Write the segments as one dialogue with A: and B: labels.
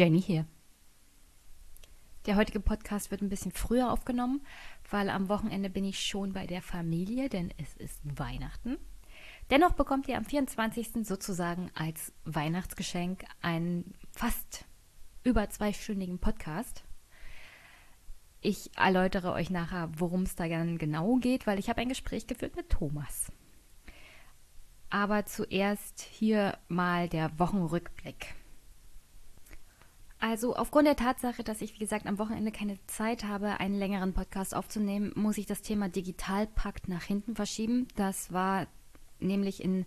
A: Jenny hier. Der heutige Podcast wird ein bisschen früher aufgenommen, weil am Wochenende bin ich schon bei der Familie, denn es ist Weihnachten. Dennoch bekommt ihr am 24. sozusagen als Weihnachtsgeschenk einen fast über zweistündigen Podcast. Ich erläutere euch nachher, worum es da genau geht, weil ich habe ein Gespräch geführt mit Thomas. Aber zuerst hier mal der Wochenrückblick. Also aufgrund der Tatsache, dass ich, wie gesagt, am Wochenende keine Zeit habe, einen längeren Podcast aufzunehmen, muss ich das Thema Digitalpakt nach hinten verschieben. Das war nämlich in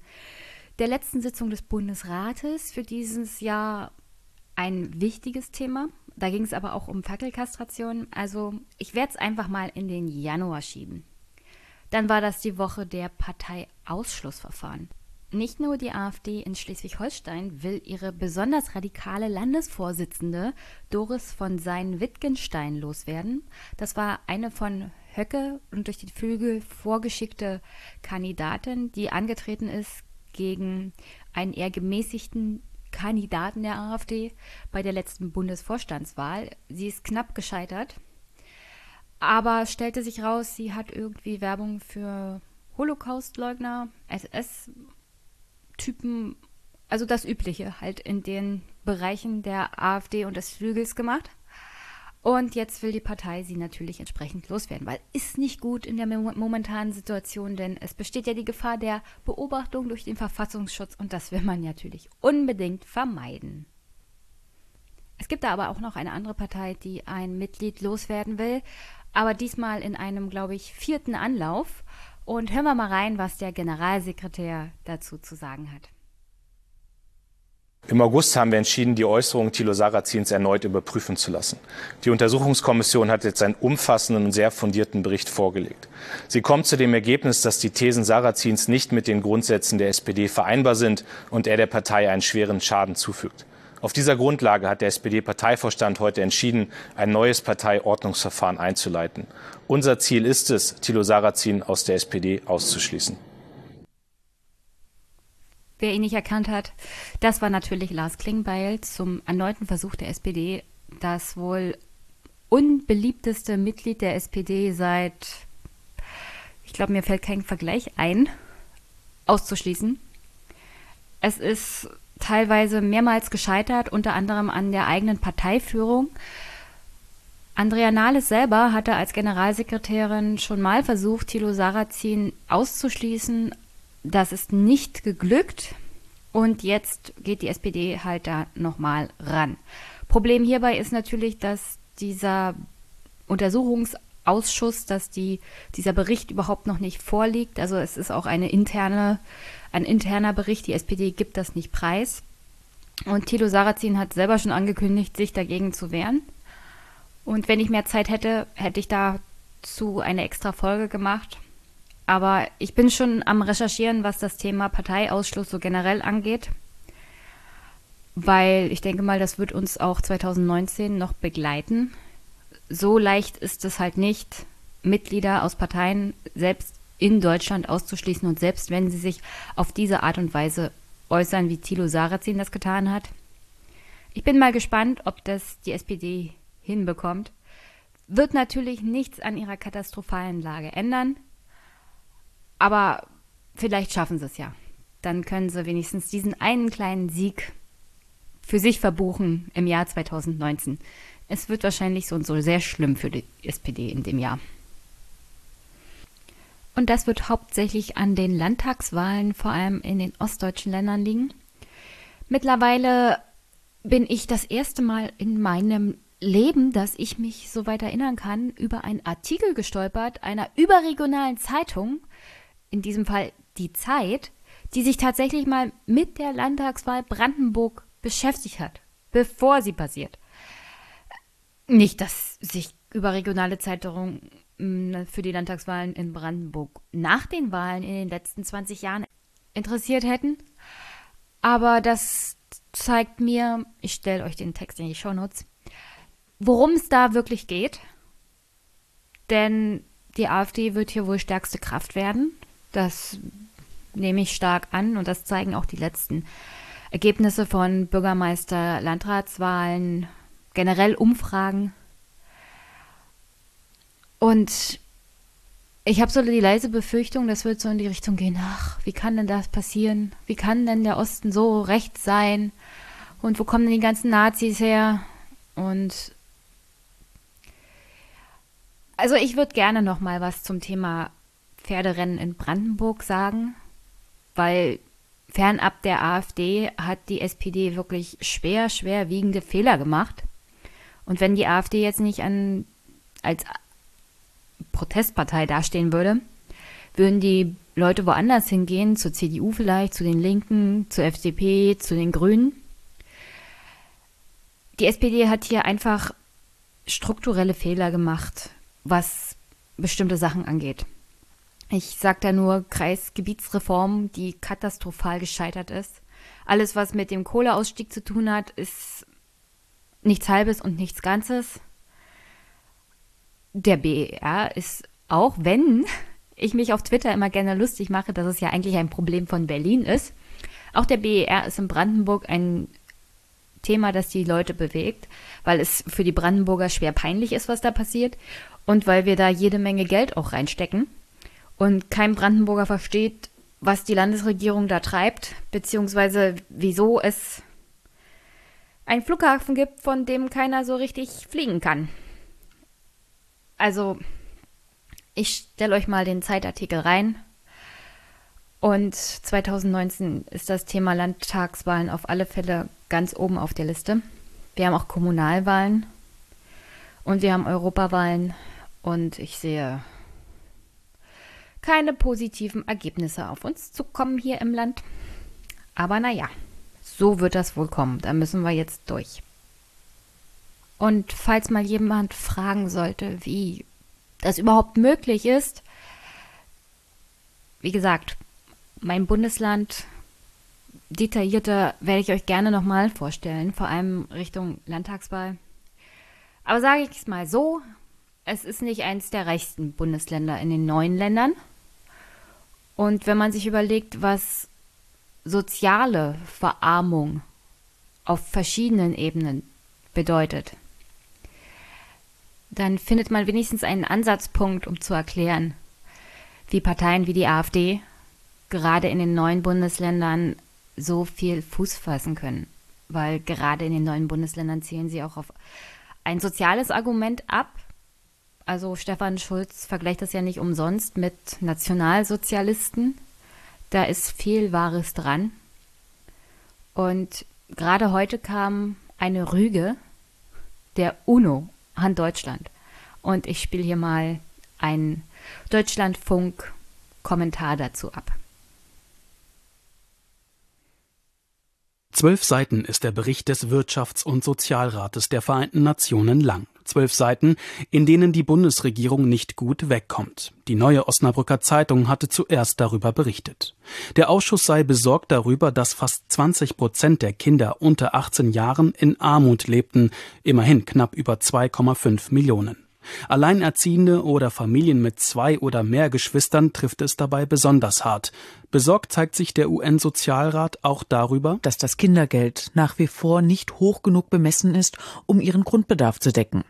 A: der letzten Sitzung des Bundesrates für dieses Jahr ein wichtiges Thema. Da ging es aber auch um Fackelkastration. Also ich werde es einfach mal in den Januar schieben. Dann war das die Woche der Parteiausschlussverfahren. Nicht nur die AfD in Schleswig-Holstein will ihre besonders radikale Landesvorsitzende Doris von Sein-Wittgenstein loswerden. Das war eine von Höcke und durch die Flügel vorgeschickte Kandidatin, die angetreten ist gegen einen eher gemäßigten Kandidaten der AfD bei der letzten Bundesvorstandswahl. Sie ist knapp gescheitert, aber stellte sich raus, sie hat irgendwie Werbung für Holocaustleugner, SS Typen, also das Übliche halt in den Bereichen der AfD und des Flügels gemacht. Und jetzt will die Partei sie natürlich entsprechend loswerden, weil ist nicht gut in der momentanen Situation, denn es besteht ja die Gefahr der Beobachtung durch den Verfassungsschutz und das will man natürlich unbedingt vermeiden. Es gibt da aber auch noch eine andere Partei, die ein Mitglied loswerden will, aber diesmal in einem, glaube ich, vierten Anlauf. Und hören wir mal rein, was der Generalsekretär dazu zu sagen hat.
B: Im August haben wir entschieden, die Äußerungen Thilo Sarrazins erneut überprüfen zu lassen. Die Untersuchungskommission hat jetzt einen umfassenden und sehr fundierten Bericht vorgelegt. Sie kommt zu dem Ergebnis, dass die Thesen Sarrazins nicht mit den Grundsätzen der SPD vereinbar sind und er der Partei einen schweren Schaden zufügt. Auf dieser Grundlage hat der SPD-Parteivorstand heute entschieden, ein neues Parteiordnungsverfahren einzuleiten. Unser Ziel ist es, Thilo Sarrazin aus der SPD auszuschließen.
A: Wer ihn nicht erkannt hat, das war natürlich Lars Klingbeil zum erneuten Versuch der SPD, das wohl unbeliebteste Mitglied der SPD seit, ich glaube, mir fällt kein Vergleich ein, auszuschließen. Es ist teilweise mehrmals gescheitert, unter anderem an der eigenen Parteiführung. Andrea Nahles selber hatte als Generalsekretärin schon mal versucht, Thilo Sarrazin auszuschließen. Das ist nicht geglückt und jetzt geht die SPD halt da nochmal ran. Problem hierbei ist natürlich, dass dieser Untersuchungsausschuss, dass die, dieser Bericht überhaupt noch nicht vorliegt. Also es ist auch eine interne ein interner Bericht. Die SPD gibt das nicht preis. Und Thilo Sarrazin hat selber schon angekündigt, sich dagegen zu wehren. Und wenn ich mehr Zeit hätte, hätte ich dazu eine extra Folge gemacht. Aber ich bin schon am Recherchieren, was das Thema Parteiausschluss so generell angeht. Weil ich denke mal, das wird uns auch 2019 noch begleiten. So leicht ist es halt nicht, Mitglieder aus Parteien selbst in Deutschland auszuschließen. Und selbst wenn sie sich auf diese Art und Weise äußern, wie Thilo Sarrazin das getan hat. Ich bin mal gespannt, ob das die SPD hinbekommt. Wird natürlich nichts an ihrer katastrophalen Lage ändern. Aber vielleicht schaffen sie es ja. Dann können sie wenigstens diesen einen kleinen Sieg für sich verbuchen im Jahr 2019. Es wird wahrscheinlich so und so sehr schlimm für die SPD in dem Jahr. Und das wird hauptsächlich an den Landtagswahlen, vor allem in den ostdeutschen Ländern liegen. Mittlerweile bin ich das erste Mal in meinem Leben, dass ich mich so weit erinnern kann, über einen Artikel gestolpert einer überregionalen Zeitung, in diesem Fall die Zeit, die sich tatsächlich mal mit der Landtagswahl Brandenburg beschäftigt hat, bevor sie passiert. Nicht, dass sich überregionale Zeitungen für die Landtagswahlen in Brandenburg nach den Wahlen in den letzten 20 Jahren interessiert hätten. Aber das zeigt mir, ich stelle euch den Text in die Shownotes, worum es da wirklich geht. Denn die AfD wird hier wohl stärkste Kraft werden. Das nehme ich stark an und das zeigen auch die letzten Ergebnisse von Bürgermeister, Landratswahlen, generell Umfragen. Und ich habe so die leise Befürchtung, das wird so in die Richtung gehen, ach, wie kann denn das passieren? Wie kann denn der Osten so recht sein? Und wo kommen denn die ganzen Nazis her? Und also ich würde gerne noch mal was zum Thema Pferderennen in Brandenburg sagen, weil fernab der AfD hat die SPD wirklich schwer, schwer wiegende Fehler gemacht. Und wenn die AfD jetzt nicht an, als Protestpartei dastehen würde, würden die Leute woanders hingehen, zur CDU vielleicht, zu den Linken, zur FDP, zu den Grünen. Die SPD hat hier einfach strukturelle Fehler gemacht, was bestimmte Sachen angeht. Ich sage da nur Kreisgebietsreform, die katastrophal gescheitert ist. Alles, was mit dem Kohleausstieg zu tun hat, ist nichts Halbes und nichts Ganzes. Der BER ist, auch wenn ich mich auf Twitter immer gerne lustig mache, dass es ja eigentlich ein Problem von Berlin ist, auch der BER ist in Brandenburg ein Thema, das die Leute bewegt, weil es für die Brandenburger schwer peinlich ist, was da passiert und weil wir da jede Menge Geld auch reinstecken und kein Brandenburger versteht, was die Landesregierung da treibt, beziehungsweise wieso es einen Flughafen gibt, von dem keiner so richtig fliegen kann. Also, ich stelle euch mal den Zeitartikel rein. Und 2019 ist das Thema Landtagswahlen auf alle Fälle ganz oben auf der Liste. Wir haben auch Kommunalwahlen und wir haben Europawahlen und ich sehe keine positiven Ergebnisse auf uns zukommen hier im Land. Aber naja, so wird das wohl kommen. Da müssen wir jetzt durch. Und falls mal jemand fragen sollte, wie das überhaupt möglich ist, wie gesagt, mein Bundesland detaillierter werde ich euch gerne nochmal vorstellen, vor allem Richtung Landtagswahl. Aber sage ich es mal so, es ist nicht eins der reichsten Bundesländer in den neuen Ländern. Und wenn man sich überlegt, was soziale Verarmung auf verschiedenen Ebenen bedeutet, dann findet man wenigstens einen Ansatzpunkt, um zu erklären, wie Parteien wie die AfD gerade in den neuen Bundesländern so viel Fuß fassen können. Weil gerade in den neuen Bundesländern zielen sie auch auf ein soziales Argument ab, also Stefan Schulz vergleicht das ja nicht umsonst mit Nationalsozialisten. Da ist viel Wahres dran. Und gerade heute kam eine Rüge der UNO an Deutschland. Und ich spiele hier mal einen Deutschlandfunk-Kommentar dazu ab.
C: Zwölf Seiten ist der Bericht des Wirtschafts- und Sozialrates der Vereinten Nationen lang. Zwölf Seiten, in denen die Bundesregierung nicht gut wegkommt. Die neue Osnabrücker Zeitung hatte zuerst darüber berichtet. Der Ausschuss sei besorgt darüber, dass fast 20 Prozent der Kinder unter 18 Jahren in Armut lebten, immerhin knapp über 2,5 Millionen. Alleinerziehende oder Familien mit zwei oder mehr Geschwistern trifft es dabei besonders hart. Besorgt zeigt sich der UN-Sozialrat auch darüber,
D: dass das Kindergeld nach wie vor nicht hoch genug bemessen ist, um ihren Grundbedarf zu decken.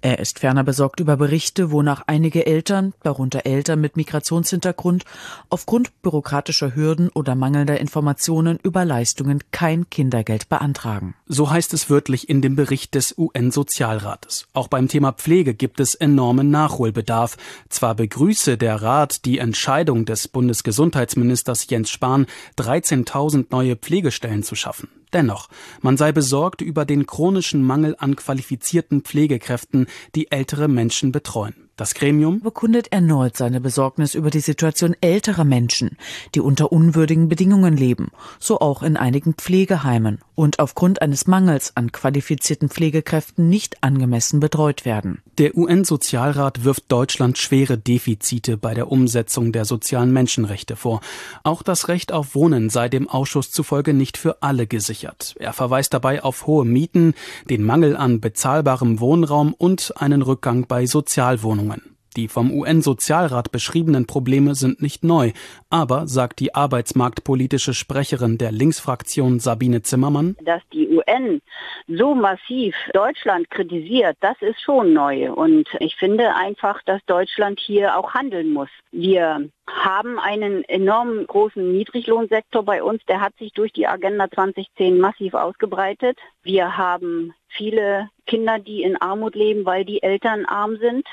D: Er ist ferner besorgt über Berichte, wonach einige Eltern, darunter Eltern mit Migrationshintergrund, aufgrund bürokratischer Hürden oder mangelnder Informationen über Leistungen kein Kindergeld beantragen.
C: So heißt es wörtlich in dem Bericht des UN-Sozialrates. Auch beim Thema Pflege gibt es enormen Nachholbedarf. Zwar begrüße der Rat die Entscheidung des Bundesgesundheitsministers Innenministers Jens Spahn 13.000 neue Pflegestellen zu schaffen. Dennoch, man sei besorgt über den chronischen Mangel an qualifizierten Pflegekräften, die ältere Menschen betreuen. Das Gremium
D: bekundet erneut seine Besorgnis über die Situation älterer Menschen, die unter unwürdigen Bedingungen leben, so auch in einigen Pflegeheimen und aufgrund eines Mangels an qualifizierten Pflegekräften nicht angemessen betreut werden.
C: Der UN-Sozialrat wirft Deutschland schwere Defizite bei der Umsetzung der sozialen Menschenrechte vor. Auch das Recht auf Wohnen sei dem Ausschuss zufolge nicht für alle gesichert. Er verweist dabei auf hohe Mieten, den Mangel an bezahlbarem Wohnraum und einen Rückgang bei Sozialwohnungen. Die vom UN-Sozialrat beschriebenen Probleme sind nicht neu, aber, sagt die arbeitsmarktpolitische Sprecherin der Linksfraktion Sabine Zimmermann,
E: dass die UN so massiv Deutschland kritisiert, das ist schon neu. Und ich finde einfach, dass Deutschland hier auch handeln muss. Wir haben einen enorm großen Niedriglohnsektor bei uns. Der hat sich durch die Agenda 2010 massiv ausgebreitet. Wir haben viele Kinder, die in Armut leben, weil die Eltern arm sind.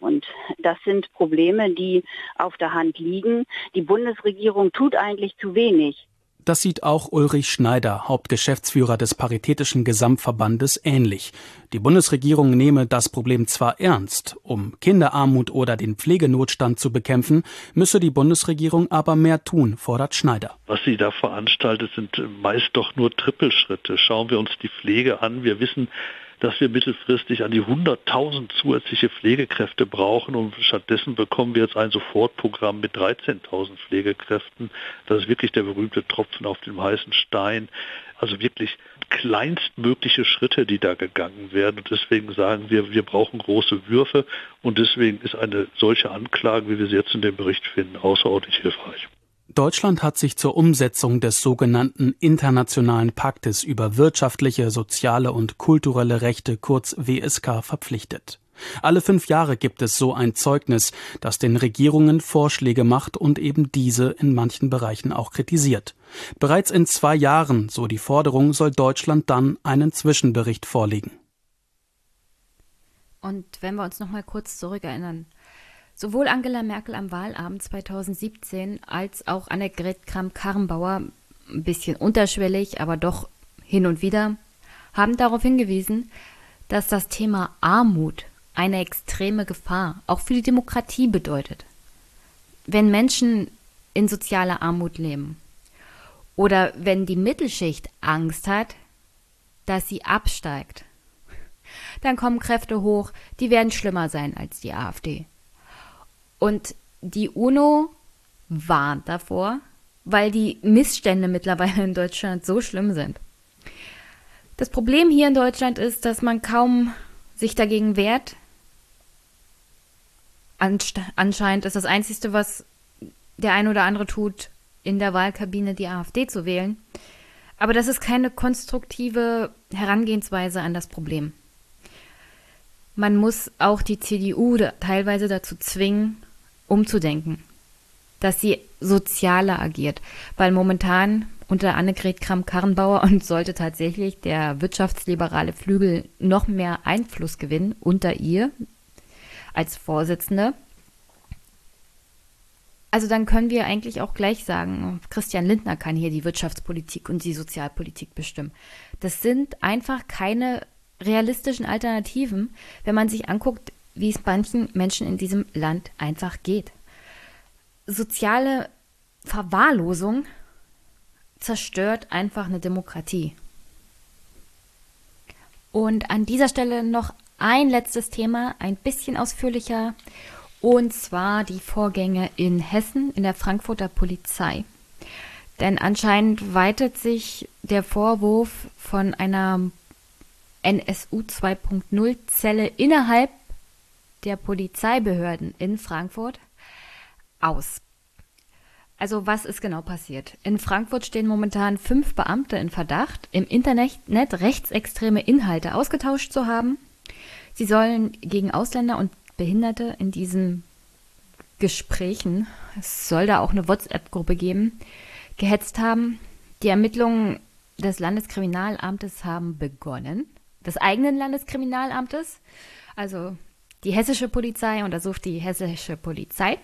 E: Und das sind Probleme, die auf der Hand liegen. Die Bundesregierung tut eigentlich zu wenig.
C: Das sieht auch Ulrich Schneider, Hauptgeschäftsführer des Paritätischen Gesamtverbandes, ähnlich. Die Bundesregierung nehme das Problem zwar ernst, um Kinderarmut oder den Pflegenotstand zu bekämpfen, müsse die Bundesregierung aber mehr tun, fordert Schneider.
F: Was sie da veranstaltet, sind meist doch nur Trippelschritte. Schauen wir uns die Pflege an. Wir wissen, dass wir mittelfristig an die 100.000 zusätzliche Pflegekräfte brauchen und stattdessen bekommen wir jetzt ein Sofortprogramm mit 13.000 Pflegekräften. Das ist wirklich der berühmte Tropfen auf dem heißen Stein. Also wirklich kleinstmögliche Schritte, die da gegangen werden. Und deswegen sagen wir, wir brauchen große Würfe. Und deswegen ist eine solche Anklage, wie wir sie jetzt in dem Bericht finden, außerordentlich hilfreich.
C: Deutschland hat sich zur Umsetzung des sogenannten Internationalen Paktes über wirtschaftliche, soziale und kulturelle Rechte kurz WSK verpflichtet. Alle fünf Jahre gibt es so ein Zeugnis, das den Regierungen Vorschläge macht und eben diese in manchen Bereichen auch kritisiert. Bereits in zwei Jahren, so die Forderung, soll Deutschland dann einen Zwischenbericht vorlegen.
A: Und wenn wir uns noch mal kurz zurückerinnern, Sowohl Angela Merkel am Wahlabend 2017 als auch Annegret Kramp-Karrenbauer, ein bisschen unterschwellig, aber doch hin und wieder, haben darauf hingewiesen, dass das Thema Armut eine extreme Gefahr auch für die Demokratie bedeutet. Wenn Menschen in sozialer Armut leben oder wenn die Mittelschicht Angst hat, dass sie absteigt, dann kommen Kräfte hoch, die werden schlimmer sein als die AfD. Und die UNO warnt davor, weil die Missstände mittlerweile in Deutschland so schlimm sind. Das Problem hier in Deutschland ist, dass man kaum sich dagegen wehrt. Anscheinend ist das Einzige, was der ein oder andere tut, in der Wahlkabine die AfD zu wählen. Aber das ist keine konstruktive Herangehensweise an das Problem. Man muss auch die CDU teilweise dazu zwingen, umzudenken, dass sie sozialer agiert, weil momentan unter Annegret Kramp-Karrenbauer und sollte tatsächlich der wirtschaftsliberale Flügel noch mehr Einfluss gewinnen unter ihr als Vorsitzende. Also dann können wir eigentlich auch gleich sagen, Christian Lindner kann hier die Wirtschaftspolitik und die Sozialpolitik bestimmen. Das sind einfach keine realistischen Alternativen, wenn man sich anguckt, wie es manchen Menschen in diesem Land einfach geht. Soziale Verwahrlosung zerstört einfach eine Demokratie. Und an dieser Stelle noch ein letztes Thema, ein bisschen ausführlicher, und zwar die Vorgänge in Hessen in der Frankfurter Polizei. Denn anscheinend weitet sich der Vorwurf von einer NSU 2.0 Zelle innerhalb der Polizeibehörden in Frankfurt aus. Also was ist genau passiert? In Frankfurt stehen momentan fünf Beamte in Verdacht, im Internet rechtsextreme Inhalte ausgetauscht zu haben. Sie sollen gegen Ausländer und Behinderte in diesen Gesprächen, es soll da auch eine WhatsApp-Gruppe geben, gehetzt haben. Die Ermittlungen des Landeskriminalamtes haben begonnen, des eigenen Landeskriminalamtes. Also die hessische Polizei untersucht die hessische Polizei.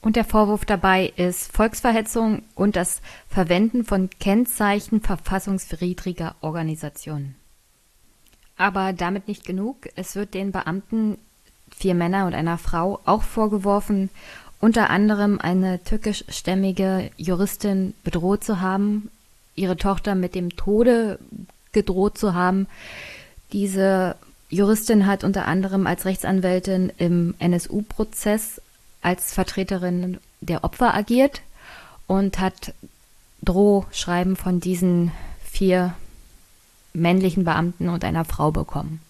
A: Und der Vorwurf dabei ist Volksverhetzung und das Verwenden von Kennzeichen verfassungswidriger Organisationen. Aber damit nicht genug. Es wird den Beamten, vier Männer und einer Frau, auch vorgeworfen, unter anderem eine türkischstämmige Juristin bedroht zu haben, ihre Tochter mit dem Tode gedroht zu haben. Diese Juristin hat unter anderem als Rechtsanwältin im NSU-Prozess als Vertreterin der Opfer agiert und hat Drohschreiben von diesen vier männlichen Beamten und einer Frau bekommen.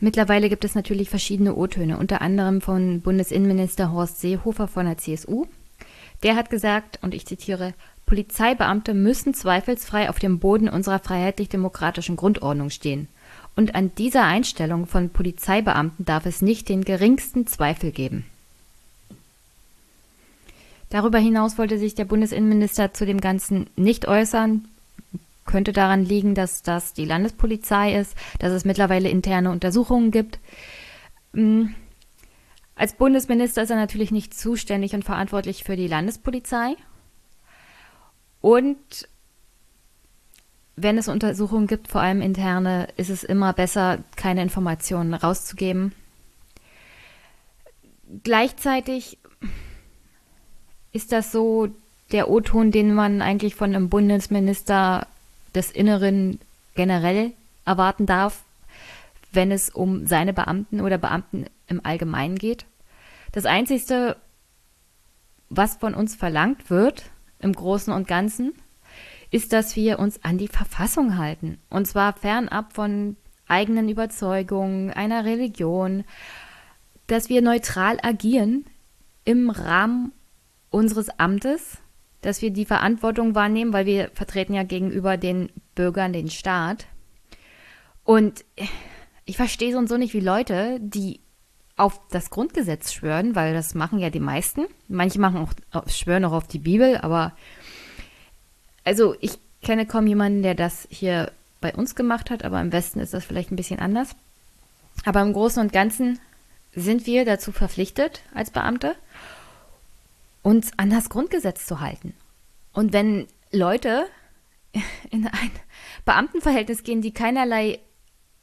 A: Mittlerweile gibt es natürlich verschiedene O-Töne, unter anderem von Bundesinnenminister Horst Seehofer von der CSU. Der hat gesagt, und ich zitiere, Polizeibeamte müssen zweifelsfrei auf dem Boden unserer freiheitlich-demokratischen Grundordnung stehen. Und an dieser Einstellung von Polizeibeamten darf es nicht den geringsten Zweifel geben. Darüber hinaus wollte sich der Bundesinnenminister zu dem Ganzen nicht äußern. Könnte daran liegen, dass das die Landespolizei ist, dass es mittlerweile interne Untersuchungen gibt. Hm. Als Bundesminister ist er natürlich nicht zuständig und verantwortlich für die Landespolizei. Und wenn es Untersuchungen gibt, vor allem interne, ist es immer besser, keine Informationen rauszugeben. Gleichzeitig ist das so der O-Ton, den man eigentlich von einem Bundesminister des Inneren generell erwarten darf, wenn es um seine Beamten oder Beamten im Allgemeinen geht. Das Einzige, was von uns verlangt wird, im Großen und Ganzen, ist, dass wir uns an die Verfassung halten. Und zwar fernab von eigenen Überzeugungen, einer Religion, dass wir neutral agieren im Rahmen unseres Amtes, dass wir die Verantwortung wahrnehmen, weil wir vertreten ja gegenüber den Bürgern den Staat. Und ich verstehe so und so nicht, wie Leute, die auf das Grundgesetz schwören, weil das machen ja die meisten. Manche machen auch, schwören auch auf die Bibel, aber also ich kenne kaum jemanden, der das hier bei uns gemacht hat, aber im Westen ist das vielleicht ein bisschen anders. Aber im Großen und Ganzen sind wir dazu verpflichtet als Beamte uns an das Grundgesetz zu halten. Und wenn Leute in ein Beamtenverhältnis gehen, die keinerlei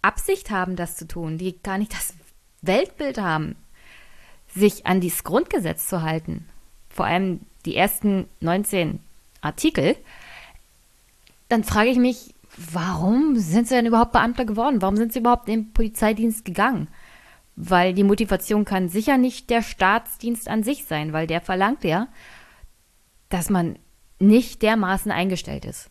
A: Absicht haben, das zu tun, die gar nicht das Weltbild haben, sich an dieses Grundgesetz zu halten, vor allem die ersten 19 Artikel, dann frage ich mich, warum sind sie denn überhaupt Beamter geworden? Warum sind sie überhaupt in den Polizeidienst gegangen? Weil die Motivation kann sicher nicht der Staatsdienst an sich sein, weil der verlangt ja, dass man nicht dermaßen eingestellt ist.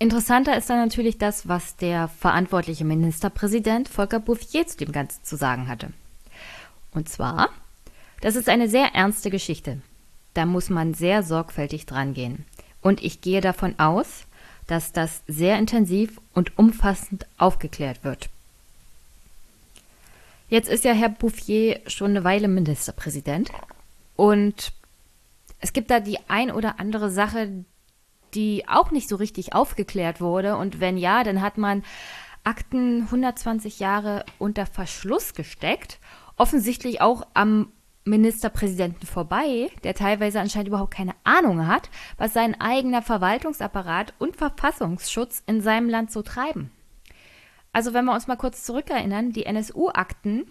A: Interessanter ist dann natürlich das, was der verantwortliche Ministerpräsident Volker Bouffier zu dem Ganzen zu sagen hatte. Und zwar, das ist eine sehr ernste Geschichte. Da muss man sehr sorgfältig dran gehen. Und ich gehe davon aus, dass das sehr intensiv und umfassend aufgeklärt wird. Jetzt ist ja Herr Bouffier schon eine Weile Ministerpräsident. Und es gibt da die ein oder andere Sache, die auch nicht so richtig aufgeklärt wurde. Und wenn ja, dann hat man Akten 120 Jahre unter Verschluss gesteckt, offensichtlich auch am Ministerpräsidenten vorbei, der teilweise anscheinend überhaupt keine Ahnung hat, was sein eigener Verwaltungsapparat und Verfassungsschutz in seinem Land so treiben. Also wenn wir uns mal kurz zurückerinnern, die NSU-Akten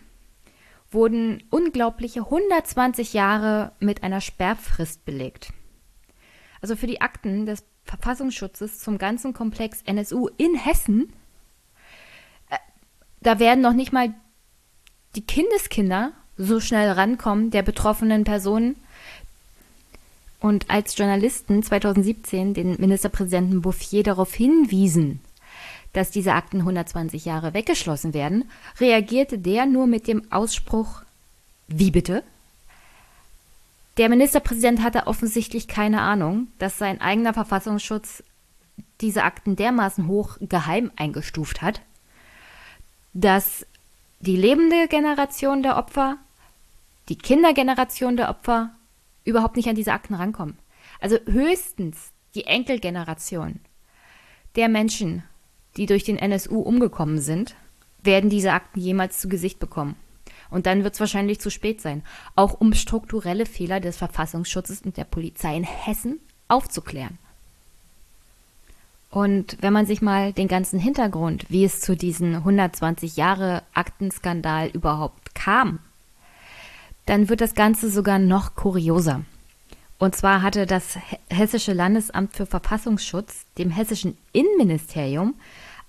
A: wurden unglaubliche 120 Jahre mit einer Sperrfrist belegt. Also für die Akten des Verfassungsschutzes zum ganzen Komplex NSU in Hessen, äh, da werden noch nicht mal die Kindeskinder so schnell rankommen der betroffenen Personen. Und als Journalisten 2017 den Ministerpräsidenten Bouffier darauf hinwiesen, dass diese Akten 120 Jahre weggeschlossen werden, reagierte der nur mit dem Ausspruch Wie bitte? Der Ministerpräsident hatte offensichtlich keine Ahnung, dass sein eigener Verfassungsschutz diese Akten dermaßen hoch geheim eingestuft hat, dass die lebende Generation der Opfer die Kindergeneration der Opfer überhaupt nicht an diese Akten rankommen. Also höchstens die Enkelgeneration der Menschen, die durch den NSU umgekommen sind, werden diese Akten jemals zu Gesicht bekommen. Und dann wird es wahrscheinlich zu spät sein, auch um strukturelle Fehler des Verfassungsschutzes und der Polizei in Hessen aufzuklären. Und wenn man sich mal den ganzen Hintergrund, wie es zu diesem 120 Jahre Aktenskandal überhaupt kam, dann wird das Ganze sogar noch kurioser. Und zwar hatte das Hessische Landesamt für Verfassungsschutz dem hessischen Innenministerium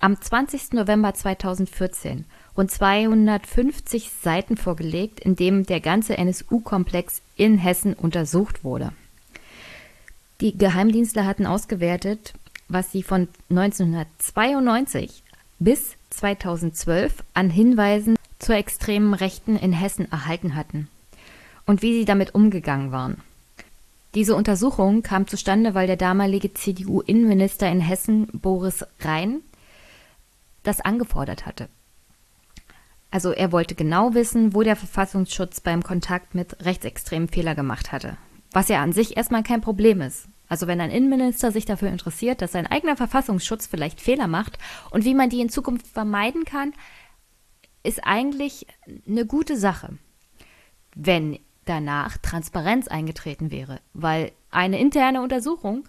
A: am 20. November 2014 rund 250 Seiten vorgelegt, in dem der ganze NSU-Komplex in Hessen untersucht wurde. Die Geheimdienstler hatten ausgewertet, was sie von 1992 bis 2012 an Hinweisen zur extremen Rechten in Hessen erhalten hatten und wie sie damit umgegangen waren. Diese Untersuchung kam zustande, weil der damalige CDU-Innenminister in Hessen, Boris Rhein, das angefordert hatte. Also er wollte genau wissen, wo der Verfassungsschutz beim Kontakt mit Rechtsextremen Fehler gemacht hatte. Was ja an sich erstmal kein Problem ist. Also wenn ein Innenminister sich dafür interessiert, dass sein eigener Verfassungsschutz vielleicht Fehler macht und wie man die in Zukunft vermeiden kann, ist eigentlich eine gute Sache. Wenn danach Transparenz eingetreten wäre, weil eine interne Untersuchung,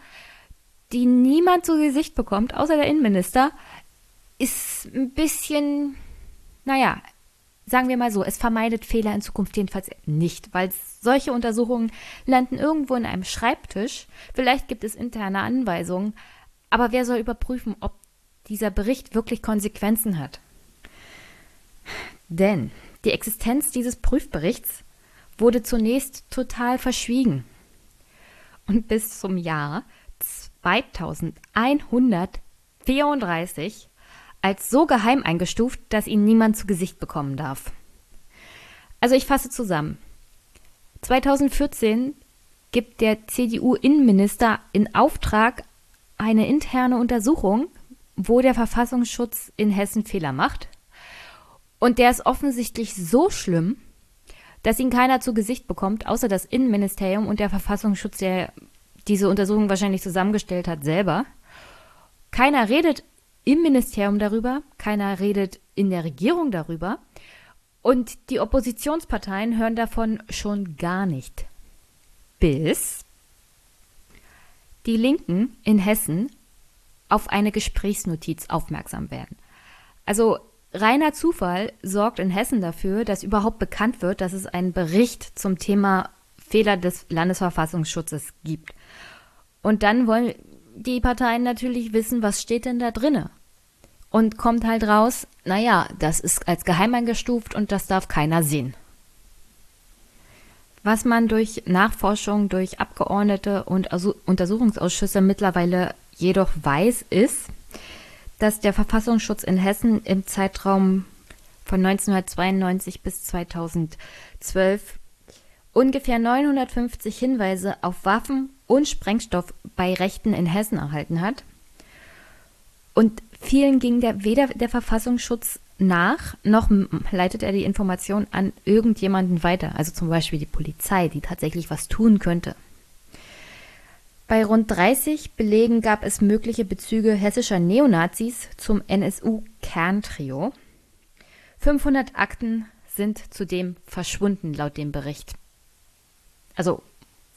A: die niemand zu Gesicht bekommt, außer der Innenminister, ist ein bisschen, naja, sagen wir mal so, es vermeidet Fehler in Zukunft jedenfalls nicht, weil solche Untersuchungen landen irgendwo in einem Schreibtisch. Vielleicht gibt es interne Anweisungen, aber wer soll überprüfen, ob dieser Bericht wirklich Konsequenzen hat? Denn die Existenz dieses Prüfberichts wurde zunächst total verschwiegen. Und bis zum Jahr 2134 als so geheim eingestuft, dass ihn niemand zu Gesicht bekommen darf. Also ich fasse zusammen. 2014 gibt der CDU-Innenminister in Auftrag eine interne Untersuchung, wo der Verfassungsschutz in Hessen Fehler macht. Und der ist offensichtlich so schlimm, dass ihn keiner zu Gesicht bekommt, außer das Innenministerium und der Verfassungsschutz, der diese Untersuchung wahrscheinlich zusammengestellt hat, selber. Keiner redet im Ministerium darüber, keiner redet in der Regierung darüber und die Oppositionsparteien hören davon schon gar nicht. Bis die Linken in Hessen auf eine Gesprächsnotiz aufmerksam werden. Also reiner Zufall sorgt in Hessen dafür, dass überhaupt bekannt wird, dass es einen Bericht zum Thema Fehler des Landesverfassungsschutzes gibt. Und dann wollen die Parteien natürlich wissen, was steht denn da drinne? Und kommt halt raus, naja, das ist als geheim eingestuft und das darf keiner sehen. Was man durch Nachforschung durch Abgeordnete und Untersuchungsausschüsse mittlerweile jedoch weiß, ist, dass der Verfassungsschutz in Hessen im Zeitraum von 1992 bis 2012 ungefähr 950 Hinweise auf Waffen und Sprengstoff bei Rechten in Hessen erhalten hat. Und vielen ging der, weder der Verfassungsschutz nach, noch leitet er die Information an irgendjemanden weiter, also zum Beispiel die Polizei, die tatsächlich was tun könnte. Bei rund 30 Belegen gab es mögliche Bezüge hessischer Neonazis zum NSU-Kerntrio. 500 Akten sind zudem verschwunden laut dem Bericht. Also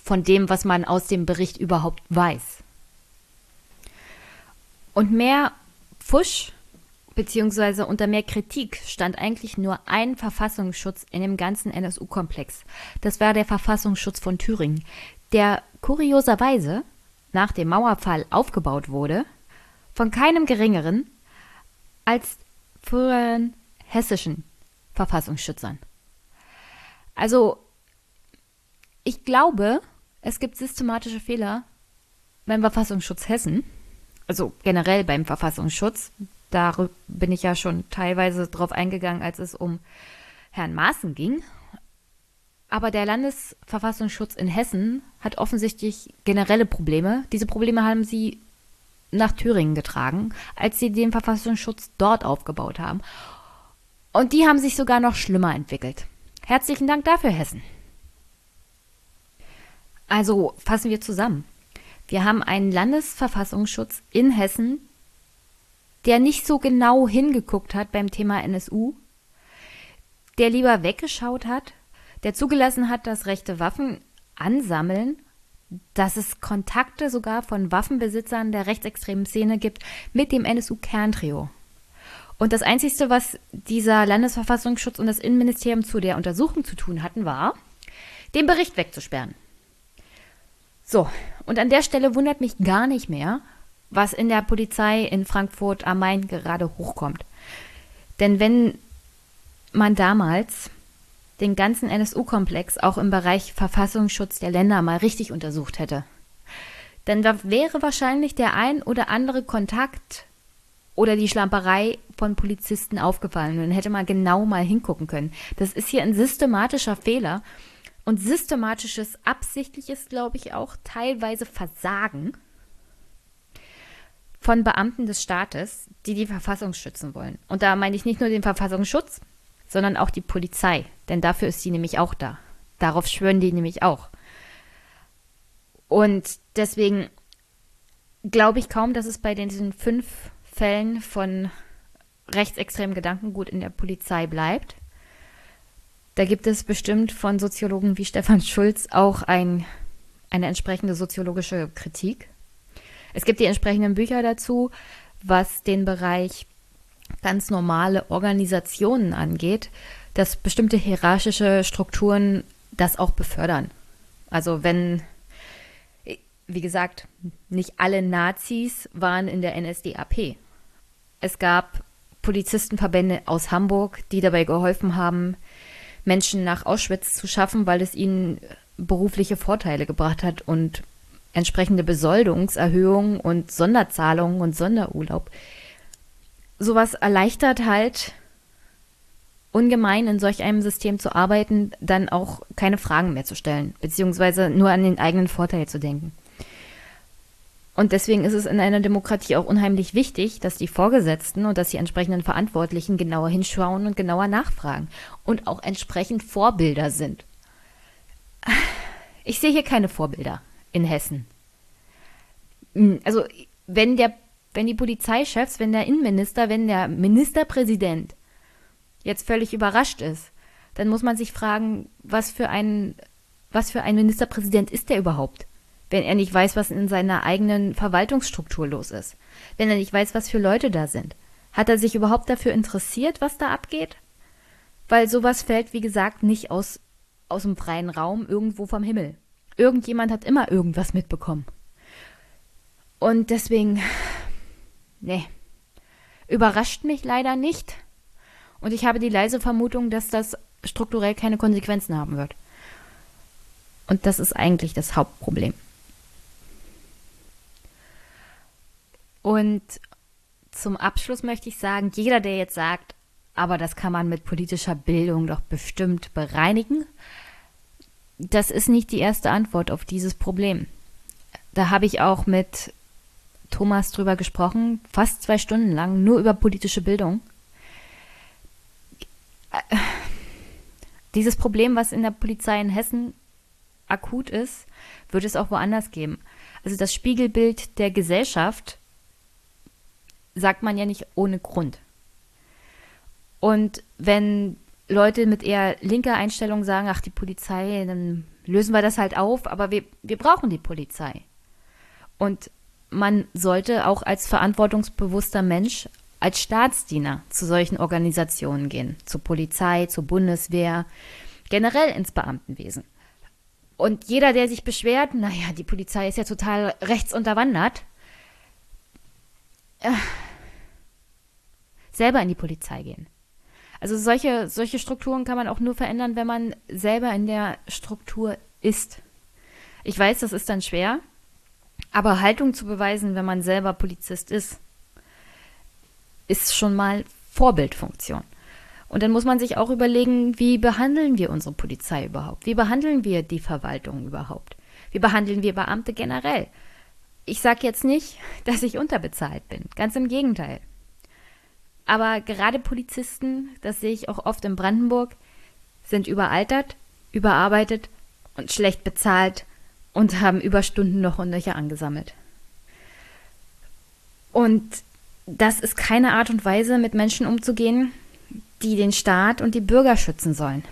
A: von dem, was man aus dem Bericht überhaupt weiß. Und mehr Fusch beziehungsweise unter mehr Kritik stand eigentlich nur ein Verfassungsschutz in dem ganzen NSU-Komplex. Das war der Verfassungsschutz von Thüringen, der kurioserweise nach dem Mauerfall aufgebaut wurde von keinem geringeren als früheren hessischen Verfassungsschützern. Also, ich glaube, es gibt systematische Fehler beim Verfassungsschutz Hessen, also generell beim Verfassungsschutz. Da bin ich ja schon teilweise drauf eingegangen, als es um Herrn Maaßen ging. Aber der Landesverfassungsschutz in Hessen hat offensichtlich generelle Probleme. Diese Probleme haben sie nach Thüringen getragen, als sie den Verfassungsschutz dort aufgebaut haben. Und die haben sich sogar noch schlimmer entwickelt. Herzlichen Dank dafür, Hessen. Also fassen wir zusammen. Wir haben einen Landesverfassungsschutz in Hessen, der nicht so genau hingeguckt hat beim Thema NSU, der lieber weggeschaut hat, der zugelassen hat, dass rechte Waffen ansammeln, dass es Kontakte sogar von Waffenbesitzern der rechtsextremen Szene gibt mit dem NSU-Kerntrio. Und das Einzige, was dieser Landesverfassungsschutz und das Innenministerium zu der Untersuchung zu tun hatten, war, den Bericht wegzusperren. So, und an der Stelle wundert mich gar nicht mehr, was in der Polizei in Frankfurt am Main gerade hochkommt. Denn wenn man damals den ganzen NSU-Komplex auch im Bereich Verfassungsschutz der Länder mal richtig untersucht hätte, dann wäre wahrscheinlich der ein oder andere Kontakt oder die Schlamperei von Polizisten aufgefallen. Dann hätte man genau mal hingucken können. Das ist hier ein systematischer Fehler. Und systematisches, absichtliches, glaube ich, auch teilweise Versagen von Beamten des Staates, die die Verfassung schützen wollen. Und da meine ich nicht nur den Verfassungsschutz, sondern auch die Polizei. Denn dafür ist sie nämlich auch da. Darauf schwören die nämlich auch. Und deswegen glaube ich kaum, dass es bei diesen fünf Fällen von rechtsextremen Gedankengut in der Polizei bleibt. Da gibt es bestimmt von Soziologen wie Stefan Schulz auch ein, eine entsprechende soziologische Kritik. Es gibt die entsprechenden Bücher dazu, was den Bereich ganz normale Organisationen angeht, dass bestimmte hierarchische Strukturen das auch befördern. Also wenn wie gesagt, nicht alle Nazis waren in der NSDAP. Es gab Polizistenverbände aus Hamburg, die dabei geholfen haben, Menschen nach Auschwitz zu schaffen, weil es ihnen berufliche Vorteile gebracht hat und entsprechende Besoldungserhöhungen und Sonderzahlungen und Sonderurlaub. Sowas erleichtert halt ungemein in solch einem System zu arbeiten, dann auch keine Fragen mehr zu stellen, beziehungsweise nur an den eigenen Vorteil zu denken. Und deswegen ist es in einer Demokratie auch unheimlich wichtig, dass die Vorgesetzten und dass die entsprechenden Verantwortlichen genauer hinschauen und genauer nachfragen und auch entsprechend Vorbilder sind. Ich sehe hier keine Vorbilder in Hessen. Hm, also, wenn der, wenn die Polizeichefs, wenn der Innenminister, wenn der Ministerpräsident jetzt völlig überrascht ist, dann muss man sich fragen, was für ein, was für ein Ministerpräsident ist der überhaupt? wenn er nicht weiß, was in seiner eigenen Verwaltungsstruktur los ist, wenn er nicht weiß, was für Leute da sind. Hat er sich überhaupt dafür interessiert, was da abgeht? Weil sowas fällt, wie gesagt, nicht aus, aus dem freien Raum irgendwo vom Himmel. Irgendjemand hat immer irgendwas mitbekommen. Und deswegen, nee, überrascht mich leider nicht. Und ich habe die leise Vermutung, dass das strukturell keine Konsequenzen haben wird. Und das ist eigentlich das Hauptproblem. Und zum Abschluss möchte ich sagen, jeder, der jetzt sagt, aber das kann man mit politischer Bildung doch bestimmt bereinigen, das ist nicht die erste Antwort auf dieses Problem. Da habe ich auch mit Thomas drüber gesprochen, fast zwei Stunden lang, nur über politische Bildung. Dieses Problem, was in der Polizei in Hessen akut ist, wird es auch woanders geben. Also das Spiegelbild der Gesellschaft sagt man ja nicht ohne Grund. Und wenn Leute mit eher linker Einstellung sagen, ach, die Polizei, dann lösen wir das halt auf, aber wir, wir brauchen die Polizei. Und man sollte auch als verantwortungsbewusster Mensch, als Staatsdiener zu solchen Organisationen gehen, zur Polizei, zur Bundeswehr, generell ins Beamtenwesen. Und jeder, der sich beschwert, naja, die Polizei ist ja total rechtsunterwandert, äh, selber in die Polizei gehen. Also solche, solche Strukturen kann man auch nur verändern, wenn man selber in der Struktur ist. Ich weiß, das ist dann schwer, aber Haltung zu beweisen, wenn man selber Polizist ist, ist schon mal Vorbildfunktion. Und dann muss man sich auch überlegen, wie behandeln wir unsere Polizei überhaupt? Wie behandeln wir die Verwaltung überhaupt? Wie behandeln wir Beamte generell? Ich sage jetzt nicht, dass ich unterbezahlt bin. Ganz im Gegenteil. Aber gerade Polizisten, das sehe ich auch oft in Brandenburg, sind überaltert, überarbeitet und schlecht bezahlt und haben Überstunden noch und nöcher angesammelt. Und das ist keine Art und Weise, mit Menschen umzugehen, die den Staat und die Bürger schützen sollen.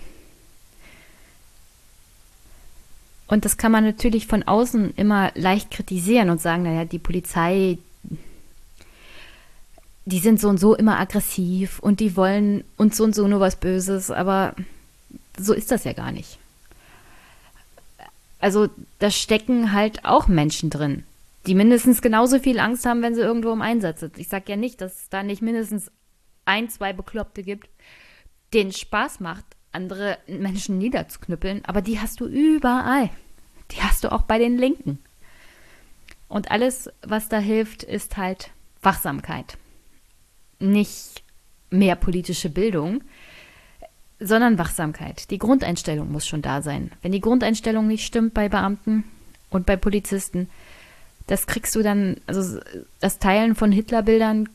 A: Und das kann man natürlich von außen immer leicht kritisieren und sagen, naja, die Polizei, die sind so und so immer aggressiv und die wollen uns so und so nur was Böses, aber so ist das ja gar nicht. Also da stecken halt auch Menschen drin, die mindestens genauso viel Angst haben, wenn sie irgendwo im Einsatz sind. Ich sage ja nicht, dass es da nicht mindestens ein, zwei Bekloppte gibt, denen Spaß macht, andere Menschen niederzuknüppeln, aber die hast du überall. Die hast du auch bei den Linken. Und alles, was da hilft, ist halt Wachsamkeit. Nicht mehr politische Bildung, sondern Wachsamkeit. Die Grundeinstellung muss schon da sein. Wenn die Grundeinstellung nicht stimmt bei Beamten und bei Polizisten, das kriegst du dann, also das Teilen von Hitlerbildern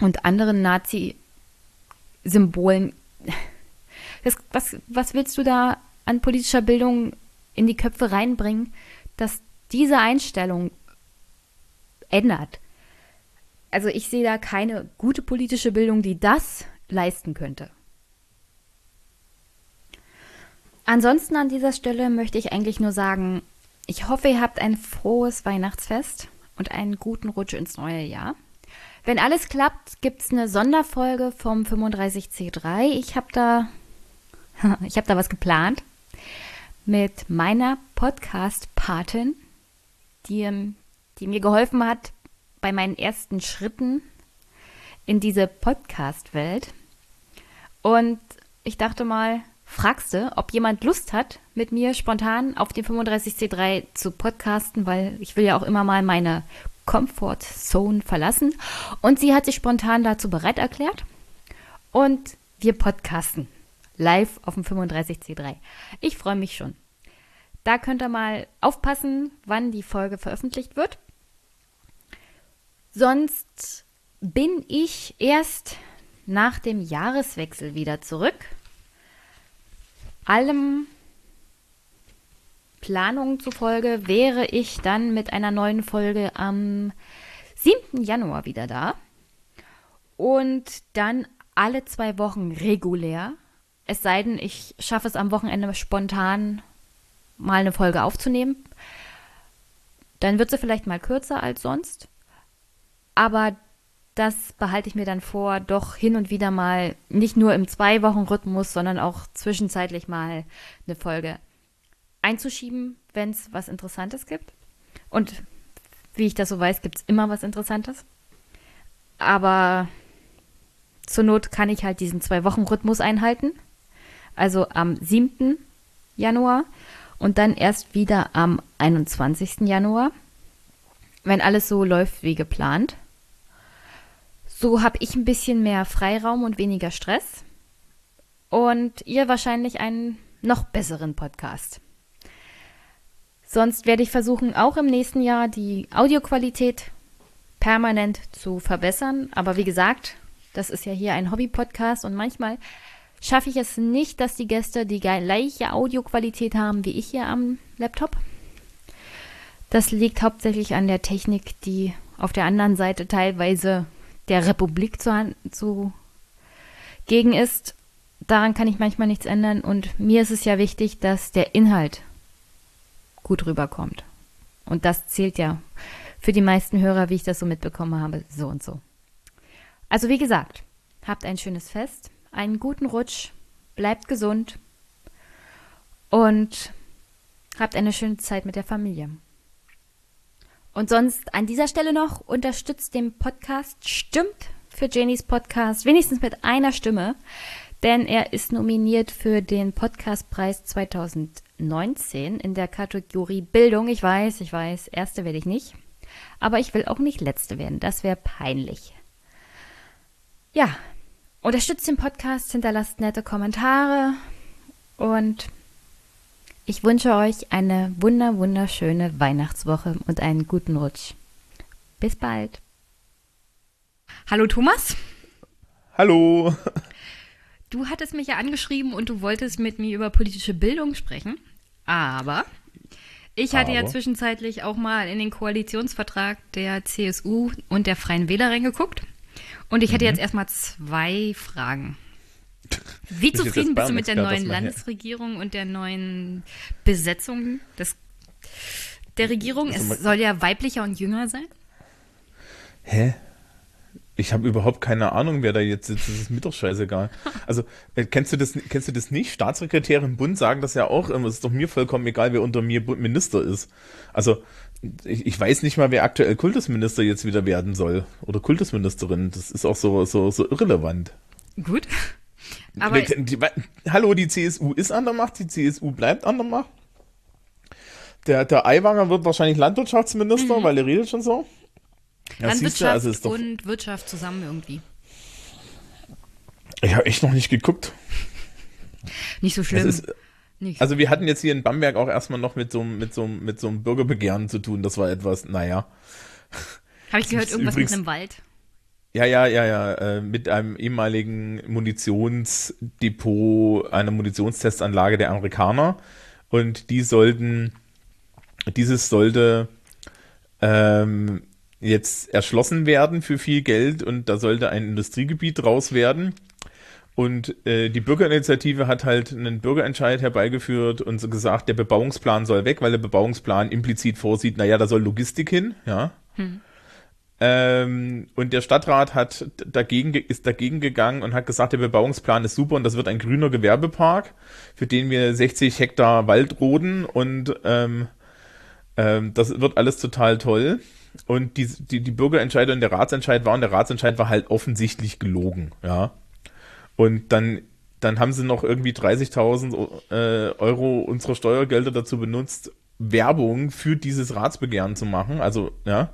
A: und anderen Nazi-Symbolen. was, was willst du da an politischer Bildung in die Köpfe reinbringen, dass diese Einstellung ändert? Also ich sehe da keine gute politische Bildung, die das leisten könnte. Ansonsten an dieser Stelle möchte ich eigentlich nur sagen, ich hoffe, ihr habt ein frohes Weihnachtsfest und einen guten Rutsch ins neue Jahr. Wenn alles klappt, gibt es eine Sonderfolge vom 35C3. Ich habe da, ich habe da was geplant mit meiner Podcast-Patin, die, die mir geholfen hat bei meinen ersten Schritten in diese Podcast-Welt. Und ich dachte mal, fragst du, ob jemand Lust hat, mit mir spontan auf dem 35C3 zu podcasten, weil ich will ja auch immer mal meine Comfort Zone verlassen. Und sie hat sich spontan dazu bereit erklärt. Und wir podcasten live auf dem 35C3. Ich freue mich schon. Da könnt ihr mal aufpassen, wann die Folge veröffentlicht wird. Sonst bin ich erst nach dem Jahreswechsel wieder zurück allem Planungen zufolge wäre ich dann mit einer neuen Folge am 7. Januar wieder da. Und dann alle zwei Wochen regulär. Es sei denn, ich schaffe es am Wochenende spontan mal eine Folge aufzunehmen. Dann wird sie vielleicht mal kürzer als sonst. Aber das behalte ich mir dann vor, doch hin und wieder mal nicht nur im Zwei-Wochen-Rhythmus, sondern auch zwischenzeitlich mal eine Folge einzuschieben, wenn es was Interessantes gibt. Und wie ich das so weiß, gibt es immer was Interessantes. Aber zur Not kann ich halt diesen Zwei-Wochen-Rhythmus einhalten. Also am 7. Januar und dann erst wieder am 21. Januar, wenn alles so läuft wie geplant. So habe ich ein bisschen mehr Freiraum und weniger Stress. Und ihr wahrscheinlich einen noch besseren Podcast. Sonst werde ich versuchen, auch im nächsten Jahr die Audioqualität permanent zu verbessern. Aber wie gesagt, das ist ja hier ein Hobby-Podcast und manchmal schaffe ich es nicht, dass die Gäste die gleiche Audioqualität haben wie ich hier am Laptop. Das liegt hauptsächlich an der Technik, die auf der anderen Seite teilweise der Republik zu, zu gegen ist, daran kann ich manchmal nichts ändern. Und mir ist es ja wichtig, dass der Inhalt gut rüberkommt. Und das zählt ja für die meisten Hörer, wie ich das so mitbekommen habe, so und so. Also wie gesagt, habt ein schönes Fest, einen guten Rutsch, bleibt gesund und habt eine schöne Zeit mit der Familie. Und sonst an dieser Stelle noch unterstützt den Podcast, stimmt für Janies Podcast, wenigstens mit einer Stimme, denn er ist nominiert für den Podcastpreis 2019 in der Kategorie Bildung. Ich weiß, ich weiß, erste werde ich nicht, aber ich will auch nicht letzte werden, das wäre peinlich. Ja, unterstützt den Podcast, hinterlasst nette Kommentare und ich wünsche euch eine wunder wunderschöne Weihnachtswoche und einen guten Rutsch. Bis bald. Hallo Thomas.
G: Hallo.
A: Du hattest mich ja angeschrieben und du wolltest mit mir über politische Bildung sprechen, aber ich hatte aber. ja zwischenzeitlich auch mal in den Koalitionsvertrag der CSU und der Freien Wähler reingeguckt und ich hätte mhm. jetzt erstmal zwei Fragen. Wie zufrieden bist du mit der neuen Landesregierung und der neuen Besetzung des, der Regierung? Es soll ja weiblicher und jünger sein.
G: Hä? Ich habe überhaupt keine Ahnung, wer da jetzt sitzt. Das ist mir doch scheißegal. Also, äh, kennst du das, kennst du das nicht? Staatssekretäre im Bund sagen das ja auch immer. Es ist doch mir vollkommen egal, wer unter mir Minister ist. Also, ich, ich weiß nicht mal, wer aktuell Kultusminister jetzt wieder werden soll. Oder Kultusministerin. Das ist auch so, so, so irrelevant.
A: Gut.
G: Aber hallo, die CSU ist an der Macht, die CSU bleibt an der Macht. Der, der Aiwanger wird wahrscheinlich Landwirtschaftsminister, mhm. weil er redet schon so.
A: Ja, Landwirtschaft du, also und Wirtschaft zusammen irgendwie.
G: Ich habe echt noch nicht geguckt.
A: Nicht so schlimm.
G: Ist. Also wir hatten jetzt hier in Bamberg auch erstmal noch mit so, mit so, mit so einem Bürgerbegehren zu tun. Das war etwas, naja.
A: Habe ich gehört, irgendwas übrigens, mit einem Wald?
G: Ja, ja, ja, ja. Äh, mit einem ehemaligen Munitionsdepot, einer Munitionstestanlage der Amerikaner. Und die sollten, dieses sollte ähm, jetzt erschlossen werden für viel Geld und da sollte ein Industriegebiet draus werden. Und äh, die Bürgerinitiative hat halt einen Bürgerentscheid herbeigeführt und so gesagt, der Bebauungsplan soll weg, weil der Bebauungsplan implizit vorsieht, naja, da soll Logistik hin, ja. Hm. Ähm, und der Stadtrat hat dagegen, ist dagegen gegangen und hat gesagt, der Bebauungsplan ist super und das wird ein grüner Gewerbepark, für den wir 60 Hektar Wald roden und ähm, ähm, das wird alles total toll. Und die, die, die Bürgerentscheidung und der Ratsentscheid war und der Ratsentscheid war halt offensichtlich gelogen, ja. Und dann, dann haben sie noch irgendwie 30.000 äh, Euro unserer Steuergelder dazu benutzt, Werbung für dieses Ratsbegehren zu machen. Also, ja.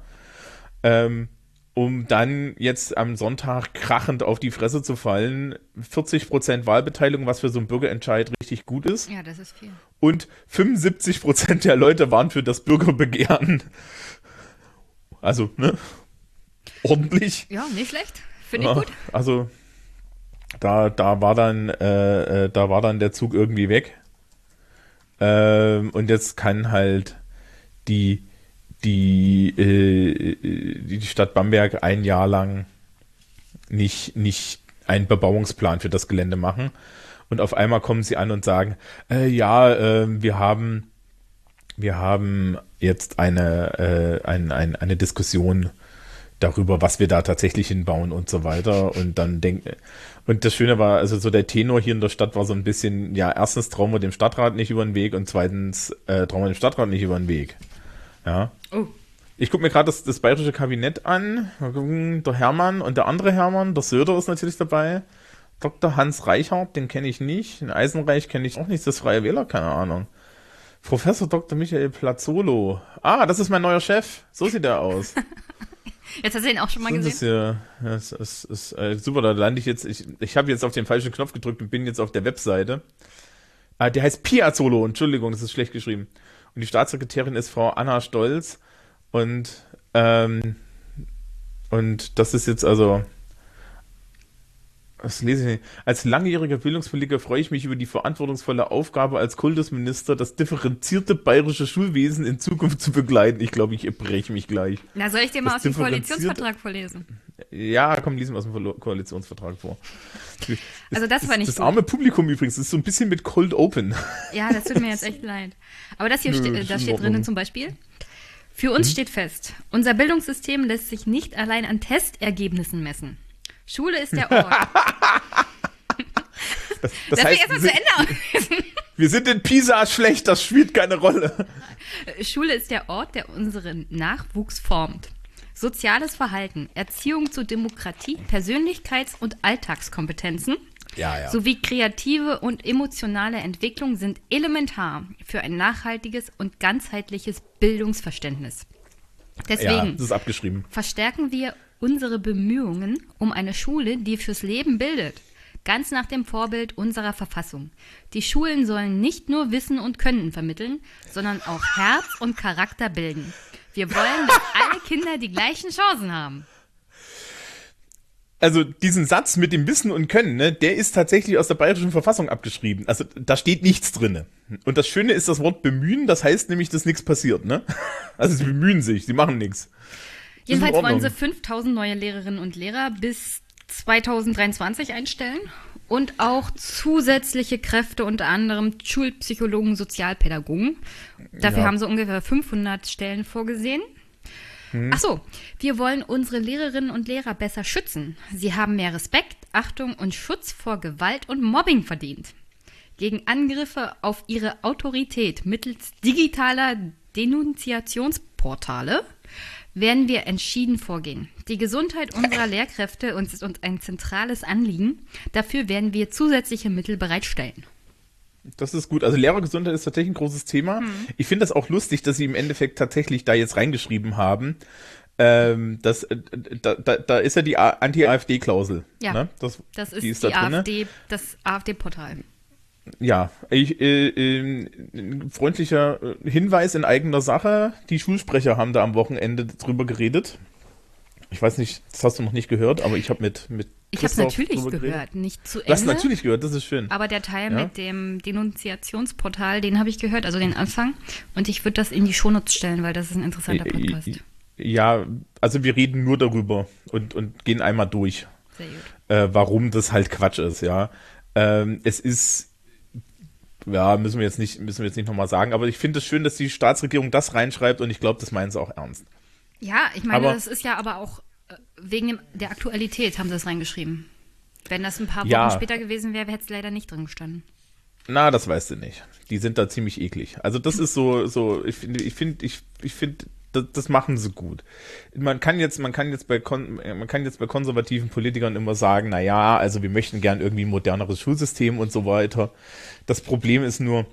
G: Ähm, um dann jetzt am Sonntag krachend auf die Fresse zu fallen. 40% Wahlbeteiligung, was für so einen Bürgerentscheid richtig gut ist.
A: Ja, das ist viel.
G: Und 75% der Leute waren für das Bürgerbegehren. Also, ne? Ordentlich.
A: Ja, nicht schlecht. Finde ich ja, gut.
G: Also, da, da war dann, äh, äh, da war dann der Zug irgendwie weg. Ähm, und jetzt kann halt die, die, äh, die Stadt Bamberg ein Jahr lang nicht, nicht einen Bebauungsplan für das Gelände machen. Und auf einmal kommen sie an und sagen, äh, ja, äh, wir haben, wir haben jetzt eine, äh, ein, ein, eine Diskussion darüber, was wir da tatsächlich hinbauen und so weiter. Und dann denken, und das Schöne war, also so der Tenor hier in der Stadt war so ein bisschen, ja, erstens trauen wir dem Stadtrat nicht über den Weg und zweitens äh, trauen wir dem Stadtrat nicht über den Weg. Ja. Oh. Ich gucke mir gerade das, das bayerische Kabinett an. Der Hermann und der andere Hermann, der Söder ist natürlich dabei. Dr. Hans Reichhardt, den kenne ich nicht. Den Eisenreich kenne ich auch nicht. Das Freie Wähler, keine Ahnung. Professor Dr. Michael Plazzolo. Ah, das ist mein neuer Chef. So sieht er aus.
A: Jetzt hast du ihn auch schon mal gesehen.
G: Das ja, das ist äh, super, da lande ich jetzt. Ich, ich habe jetzt auf den falschen Knopf gedrückt und bin jetzt auf der Webseite. Ah, der heißt Piazzolo, Entschuldigung, das ist schlecht geschrieben. Und die Staatssekretärin ist Frau Anna Stolz. Und, ähm, und das ist jetzt also was lese ich nicht? Als langjähriger Bildungspolitiker freue ich mich über die verantwortungsvolle Aufgabe als Kultusminister, das differenzierte bayerische Schulwesen in Zukunft zu begleiten. Ich glaube, ich breche mich gleich.
A: Na, soll ich dir mal das aus dem Koalitionsvertrag vorlesen?
G: Ja, komm, lies mal aus dem Koalitionsvertrag vor.
A: Also das war nicht
G: Das gut. arme Publikum übrigens, das ist so ein bisschen mit Cold Open.
A: Ja, das tut mir jetzt echt leid. Aber das hier Nö, steht, das steht drinnen zum Beispiel. Für uns hm? steht fest, unser Bildungssystem lässt sich nicht allein an Testergebnissen messen. Schule ist der Ort.
G: das, das heißt, erstmal zu Ende Wir sind in Pisa schlecht, das spielt keine Rolle.
A: Schule ist der Ort, der unseren Nachwuchs formt. Soziales Verhalten, Erziehung zu Demokratie, Persönlichkeits- und Alltagskompetenzen
G: ja, ja.
A: sowie kreative und emotionale Entwicklung sind elementar für ein nachhaltiges und ganzheitliches Bildungsverständnis. Deswegen
G: ja,
A: verstärken wir unsere Bemühungen um eine Schule, die fürs Leben bildet. Ganz nach dem Vorbild unserer Verfassung. Die Schulen sollen nicht nur Wissen und Können vermitteln, sondern auch Herz und Charakter bilden. Wir wollen, dass alle Kinder die gleichen Chancen haben.
G: Also diesen Satz mit dem Wissen und Können, ne, der ist tatsächlich aus der bayerischen Verfassung abgeschrieben. Also da steht nichts drinne. Und das Schöne ist das Wort bemühen, das heißt nämlich, dass nichts passiert. Ne? Also sie bemühen sich, sie machen nichts.
A: Jedenfalls wollen sie 5000 neue Lehrerinnen und Lehrer bis 2023 einstellen und auch zusätzliche Kräfte, unter anderem Schulpsychologen, Sozialpädagogen. Dafür ja. haben sie ungefähr 500 Stellen vorgesehen. Hm. Ach so, wir wollen unsere Lehrerinnen und Lehrer besser schützen. Sie haben mehr Respekt, Achtung und Schutz vor Gewalt und Mobbing verdient. Gegen Angriffe auf ihre Autorität mittels digitaler Denunziationsportale werden wir entschieden vorgehen. Die Gesundheit unserer Lehrkräfte ist uns ein zentrales Anliegen. Dafür werden wir zusätzliche Mittel bereitstellen.
G: Das ist gut. Also Lehrergesundheit ist tatsächlich ein großes Thema. Mhm. Ich finde das auch lustig, dass sie im Endeffekt tatsächlich da jetzt reingeschrieben haben, Ähm, das, äh, da, da, da ist ja die Anti-AfD-Klausel.
A: Ja,
G: ne?
A: das, das ist,
G: ist
A: die
G: da drin,
A: AfD, das AfD-Portal.
G: Ja, ich, äh, äh, freundlicher Hinweis in eigener Sache. Die Schulsprecher haben da am Wochenende drüber geredet. Ich weiß nicht, das hast du noch nicht gehört, aber ich habe mit, mit
A: Ich habe natürlich gehört, nicht zu Ende.
G: Du hast natürlich gehört, das ist schön.
A: Aber der Teil
G: Ja.
A: mit dem Denunziationsportal, den habe ich gehört, also den Anfang. Und ich würde das in die Shownotes stellen, weil das ist ein interessanter Podcast.
G: Ja, also wir reden nur darüber und, und gehen einmal durch,
A: Sehr gut.
G: äh, warum das halt Quatsch ist, ja. Ähm, es ist, ja, müssen wir jetzt nicht, müssen wir jetzt nicht nochmal sagen, aber ich finde es schön, dass die Staatsregierung das reinschreibt und ich glaube, das meinen sie auch ernst.
A: Ja, ich meine,
G: Aber-
A: das ist ja aber auch wegen der Aktualität haben sie das reingeschrieben. Wenn das ein paar Wochen
G: Ja.
A: später gewesen wäre, hätte es leider nicht drin gestanden.
G: Na, das weißt du nicht. Die sind da ziemlich eklig. Also das ist so, so, ich finde, ich finde, ich, ich finde, das, das machen sie gut. Man kann jetzt, man kann jetzt bei, man kann jetzt bei konservativen Politikern immer sagen, na ja, also wir möchten gern irgendwie ein moderneres Schulsystem und so weiter. Das Problem ist nur,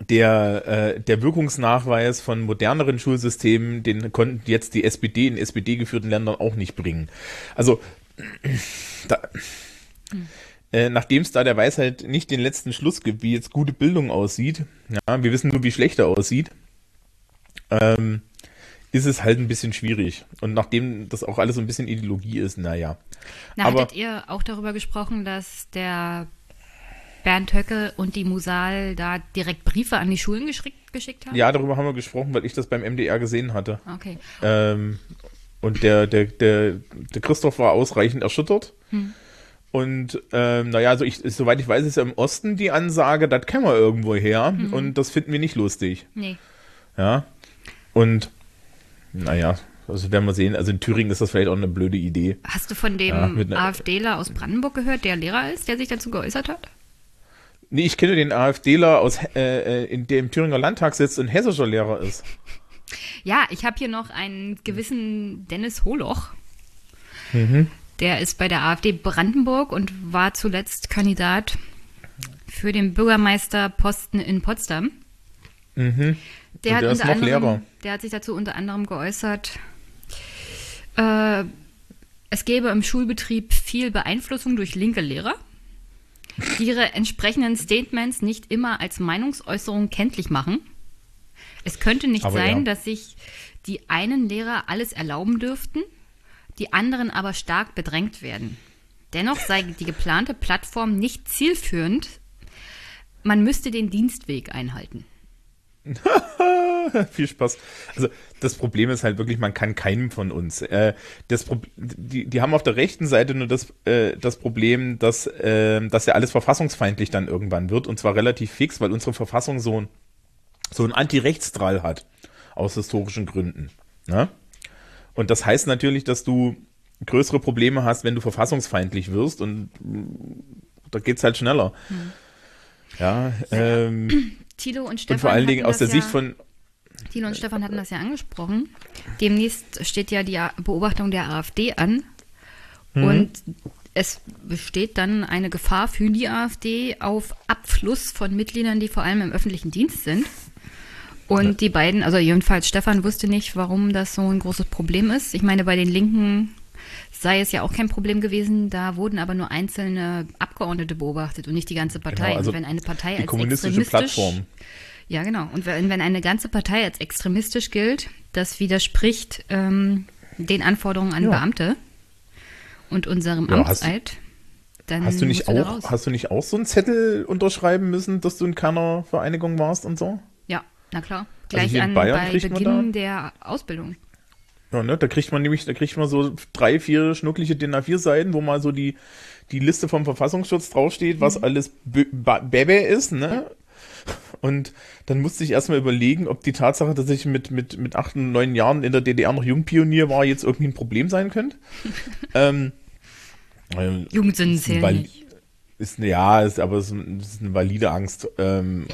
G: der, äh, der Wirkungsnachweis von moderneren Schulsystemen, den konnten jetzt die SPD in SPD-geführten Ländern auch nicht bringen. Also, da, äh, nachdem es da der Weisheit nicht den letzten Schluss gibt, wie jetzt gute Bildung aussieht, ja, wir wissen nur, wie schlechter aussieht, ähm, ist es halt ein bisschen schwierig. Und nachdem das auch alles so ein bisschen Ideologie ist, naja.
A: Na,
G: Aber-
A: hattet ihr auch darüber gesprochen, dass der Bernd Höcke und die Musal da direkt Briefe an die Schulen geschickt, geschickt haben?
G: Ja, darüber haben wir gesprochen, weil ich das beim MDR gesehen hatte.
A: Okay.
G: Ähm, und der, der, der, der Christoph war ausreichend erschüttert. Und ähm, naja, also ich, soweit ich weiß, ist ja im Osten die Ansage, das kennen wir irgendwo her und das finden wir nicht lustig.
A: Nee.
G: Ja. Und naja, also werden wir sehen. Also in Thüringen ist das vielleicht auch eine blöde Idee.
A: Hast du von dem
G: Ja,
A: AfDler aus Brandenburg gehört, der Lehrer ist, der sich dazu geäußert hat?
G: Nee, ich kenne den AfDler aus, äh, äh, in der im Thüringer Landtag sitzt und hessischer Lehrer ist.
A: Ja, ich habe hier noch einen gewissen Dennis Holoch.
G: Mhm.
A: Der ist bei der AfD Brandenburg und war zuletzt Kandidat für den Bürgermeisterposten in Potsdam.
G: Mhm.
A: Der,
G: der ist noch
A: anderem,
G: Lehrer.
A: der hat sich dazu unter anderem geäußert, äh, es gäbe im Schulbetrieb viel Beeinflussung durch linke Lehrer, die ihre entsprechenden Statements nicht immer als Meinungsäußerung kenntlich machen. Es könnte nicht
G: Aber
A: sein,
G: ja.
A: dass sich die einen Lehrer alles erlauben dürften, die anderen aber stark bedrängt werden. Dennoch sei die geplante Plattform nicht zielführend. Man müsste den Dienstweg einhalten.
G: Viel Spaß. Also das Problem ist halt wirklich, man kann keinem von uns. Äh, das Pro die, die haben auf der rechten Seite nur das, äh, das Problem, dass, äh, dass ja alles verfassungsfeindlich dann irgendwann wird und zwar relativ fix, weil unsere Verfassung so ein, so ein Anti-Rechtsdrall hat aus historischen Gründen. Ne? Und das heißt natürlich, dass du größere Probleme hast, wenn du verfassungsfeindlich wirst und mm, da geht's halt schneller. Ja, ähm,
A: Thilo und Stefan
G: und vor allen Dingen aus der
A: das
G: Sicht
A: ja,
G: von
A: Thilo und Stefan hatten das ja angesprochen. Demnächst steht ja die Beobachtung der AfD an.
G: Mhm.
A: Und es besteht dann eine Gefahr für die AfD auf Abfluss von Mitgliedern, die vor allem im öffentlichen Dienst sind. Und die beiden, also jedenfalls Stefan wusste nicht, warum das so ein großes Problem ist. Ich meine, bei den Linken sei es ja auch kein Problem gewesen. Da wurden aber nur einzelne Abgeordnete beobachtet und nicht die ganze Partei.
G: Genau, also
A: und wenn eine Partei
G: die
A: als
G: kommunistische
A: extremistisch
G: Plattform.
A: Ja, genau. Und wenn, wenn eine ganze Partei als extremistisch gilt, das widerspricht ähm, den Anforderungen an
G: Ja.
A: Beamte und unserem
G: Ja, hast
A: Amtseid, dann
G: Hast du nicht auch, hast du nicht auch so einen Zettel unterschreiben müssen, dass du in keiner Vereinigung warst und so?
A: Ja, na klar. Gleich
G: hier in
A: an bei Beginn der Ausbildung.
G: Ja, ne, da kriegt man nämlich, da kriegt man so drei, vier schnuckliche DIN A4 Seiten, wo mal so die, die Liste vom Verfassungsschutz draufsteht,
A: Mhm.
G: was alles Bö- Ba- Bäbe ist, ne? Und dann musste ich erstmal überlegen, ob die Tatsache, dass ich mit, mit, mit acht und neun Jahren in der DDR noch Jungpionier war, jetzt irgendwie ein Problem sein könnte. ähm, äh,
A: Jugendsünden
G: ein
A: zählen
G: Val-
A: nicht.
G: Ist, ja, ist, aber es ist, ist eine valide Angst. Ähm,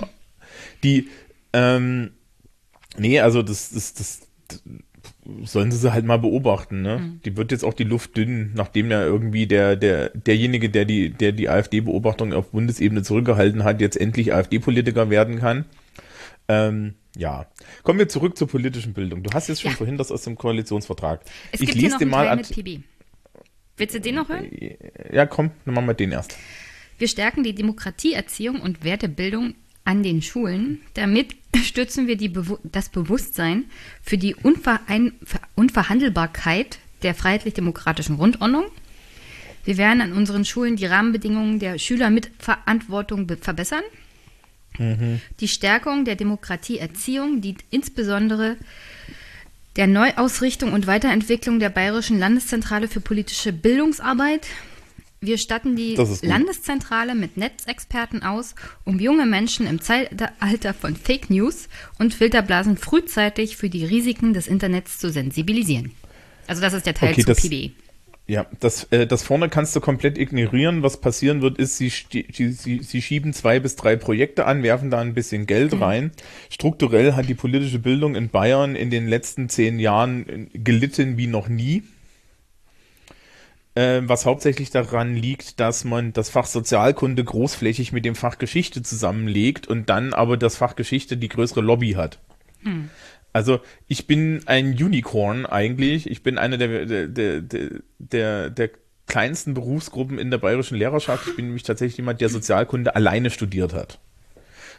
G: die, ähm, nee, also das, das, das, das sollen sie sie halt mal beobachten, ne?
A: Mhm.
G: Die wird jetzt auch die Luft dünn, nachdem ja irgendwie der, der, derjenige, der die, der die AfD-Beobachtung auf Bundesebene zurückgehalten hat, jetzt endlich AfD-Politiker werden kann. Ähm, ja. Kommen wir zurück zur politischen Bildung. Du hast jetzt schon
A: Ja.
G: vorhin das aus dem Koalitionsvertrag.
A: Es
G: ich
A: gibt hier
G: lese
A: noch
G: dir
A: einen
G: mal
A: mit PB. Willst du den noch hören?
G: Ja, komm, dann machen wir den erst.
A: Wir stärken die Demokratieerziehung und Wertebildung an den Schulen. Damit stützen wir Bewu das Bewusstsein für die Unverein Ver Unverhandelbarkeit der freiheitlich-demokratischen Grundordnung. Wir werden an unseren Schulen die Rahmenbedingungen der Schüler mit Verantwortung be- verbessern. Die Stärkung der Demokratieerziehung dient insbesondere der Neuausrichtung und Weiterentwicklung der Bayerischen Landeszentrale für politische Bildungsarbeit. Wir statten die. Landeszentrale mit Netzexperten aus, um junge Menschen im Zeitalter von Fake News und Filterblasen frühzeitig für die Risiken des Internets zu sensibilisieren. Also das ist der Teil
G: Okay,
A: zu
G: das-
A: PB.
G: Ja, das, äh, das vorne kannst du komplett ignorieren. Was passieren wird, ist, sie, sie, sie, sie schieben zwei bis drei Projekte an, werfen da ein bisschen Geld rein. Strukturell hat die politische Bildung in Bayern in den letzten zehn Jahren äh, gelitten wie noch nie. Äh, was hauptsächlich daran liegt, dass man das Fach Sozialkunde großflächig mit dem Fach Geschichte zusammenlegt und dann aber das Fach Geschichte die größere Lobby hat. Also ich bin ein Unicorn eigentlich. Ich bin einer der, der, der, der, der kleinsten Berufsgruppen in der bayerischen Lehrerschaft. Ich bin nämlich tatsächlich jemand, der Sozialkunde alleine studiert hat.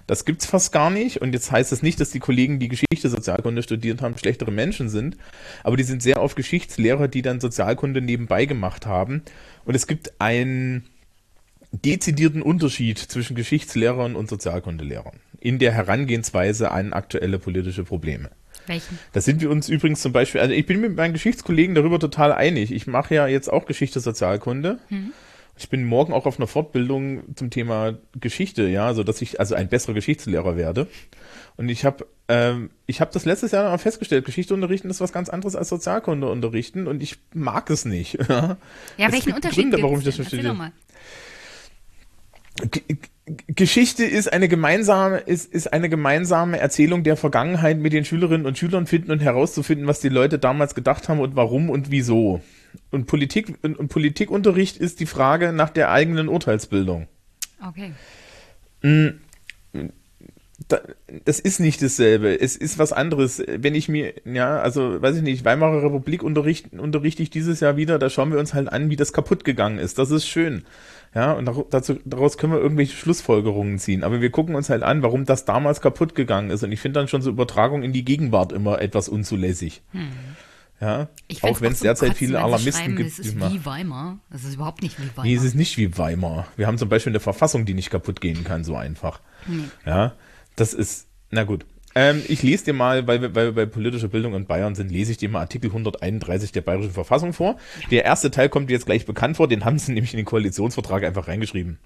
G: Das gibt's fast gar nicht. Und jetzt heißt es nicht, dass die Kollegen, die Geschichte Sozialkunde studiert haben, schlechtere Menschen sind. Aber die sind sehr oft Geschichtslehrer, die dann Sozialkunde nebenbei gemacht haben. Und es gibt einen dezidierten Unterschied zwischen Geschichtslehrern und Sozialkundelehrern in der Herangehensweise an aktuelle politische Probleme.
A: Welchen?
G: Da sind wir uns übrigens zum Beispiel, also ich bin mit meinen Geschichtskollegen darüber total einig. Ich mache ja jetzt auch Geschichte Sozialkunde. Ich bin morgen auch auf einer Fortbildung zum Thema Geschichte, ja, so dass ich also ein besserer Geschichtslehrer werde. Und ich habe ähm, ich habe das letztes Jahr mal festgestellt, Geschichte unterrichten ist was ganz anderes als Sozialkunde unterrichten und ich mag es nicht. Ja,
A: Ja,
G: Es
A: welchen Unterschied
G: Gründe, warum ich das G- Geschichte ist eine gemeinsame, ist, ist eine gemeinsame Erzählung der Vergangenheit mit den Schülerinnen und Schülern finden und herauszufinden, was die Leute damals gedacht haben und warum und wieso. Und Politik, und, Politikunterricht ist die Frage nach der eigenen Urteilsbildung.
A: Okay.
G: Da, das ist nicht dasselbe. Es ist was anderes. Wenn ich mir, ja, also weiß ich nicht, Weimarer Republik unterrichten, unterrichte ich dieses Jahr wieder, da schauen wir uns halt an, wie das kaputt gegangen ist. Das ist schön. Ja, und dazu, daraus können wir irgendwelche Schlussfolgerungen ziehen. Aber wir gucken uns halt an, warum das damals kaputt gegangen ist. Und ich finde dann schon so Übertragung in die Gegenwart immer etwas unzulässig. Ja, auch wenn es
A: so
G: derzeit viele Alarmisten gibt.
A: Es ist
G: machen-
A: wie Weimar. Es ist überhaupt nicht wie Weimar.
G: Nee, es ist nicht wie Weimar. Wir haben zum Beispiel eine Verfassung, die nicht kaputt gehen kann, so einfach. Ja, das ist, na gut. Ähm, ich lese dir mal, weil wir, weil wir bei politischer Bildung in Bayern sind, lese ich dir mal Artikel 131 der Bayerischen Verfassung vor. Der erste Teil kommt dir jetzt gleich bekannt vor, den haben sie nämlich in den Koalitionsvertrag einfach reingeschrieben.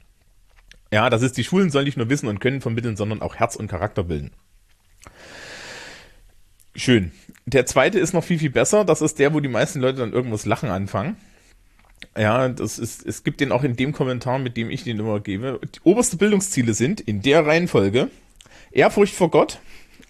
G: Ja, das ist, die Schulen sollen nicht nur Wissen und Können vermitteln, sondern auch Herz und Charakter bilden. Schön. Der zweite ist noch viel, viel besser. Das ist der, wo die meisten Leute dann irgendwas lachen anfangen. Ja, das ist, es gibt den auch in dem Kommentar, mit dem ich den immer gebe. Die oberste Bildungsziele sind in der Reihenfolge Ehrfurcht vor Gott,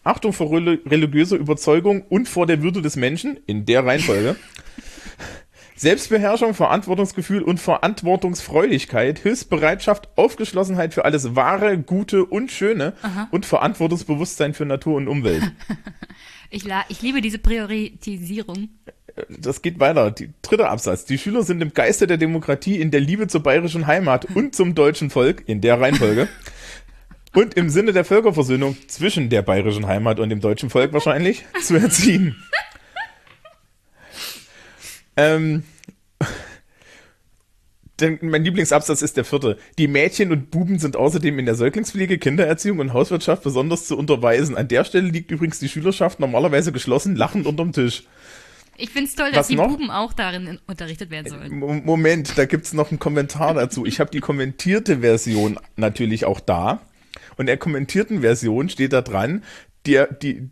G: Achtung vor reli- religiöser Überzeugung und vor der Würde des Menschen in der Reihenfolge. Selbstbeherrschung, Verantwortungsgefühl und Verantwortungsfreudigkeit, Hilfsbereitschaft, Aufgeschlossenheit für alles Wahre, Gute und Schöne und Verantwortungsbewusstsein für Natur und Umwelt.
A: Ich, la ich liebe diese Priorisierung.
G: das geht weiter. Die dritte Absatz. Die Schüler sind im Geiste der Demokratie in der Liebe zur bayerischen Heimat und zum deutschen Volk in der Reihenfolge. Und im Sinne der Völkerversöhnung zwischen der bayerischen Heimat und dem deutschen Volk wahrscheinlich zu erziehen. ähm, denn mein Lieblingsabsatz ist der vierte. Die Mädchen und Buben sind außerdem in der Säuglingspflege, Kindererziehung und Hauswirtschaft besonders zu unterweisen. An der Stelle liegt übrigens die Schülerschaft normalerweise geschlossen, lachend unterm Tisch.
A: Ich finde es toll,
G: Was
A: dass die
G: noch?
A: Buben auch darin in- unterrichtet werden sollen.
G: Mo- Moment, da gibt's noch einen Kommentar dazu. Ich habe die kommentierte Version natürlich auch da. Und in der kommentierten Version steht da dran, die, die,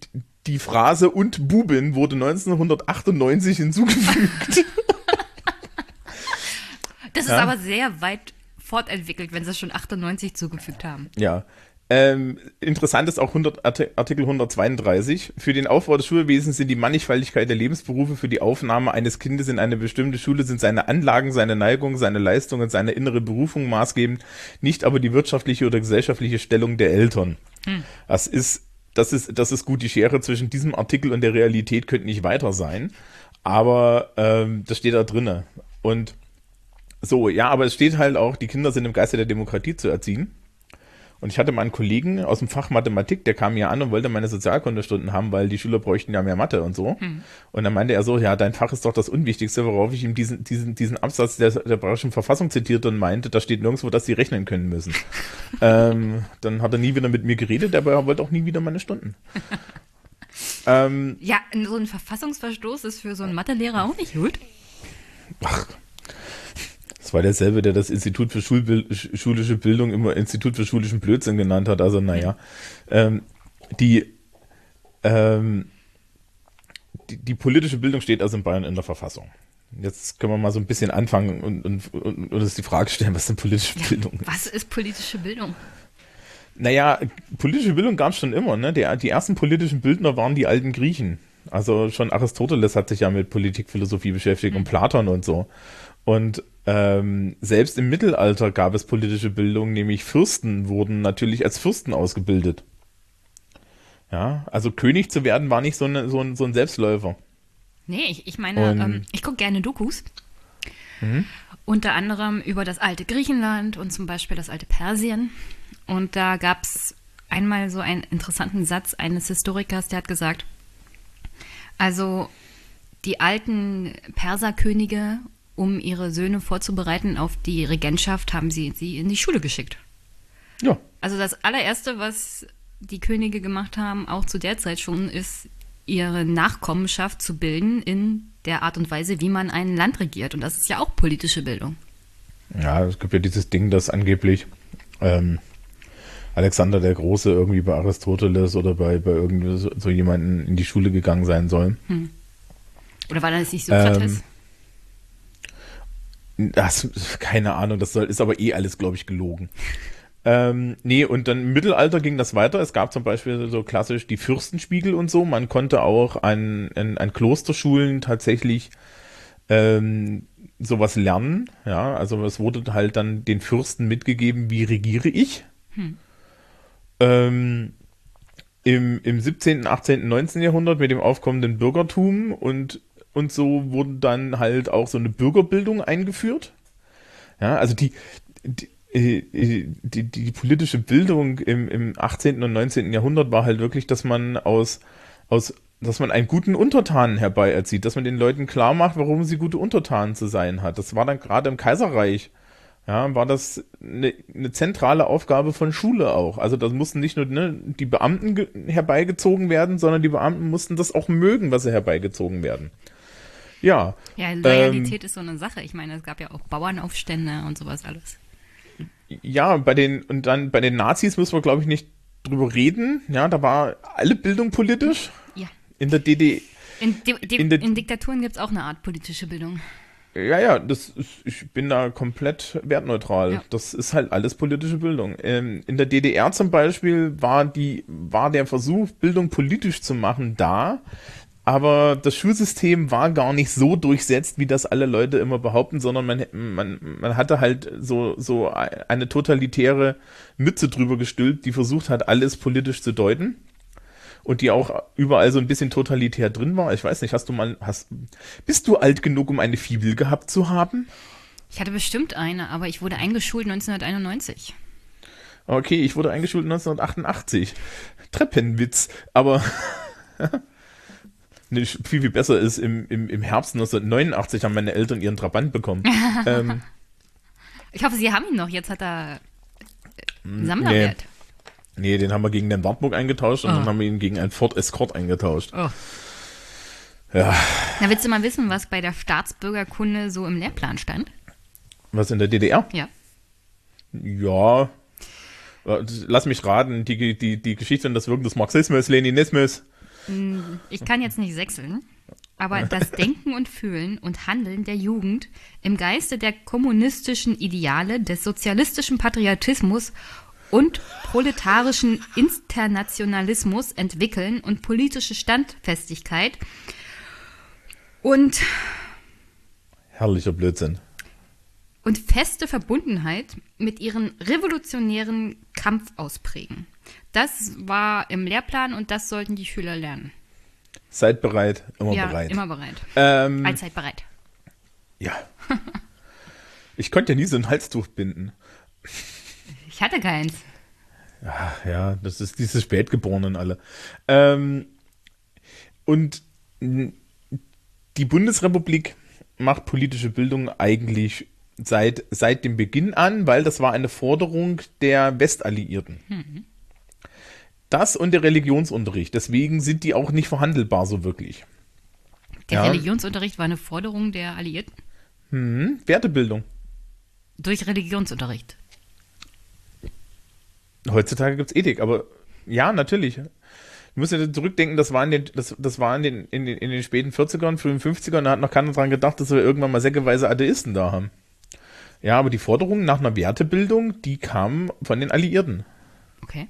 G: die Phrase und Buben wurde 1998 hinzugefügt.
A: Das ist
G: Ja.
A: aber sehr weit fortentwickelt, wenn sie schon 98 zugefügt haben.
G: ja. Ähm, interessant ist auch 100, Arti- Artikel 132. Für den Aufbau des Schulwesens sind die Mannigfaltigkeit der Lebensberufe für die Aufnahme eines Kindes in eine bestimmte Schule sind seine Anlagen, seine Neigung, seine Leistung und seine innere Berufung maßgebend, nicht aber die wirtschaftliche oder gesellschaftliche Stellung der Eltern. Das ist das ist, das ist gut. Die Schere zwischen diesem Artikel und der Realität könnte nicht weiter sein. Aber ähm, das steht da drinne. Und so, ja, aber es steht halt auch, die Kinder sind im Geiste der Demokratie zu erziehen. Und ich hatte mal einen Kollegen aus dem Fach Mathematik, der kam mir an und wollte meine Sozialkundestunden haben, weil die Schüler bräuchten ja mehr Mathe und so. Hm. Und dann meinte er so, ja, dein Fach ist doch das Unwichtigste, worauf ich ihm diesen, diesen, diesen Absatz der, der Bayerischen Verfassung zitierte und meinte, da steht nirgendwo, dass sie rechnen können müssen. ähm, dann hat er nie wieder mit mir geredet, aber er wollte auch nie wieder meine Stunden.
A: ähm, ja, so ein Verfassungsverstoß ist für so einen Mathelehrer auch nicht gut.
G: Ach, das war derselbe, der das Institut für Schulbild, schulische Bildung immer Institut für schulischen Blödsinn genannt hat. Also naja, ähm, die, ähm, die, die politische Bildung steht also in Bayern in der Verfassung. Jetzt können wir mal so ein bisschen anfangen und, und, und, und uns die Frage stellen, was ist denn politische ja, Bildung?
A: Was ist politische Bildung?
G: Naja, politische Bildung gab es schon immer. Ne? Der, die ersten politischen Bildner waren die alten Griechen. Also schon Aristoteles hat sich ja mit Politikphilosophie beschäftigt mhm. und Platon und so. Und ähm, selbst im Mittelalter gab es politische Bildung, nämlich Fürsten wurden natürlich als Fürsten ausgebildet. Ja, also König zu werden war nicht so, eine, so, ein, so ein Selbstläufer.
A: Nee, ich, ich meine, ähm, ich gucke gerne Dokus. Mhm. Unter anderem über das alte Griechenland und zum Beispiel das alte Persien. Und da gab es einmal so einen interessanten Satz eines Historikers, der hat gesagt, also die alten Perserkönige um ihre Söhne vorzubereiten auf die Regentschaft, haben sie sie in die Schule geschickt. Ja. Also das allererste, was die Könige gemacht haben, auch zu der Zeit schon, ist ihre Nachkommenschaft zu bilden in der Art und Weise, wie man ein Land regiert. Und das ist ja auch politische Bildung.
G: Ja, es gibt ja dieses Ding, dass angeblich ähm, Alexander der Große irgendwie bei Aristoteles oder bei, bei irgendwie so, so jemanden in die Schule gegangen sein soll. Hm.
A: Oder war das nicht Sokrates? Ähm,
G: das, keine Ahnung, das soll, ist aber eh alles, glaube ich, gelogen. Ähm, nee, und dann im Mittelalter ging das weiter. Es gab zum Beispiel so klassisch die Fürstenspiegel und so. Man konnte auch an, an, an Klosterschulen tatsächlich ähm, sowas lernen. Ja, also es wurde halt dann den Fürsten mitgegeben, wie regiere ich. Hm. Ähm, im, Im 17., 18., 19. Jahrhundert mit dem aufkommenden Bürgertum und und so wurde dann halt auch so eine Bürgerbildung eingeführt. Ja, also die, die äh, die, die, politische Bildung im, im 18. und 19. Jahrhundert war halt wirklich, dass man aus, aus, dass man einen guten Untertanen herbeierzieht, dass man den Leuten klar macht, warum sie gute Untertanen zu sein hat. Das war dann gerade im Kaiserreich, ja, war das eine, eine zentrale Aufgabe von Schule auch. Also das mussten nicht nur ne, die Beamten herbeigezogen werden, sondern die Beamten mussten das auch mögen, was sie herbeigezogen werden. Ja.
A: Ja, Loyalität ähm, ist so eine Sache. Ich meine, es gab ja auch Bauernaufstände und sowas alles.
G: Ja, bei den, und dann bei den Nazis müssen wir, glaube ich, nicht drüber reden. Ja, da war alle Bildung politisch. Ja. In der DDR.
A: In, in, in, Diktaturen gibt es auch eine Art politische Bildung.
G: Ja, ja, das ist, ich bin da komplett wertneutral. Ja. Das ist halt alles politische Bildung. Ähm, in der DDR zum Beispiel war die, war der Versuch, Bildung politisch zu machen, da, aber das Schulsystem war gar nicht so durchsetzt, wie das alle Leute immer behaupten, sondern man, man, man hatte halt so, so eine totalitäre Mütze drüber gestülpt, die versucht hat, alles politisch zu deuten. Und die auch überall so ein bisschen totalitär drin war. Ich weiß nicht, hast du mal, hast, bist du alt genug, um eine Fibel gehabt zu haben?
A: Ich hatte bestimmt eine, aber ich wurde eingeschult 1991.
G: Okay, ich wurde eingeschult 1988. Treppenwitz, aber nee, viel, viel besser ist, im, im, im Herbst 1989 haben meine Eltern ihren Trabant bekommen. ähm,
A: ich hoffe, sie haben ihn noch. Jetzt hat er Sammlerwert.
G: Nee. nee. den haben wir gegen den Wartburg eingetauscht und oh. dann haben wir ihn gegen einen Ford Escort eingetauscht. Oh.
A: Ja. Na, willst du mal wissen, was bei der Staatsbürgerkunde so im Lehrplan stand?
G: Was in der DDR?
A: Ja.
G: Ja. Lass mich raten, die, die, die Geschichte und das Wirken des Marxismus, Leninismus.
A: Hm, ich kann jetzt nicht sechseln, aber das Denken und Fühlen und Handeln der Jugend im Geiste der kommunistischen Ideale, des sozialistischen Patriotismus und proletarischen Internationalismus entwickeln und politische Standfestigkeit und
G: herrlicher Blödsinn.
A: und feste Verbundenheit mit ihren revolutionären Kampf ausprägen. Das war im Lehrplan und das sollten die Schüler lernen.
G: Seid bereit, immer
A: ja,
G: bereit.
A: immer bereit.
G: Ähm,
A: Allzeit bereit.
G: ja. Ich konnte ja nie so ein Halstuch binden.
A: Ich hatte keins.
G: Ach, ja, das ist diese Spätgeborenen alle. Ähm, und die Bundesrepublik macht politische Bildung eigentlich seit, seit dem Beginn an, weil das war eine Forderung der Westalliierten. Das und der Religionsunterricht. Deswegen sind die auch nicht verhandelbar so wirklich.
A: Der
G: Ja.
A: Religionsunterricht war eine Forderung der Alliierten.
G: Hm, Wertebildung.
A: Durch Religionsunterricht.
G: Heutzutage gibt es Ethik, aber ja, natürlich. Du musst ja zurückdenken, das war in den, das, das war in den, in den, in den späten 40ern, frühen 50ern, da hat noch keiner dran gedacht, dass wir irgendwann mal säckeweise Atheisten da haben. Ja, aber die Forderung nach einer Wertebildung, die kam von den Alliierten.
A: Okay.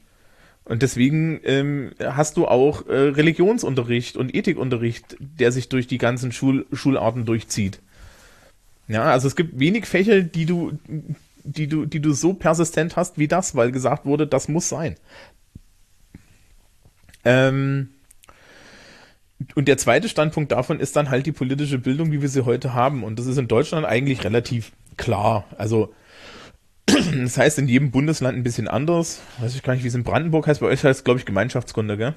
G: Und deswegen ähm, hast du auch äh, Religionsunterricht und Ethikunterricht, der sich durch die ganzen Schul Schularten durchzieht. Ja, also es gibt wenig Fächer, die du, die du, die du so persistent hast wie das, weil gesagt wurde, das muss sein. Ähm, und der zweite Standpunkt davon ist dann halt die politische Bildung, wie wir sie heute haben. Und das ist in Deutschland eigentlich relativ klar. Also das heißt in jedem Bundesland ein bisschen anders. Weiß ich gar nicht, wie es in Brandenburg heißt. Bei euch heißt es, glaube ich, Gemeinschaftskunde, gell?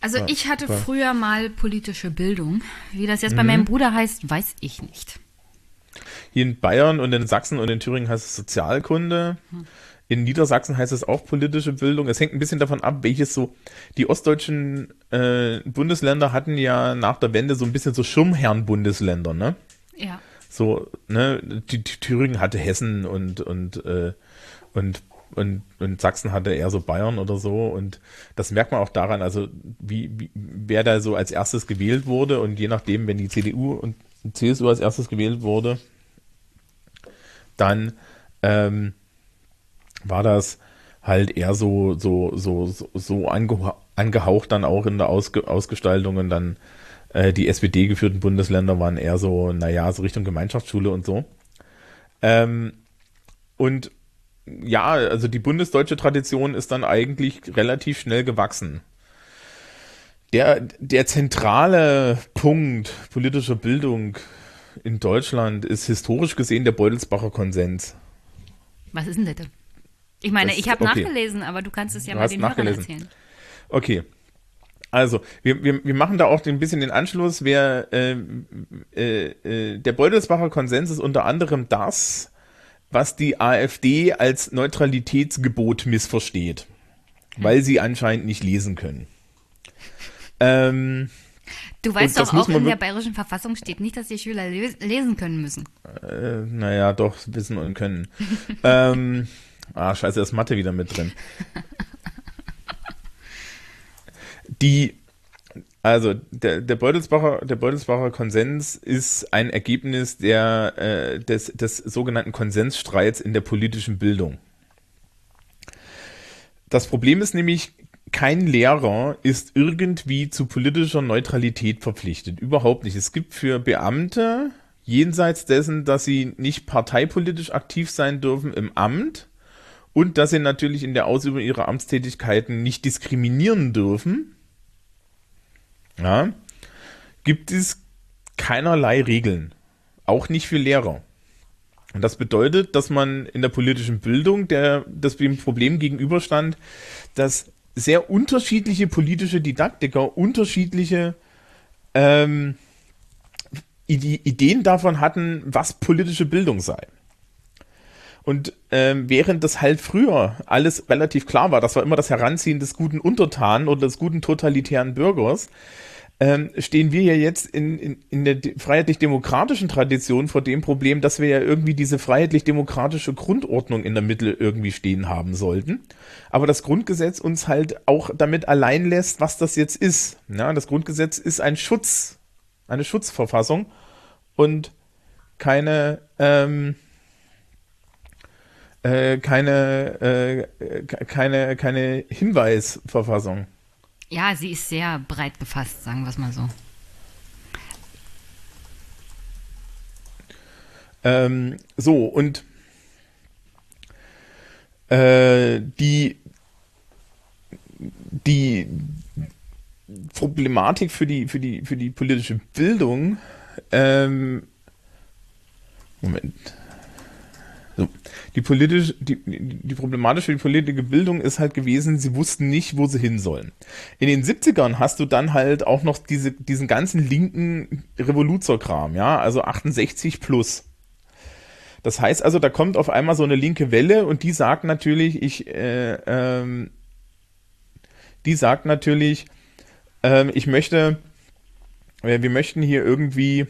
A: Also ich hatte
G: ja.
A: früher mal politische Bildung. Wie das jetzt bei
G: Mhm.
A: meinem Bruder heißt, weiß ich nicht.
G: Hier in Bayern und in Sachsen und in Thüringen heißt es Sozialkunde. In Niedersachsen heißt es auch politische Bildung. Es hängt ein bisschen davon ab, welches so. Die ostdeutschen äh, Bundesländer hatten ja nach der Wende so ein bisschen so Schirmherren-Bundesländer, ne?
A: Ja.
G: So, ne, die, die Thüringen hatte Hessen und und äh, und und, und Sachsen hatte eher so Bayern oder so. Und das merkt man auch daran, also wie, wie wer da so als erstes gewählt wurde. Und je nachdem, wenn die CDU und CSU als erstes gewählt wurde, dann ähm, war das halt eher so so so so, so ange, angehaucht dann auch in der Ausge, Ausgestaltung. Und dann äh, die SPD geführten Bundesländer waren eher so, naja, so Richtung Gemeinschaftsschule und so. Ähm, und ja, also die bundesdeutsche Tradition ist dann eigentlich relativ schnell gewachsen. Der, der zentrale Punkt politischer Bildung in Deutschland ist historisch gesehen der Beutelsbacher Konsens.
A: Was ist denn das? Ich meine,
G: Das-
A: ich habe
G: okay.
A: nachgelesen, aber du kannst es ja
G: Du
A: mal den Hörern erzählen.
G: Okay. Also, wir, wir, wir machen da auch ein bisschen den Anschluss. Wer, äh, äh, äh, der Beutelsbacher Konsens ist unter anderem das, was die AfD als Neutralitätsgebot missversteht, weil sie anscheinend nicht lesen können. Ähm,
A: Du weißt doch auch, in der bayerischen Verfassung steht nicht, dass die Schüler les lesen können müssen.
G: äh, naja, doch, wissen und können. ähm, ah, scheiße, da ist Mathe wieder mit drin. Die, also der, der Beutelsbacher, der Beutelsbacher Konsens ist ein Ergebnis der, äh, des, des sogenannten Konsensstreits in der politischen Bildung. Das Problem ist nämlich, kein Lehrer ist irgendwie zu politischer Neutralität verpflichtet. Überhaupt nicht. Es gibt für Beamte, jenseits dessen, dass sie nicht parteipolitisch aktiv sein dürfen im Amt und dass sie natürlich in der Ausübung ihrer Amtstätigkeiten nicht diskriminieren dürfen, ja, gibt es keinerlei Regeln. Auch nicht für Lehrer. Und das bedeutet, dass man in der politischen Bildung der, das Problem gegenüberstand, dass sehr unterschiedliche politische Didaktiker unterschiedliche ähm, Ide Ideen davon hatten, was politische Bildung sei. Und ähm, während das halt früher alles relativ klar war, das war immer das Heranziehen des guten Untertanen oder des guten totalitären Bürgers, ähm, stehen wir ja jetzt in, in, in der de- freiheitlich-demokratischen Tradition vor dem Problem, dass wir ja irgendwie diese freiheitlich-demokratische Grundordnung in der Mitte irgendwie stehen haben sollten. Aber das Grundgesetz uns halt auch damit allein lässt, was das jetzt ist. Ja, das Grundgesetz ist ein Schutz, eine Schutzverfassung und keine, ähm, äh, keine, äh, ke- keine, keine Hinweisverfassung.
A: Ja, sie ist sehr breit gefasst, sagen wir es mal so.
G: Ähm, so, und äh, die, die Problematik für die, für die, für die politische Bildung, ähm, Moment. So. Die, politisch, die, die Problematik für die politische Bildung ist halt gewesen, sie wussten nicht, wo sie hin sollen. In den 70ern hast du dann halt auch noch diese, diesen ganzen linken Revoluzerkram, ja, also 68 plus. Das heißt also, da kommt auf einmal so eine linke Welle und die sagt natürlich, ich, äh, ähm, die sagt natürlich, ähm, ich möchte, äh, wir möchten hier irgendwie,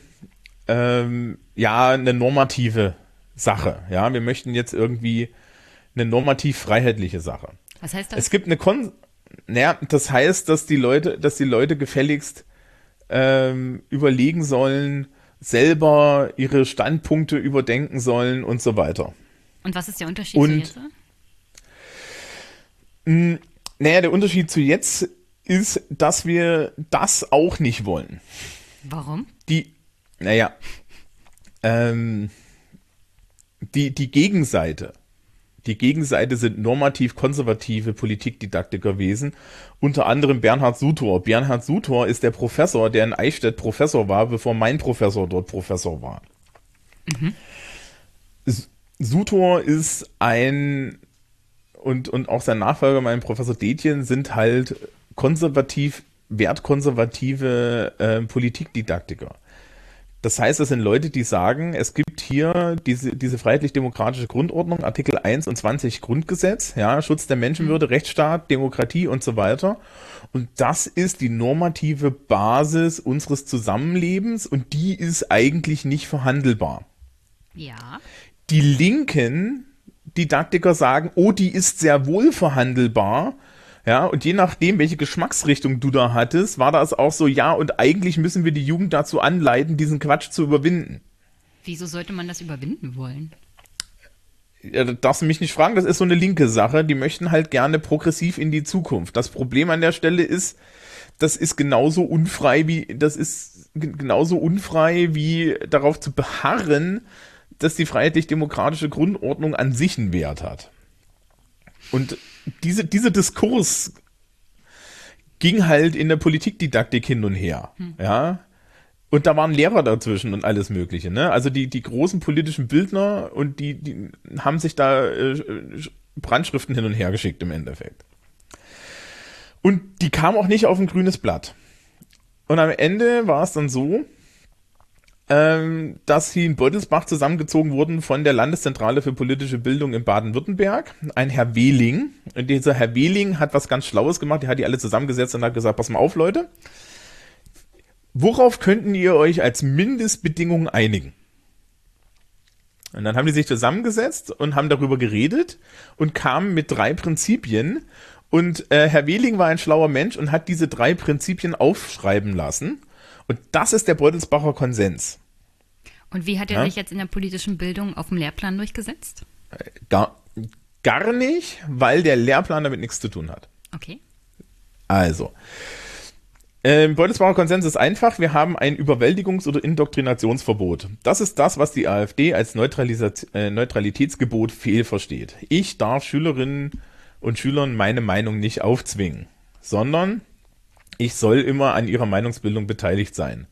G: ähm, ja, eine normative Sache. Ja, wir möchten jetzt irgendwie eine normativ freiheitliche Sache.
A: Was heißt das?
G: Es gibt eine Kon naja, das heißt, dass die Leute, dass die Leute gefälligst ähm, überlegen sollen, selber ihre Standpunkte überdenken sollen und so weiter.
A: Und was ist der Unterschied
G: und,
A: zu jetzt?
G: Mh, naja, der Unterschied zu jetzt ist, dass wir das auch nicht wollen.
A: Warum?
G: Die, naja, ähm, die, die Gegenseite, die Gegenseite sind normativ konservative Politikdidaktikerwesen, unter anderem Bernhard Sutor. Bernhard Sutor ist der Professor, der in Eichstätt Professor war, bevor mein Professor dort Professor war. Mhm. Sutor ist ein und, und auch sein Nachfolger, mein Professor Detjen, sind halt konservativ, wertkonservative äh, Politikdidaktiker. Das heißt, das sind Leute, die sagen, es gibt hier diese, diese freiheitlich-demokratische Grundordnung, Artikel 1 und 20 Grundgesetz, ja, Schutz der Menschenwürde, mhm. Rechtsstaat, Demokratie und so weiter. Und das ist die normative Basis unseres Zusammenlebens und die ist eigentlich nicht verhandelbar.
A: Ja.
G: Die linken Didaktiker sagen, oh, die ist sehr wohl verhandelbar ja, und je nachdem, welche Geschmacksrichtung du da hattest, war das auch so, ja, und eigentlich müssen wir die Jugend dazu anleiten, diesen Quatsch zu überwinden.
A: Wieso sollte man das überwinden wollen?
G: Ja, das darfst du mich nicht fragen, das ist so eine linke Sache. Die möchten halt gerne progressiv in die Zukunft. Das Problem an der Stelle ist, das ist genauso unfrei wie, das ist genauso unfrei wie darauf zu beharren, dass die freiheitlich-demokratische Grundordnung an sich einen Wert hat. Und diese, dieser Diskurs ging halt in der Politikdidaktik hin und her. Hm. Ja. Und da waren Lehrer dazwischen und alles Mögliche. Ne? Also die, die großen politischen Bildner und die, die haben sich da äh, Brandschriften hin und her geschickt im Endeffekt. Und die kamen auch nicht auf ein grünes Blatt. Und am Ende war es dann so, ähm, dass sie in Beutelsbach zusammengezogen wurden von der Landeszentrale für politische Bildung in Baden-Württemberg, ein Herr Wehling. Und dieser Herr Wehling hat was ganz Schlaues gemacht, der hat die alle zusammengesetzt und hat gesagt, pass mal auf, Leute, worauf könnten ihr euch als Mindestbedingungen einigen? Und dann haben die sich zusammengesetzt und haben darüber geredet und kamen mit drei Prinzipien. Und äh, Herr Wehling war ein schlauer Mensch und hat diese drei Prinzipien aufschreiben lassen und das ist der Beutelsbacher Konsens.
A: Und wie hat er ja? sich jetzt in der politischen Bildung auf dem Lehrplan durchgesetzt?
G: Gar, gar nicht, weil der Lehrplan damit nichts zu tun hat.
A: Okay.
G: Also, ähm, Beutelsbacher Konsens ist einfach, wir haben ein Überwältigungs- oder Indoktrinationsverbot. Das ist das, was die AfD als äh, Neutralitätsgebot fehlversteht. Ich darf Schülerinnen und Schülern meine Meinung nicht aufzwingen, sondern ich soll immer an ihrer Meinungsbildung beteiligt sein.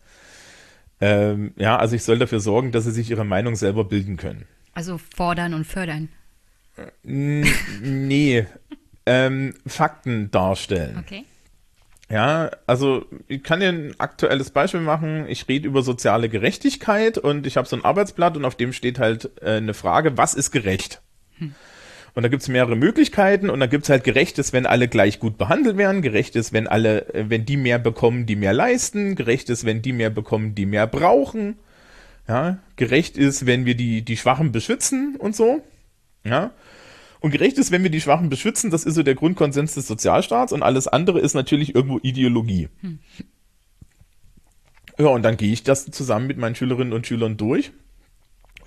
G: Ähm, ja, also ich soll dafür sorgen, dass sie sich ihre Meinung selber bilden können.
A: Also fordern und fördern.
G: nee, ähm, Fakten darstellen.
A: Okay.
G: Ja, also ich kann dir ein aktuelles Beispiel machen. Ich rede über soziale Gerechtigkeit und ich habe so ein Arbeitsblatt und auf dem steht halt äh, eine Frage, was ist gerecht? Hm. Und da gibt's mehrere Möglichkeiten und da gibt's halt gerechtes, wenn alle gleich gut behandelt werden, gerechtes, wenn alle, äh, wenn die mehr bekommen, die mehr leisten, gerechtes, wenn die mehr bekommen, die mehr brauchen. Ja, gerecht ist, wenn wir die, die Schwachen beschützen und so. Ja. Und gerecht ist, wenn wir die Schwachen beschützen, das ist so der Grundkonsens des Sozialstaats und alles andere ist natürlich irgendwo Ideologie. Hm. Ja, und dann gehe ich das zusammen mit meinen Schülerinnen und Schülern durch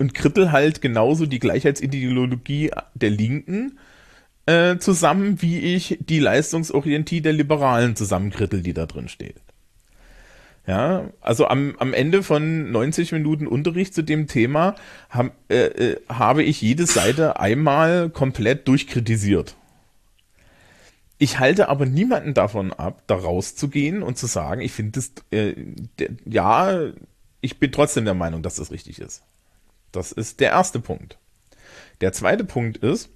G: und krittel halt genauso die Gleichheitsideologie der Linken äh, zusammen, wie ich die Leistungsorientie der Liberalen zusammenkrittel, die da drin steht. Ja, also am, am Ende von 90 Minuten Unterricht zu dem Thema hab, äh, äh, habe ich jede Seite einmal komplett durchkritisiert. Ich halte aber niemanden davon ab, da rauszugehen und zu sagen, ich finde das, äh, ja, ich bin trotzdem der Meinung, dass das richtig ist. Das ist der erste Punkt. Der zweite Punkt ist,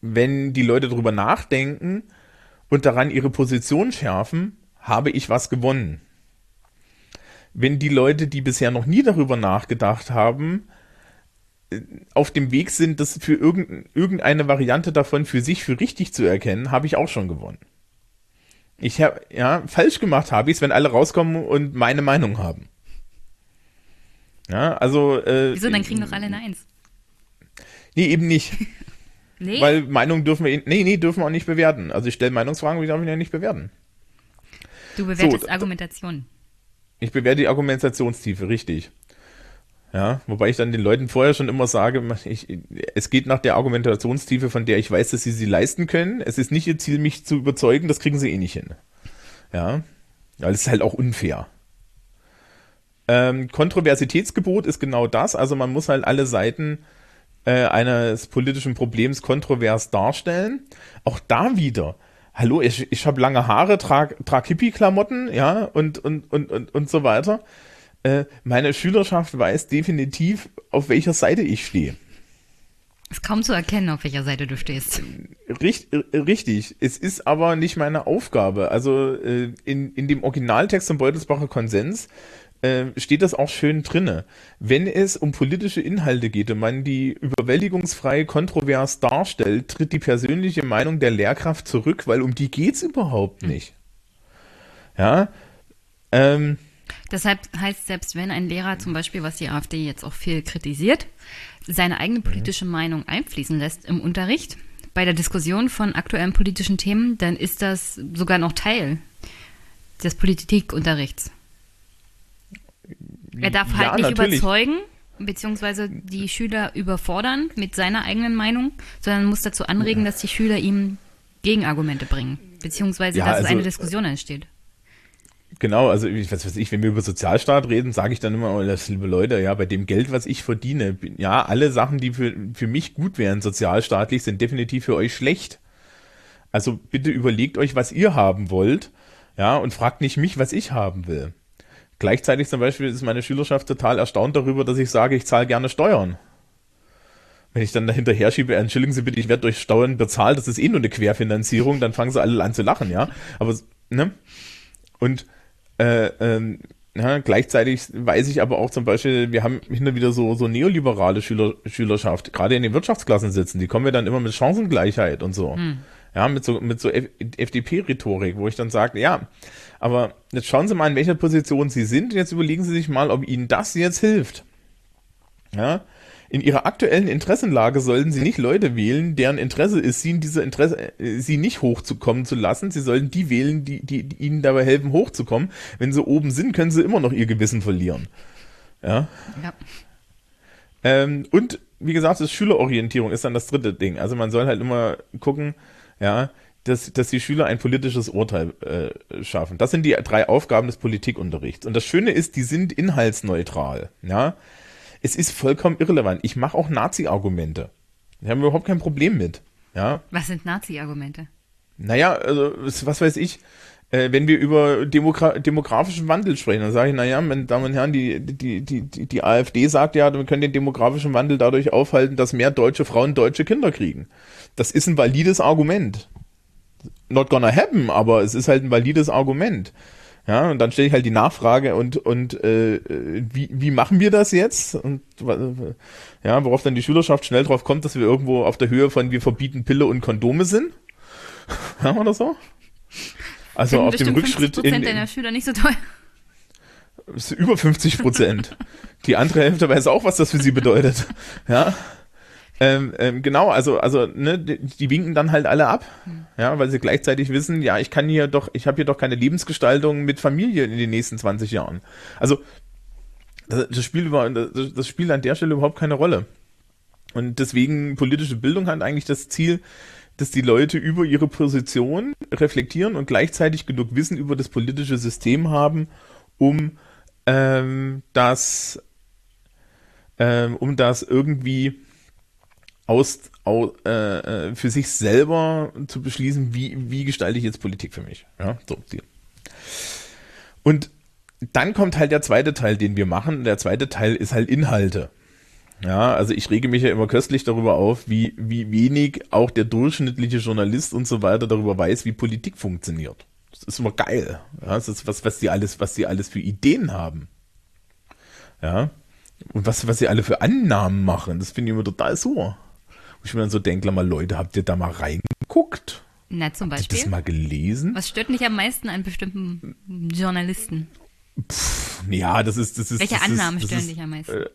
G: wenn die Leute darüber nachdenken und daran ihre Position schärfen, habe ich was gewonnen. Wenn die Leute, die bisher noch nie darüber nachgedacht haben, auf dem Weg sind, das für irgendeine Variante davon für sich für richtig zu erkennen, habe ich auch schon gewonnen. Ich habe, ja, falsch gemacht habe ich es, wenn alle rauskommen und meine Meinung haben. Ja, also.
A: Äh, Wieso, dann kriegen doch alle Neins.
G: Nee, eben nicht. nee? Weil Meinungen dürfen wir, nee, nee, dürfen wir auch nicht bewerten. Also ich stelle Meinungsfragen, die darf ich ja nicht bewerten.
A: Du bewertest so, Argumentation.
G: Ich bewerte die Argumentationstiefe, richtig. Ja, wobei ich dann den Leuten vorher schon immer sage, ich, es geht nach der Argumentationstiefe, von der ich weiß, dass sie sie leisten können. Es ist nicht ihr Ziel, mich zu überzeugen, das kriegen sie eh nicht hin. Ja, weil es ist halt auch unfair. Ähm, Kontroversitätsgebot ist genau das, also man muss halt alle Seiten äh, eines politischen Problems kontrovers darstellen. Auch da wieder, hallo, ich, ich habe lange Haare, trage trag Hippie-Klamotten, ja, und, und, und, und, und so weiter äh, meine Schülerschaft weiß definitiv, auf welcher Seite ich stehe.
A: Ist kaum zu erkennen, auf welcher Seite du stehst.
G: Richt, richtig. Es ist aber nicht meine Aufgabe. Also äh, in, in dem Originaltext zum Beutelsbacher Konsens äh, steht das auch schön drinne. Wenn es um politische Inhalte geht und man die überwältigungsfrei kontrovers darstellt, tritt die persönliche Meinung der Lehrkraft zurück, weil um die geht's überhaupt nicht. Ja. Ähm,
A: Deshalb heißt, selbst wenn ein Lehrer zum Beispiel, was die AfD jetzt auch viel kritisiert, seine eigene mhm. politische Meinung einfließen lässt im Unterricht, bei der Diskussion von aktuellen politischen Themen, dann ist das sogar noch Teil des Politikunterrichts. Er darf halt ja, nicht natürlich. überzeugen, beziehungsweise die Schüler überfordern mit seiner eigenen Meinung, sondern muss dazu anregen, dass die Schüler ihm Gegenargumente bringen, beziehungsweise ja, dass also, es eine Diskussion entsteht.
G: Genau, also ich was weiß ich, wenn wir über Sozialstaat reden, sage ich dann immer, oh, das, liebe Leute, ja, bei dem Geld, was ich verdiene, ja, alle Sachen, die für, für mich gut wären, sozialstaatlich, sind definitiv für euch schlecht. Also bitte überlegt euch, was ihr haben wollt, ja, und fragt nicht mich, was ich haben will. Gleichzeitig zum Beispiel ist meine Schülerschaft total erstaunt darüber, dass ich sage, ich zahle gerne Steuern. Wenn ich dann dahinterher schiebe, entschuldigen Sie bitte, ich werde durch Steuern bezahlt, das ist eh nur eine Querfinanzierung, dann fangen sie alle an zu lachen, ja. Aber, ne? Und äh, ähm, ja, gleichzeitig weiß ich aber auch zum Beispiel, wir haben hinter wieder so, so neoliberale Schüler, Schülerschaft, gerade in den Wirtschaftsklassen sitzen, die kommen wir dann immer mit Chancengleichheit und so. Hm. Ja, mit so, mit so FDP-Rhetorik, wo ich dann sage, ja, aber jetzt schauen Sie mal, in welcher Position Sie sind, und jetzt überlegen Sie sich mal, ob Ihnen das jetzt hilft. Ja, in ihrer aktuellen Interessenlage sollten sie nicht Leute wählen, deren Interesse ist, sie in dieser Interesse, äh, sie nicht hochzukommen zu lassen. Sie sollten die wählen, die, die, die ihnen dabei helfen, hochzukommen. Wenn sie oben sind, können sie immer noch ihr Gewissen verlieren. Ja. ja. Ähm, und wie gesagt, das Schülerorientierung ist dann das dritte Ding. Also man soll halt immer gucken, ja, dass, dass die Schüler ein politisches Urteil äh, schaffen. Das sind die drei Aufgaben des Politikunterrichts. Und das Schöne ist, die sind inhaltsneutral. Ja, es ist vollkommen irrelevant. Ich mache auch Nazi-Argumente. Da haben wir überhaupt kein Problem mit. Ja.
A: Was sind Nazi-Argumente?
G: Naja, also, was weiß ich, äh, wenn wir über Demogra demografischen Wandel sprechen, dann sage ich, naja, meine Damen und Herren, die, die, die, die, die AfD sagt ja, wir können den demografischen Wandel dadurch aufhalten, dass mehr deutsche Frauen deutsche Kinder kriegen. Das ist ein valides Argument. Not gonna happen, aber es ist halt ein valides Argument. Ja, und dann stelle ich halt die Nachfrage und, und äh, wie, wie machen wir das jetzt? Und ja, worauf dann die Schülerschaft schnell drauf kommt, dass wir irgendwo auf der Höhe von wir verbieten Pille und Kondome sind. Ja, oder so? Also auf dem Rückschritt
A: in, in deiner Schüler nicht so toll.
G: Ist über 50 Prozent. die andere Hälfte weiß auch, was das für sie bedeutet. Ja. Ähm, ähm, genau, also, also, ne, die, die, winken dann halt alle ab, mhm. ja, weil sie gleichzeitig wissen, ja, ich kann hier doch, ich habe hier doch keine Lebensgestaltung mit Familie in den nächsten 20 Jahren. Also, das, das spielt über, das, das spielt an der Stelle überhaupt keine Rolle. Und deswegen politische Bildung hat eigentlich das Ziel, dass die Leute über ihre Position reflektieren und gleichzeitig genug Wissen über das politische System haben, um ähm, das, ähm, um das irgendwie aus, aus äh, äh, für sich selber zu beschließen, wie, wie gestalte ich jetzt Politik für mich. Ja, so. Und dann kommt halt der zweite Teil, den wir machen. Der zweite Teil ist halt Inhalte. Ja, also ich rege mich ja immer köstlich darüber auf, wie, wie wenig auch der durchschnittliche Journalist und so weiter darüber weiß, wie Politik funktioniert. Das ist immer geil. Ja, das ist was, was die alles, was die alles für Ideen haben. Ja. Und was, was sie alle für Annahmen machen, das finde ich immer total super. Wo ich mir dann so denke, mal Leute, habt ihr da mal reingeguckt?
A: Na, zum Beispiel.
G: Habt ihr das mal gelesen?
A: Was stört mich am meisten an bestimmten Journalisten?
G: Pff, ja, das ist, das ist.
A: Welche
G: das
A: Annahmen
G: ist, das
A: stören dich am meisten?
G: Äh,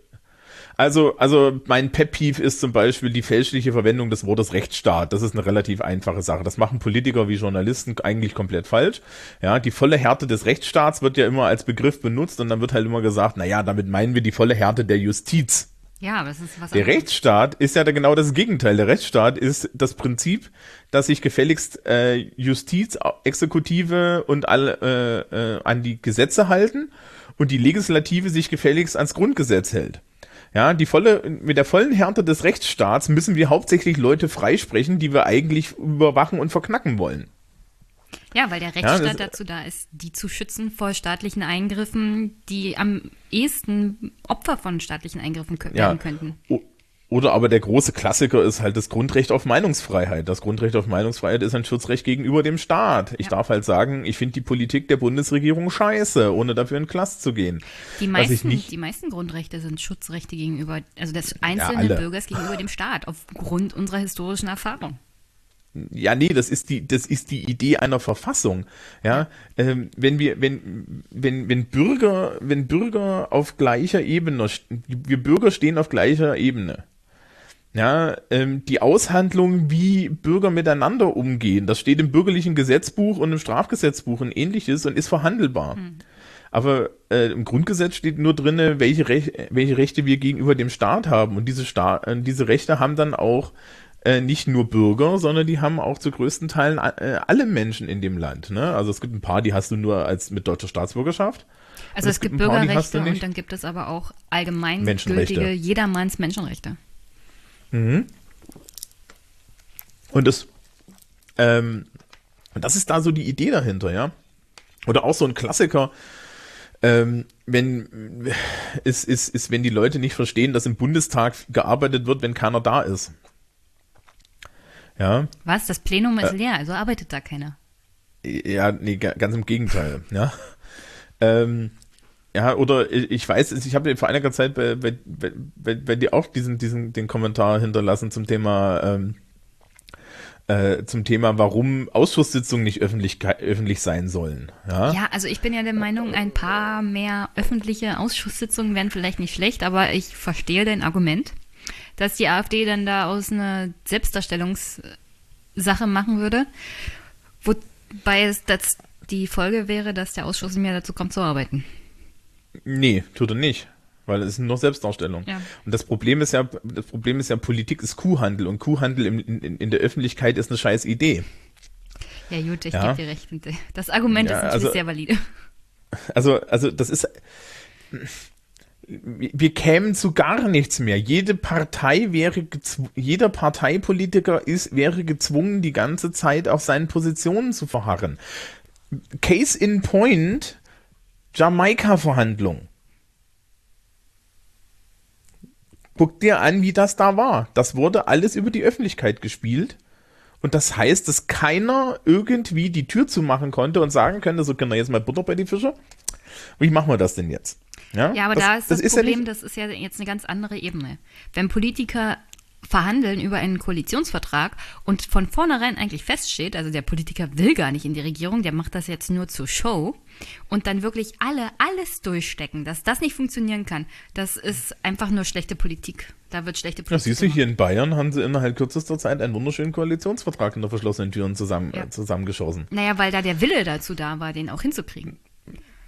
G: also, also mein Pet Peeve ist zum Beispiel die fälschliche Verwendung des Wortes Rechtsstaat. Das ist eine relativ einfache Sache. Das machen Politiker wie Journalisten eigentlich komplett falsch. Ja, die volle Härte des Rechtsstaats wird ja immer als Begriff benutzt und dann wird halt immer gesagt, na ja, damit meinen wir die volle Härte der Justiz.
A: Ja, aber das ist was
G: Der
A: anderes.
G: Rechtsstaat ist ja genau das Gegenteil. Der Rechtsstaat ist das Prinzip, dass sich gefälligst äh, Justiz, Exekutive und alle äh, äh, an die Gesetze halten und die Legislative sich gefälligst ans Grundgesetz hält. Ja, die volle, mit der vollen Härte des Rechtsstaats müssen wir hauptsächlich Leute freisprechen, die wir eigentlich überwachen und verknacken wollen.
A: Ja, weil der Rechtsstaat
G: das-
A: dazu da ist, die zu schützen vor staatlichen Eingriffen, die am ehesten Opfer von staatlichen Eingriffen
G: Ja.
A: werden könnten.
G: O- Oder aber der große Klassiker ist halt das Grundrecht auf Meinungsfreiheit. Das Grundrecht auf Meinungsfreiheit ist ein Schutzrecht gegenüber dem Staat. Ich
A: Ja.
G: darf halt sagen, ich finde die Politik der Bundesregierung scheiße, ohne dafür in den Knast zu gehen.
A: Die meisten,
G: nicht-
A: die meisten Grundrechte sind Schutzrechte gegenüber, also des einzelnen
G: alle.
A: Bürgers gegenüber dem Staat, aufgrund unserer historischen Erfahrung.
G: Ja, nee, das ist die, das ist die Idee einer Verfassung. Ja, ähm, wenn wir, wenn, wenn, wenn Bürger, wenn Bürger auf gleicher Ebene, wir Bürger stehen auf gleicher Ebene. Ja, ähm, die Aushandlung, wie Bürger miteinander umgehen, das steht im bürgerlichen Gesetzbuch und im Strafgesetzbuch und ähnliches und ist verhandelbar. Aber äh, im Grundgesetz steht nur drinne, welche, Rech welche Rechte wir gegenüber dem Staat haben. Und diese, Sta äh, diese Rechte haben dann auch äh, nicht nur Bürger, sondern die haben auch zu größten Teilen äh, alle Menschen in dem Land. Ne? Also es gibt ein paar, die hast du nur als mit deutscher Staatsbürgerschaft.
A: Also
G: Und
A: es gibt
G: ein paar,
A: Bürgerrechte und dann gibt es aber auch allgemeingültige jedermanns Menschenrechte.
G: Und das, ähm, das ist da so die Idee dahinter, ja. Oder auch so ein Klassiker, ähm, wenn ist, ist, ist, wenn die Leute nicht verstehen, dass im Bundestag gearbeitet wird, wenn keiner da ist. Ja,
A: Was? Das Plenum ist leer, also arbeitet da keiner.
G: ja, nee, ga- ganz im Gegenteil, ja. Ähm, ja, oder ich weiß, ich habe vor einiger Zeit bei, bei, bei, bei, bei dir auch diesen, diesen, den Kommentar hinterlassen zum Thema, ähm, äh, zum Thema, warum Ausschusssitzungen nicht öffentlich, öffentlich sein sollen. Ja,
A: Ja, also ich bin ja der Meinung, ein paar mehr öffentliche Ausschusssitzungen wären vielleicht nicht schlecht, aber ich verstehe dein Argument, dass die AfD dann da aus einer Selbstdarstellungssache machen würde, wobei es das die Folge wäre, dass der Ausschuss mehr dazu kommt zu arbeiten.
G: Nee, tut er nicht. Weil es ist nur Selbstdarstellung.
A: Ja.
G: Und das Problem ist ja, das Problem ist ja, Politik ist Kuhhandel und Kuhhandel im, in, in der Öffentlichkeit ist eine scheiß Idee.
A: Ja gut, ich
G: Ja.
A: gebe dir recht. Das Argument
G: Ja,
A: ist natürlich
G: also-
A: sehr valide.
G: Also, also das ist. Wir kämen zu gar nichts mehr. Jede Partei wäre jeder Parteipolitiker ist, wäre gezwungen, die ganze Zeit auf seinen Positionen zu verharren. Case in point, Jamaika-Verhandlungen. Guck dir an, wie das da war. Das wurde alles über die Öffentlichkeit gespielt. Und das heißt, dass keiner irgendwie die Tür zumachen konnte und sagen könnte, so können wir jetzt mal Butter bei die Fische. Wie machen wir das denn jetzt?
A: Ja, aber da ist das,
G: ja
A: Problem,
G: nicht-
A: das ist ja jetzt eine ganz andere Ebene. Wenn Politiker verhandeln über einen Koalitionsvertrag und von vornherein eigentlich feststeht, also der Politiker will gar nicht in die Regierung, der macht das jetzt nur zur Show und dann wirklich alle alles durchstecken, dass das nicht funktionieren kann, das ist einfach nur schlechte Politik. Da wird schlechte
G: Ja,
A: Politik.
G: siehst du, hier in Bayern haben sie innerhalb kürzester Zeit einen wunderschönen Koalitionsvertrag hinter verschlossenen Türen zusammen,
A: Ja.
G: äh, zusammengeschossen.
A: Naja, weil da der Wille dazu da war, den auch hinzukriegen.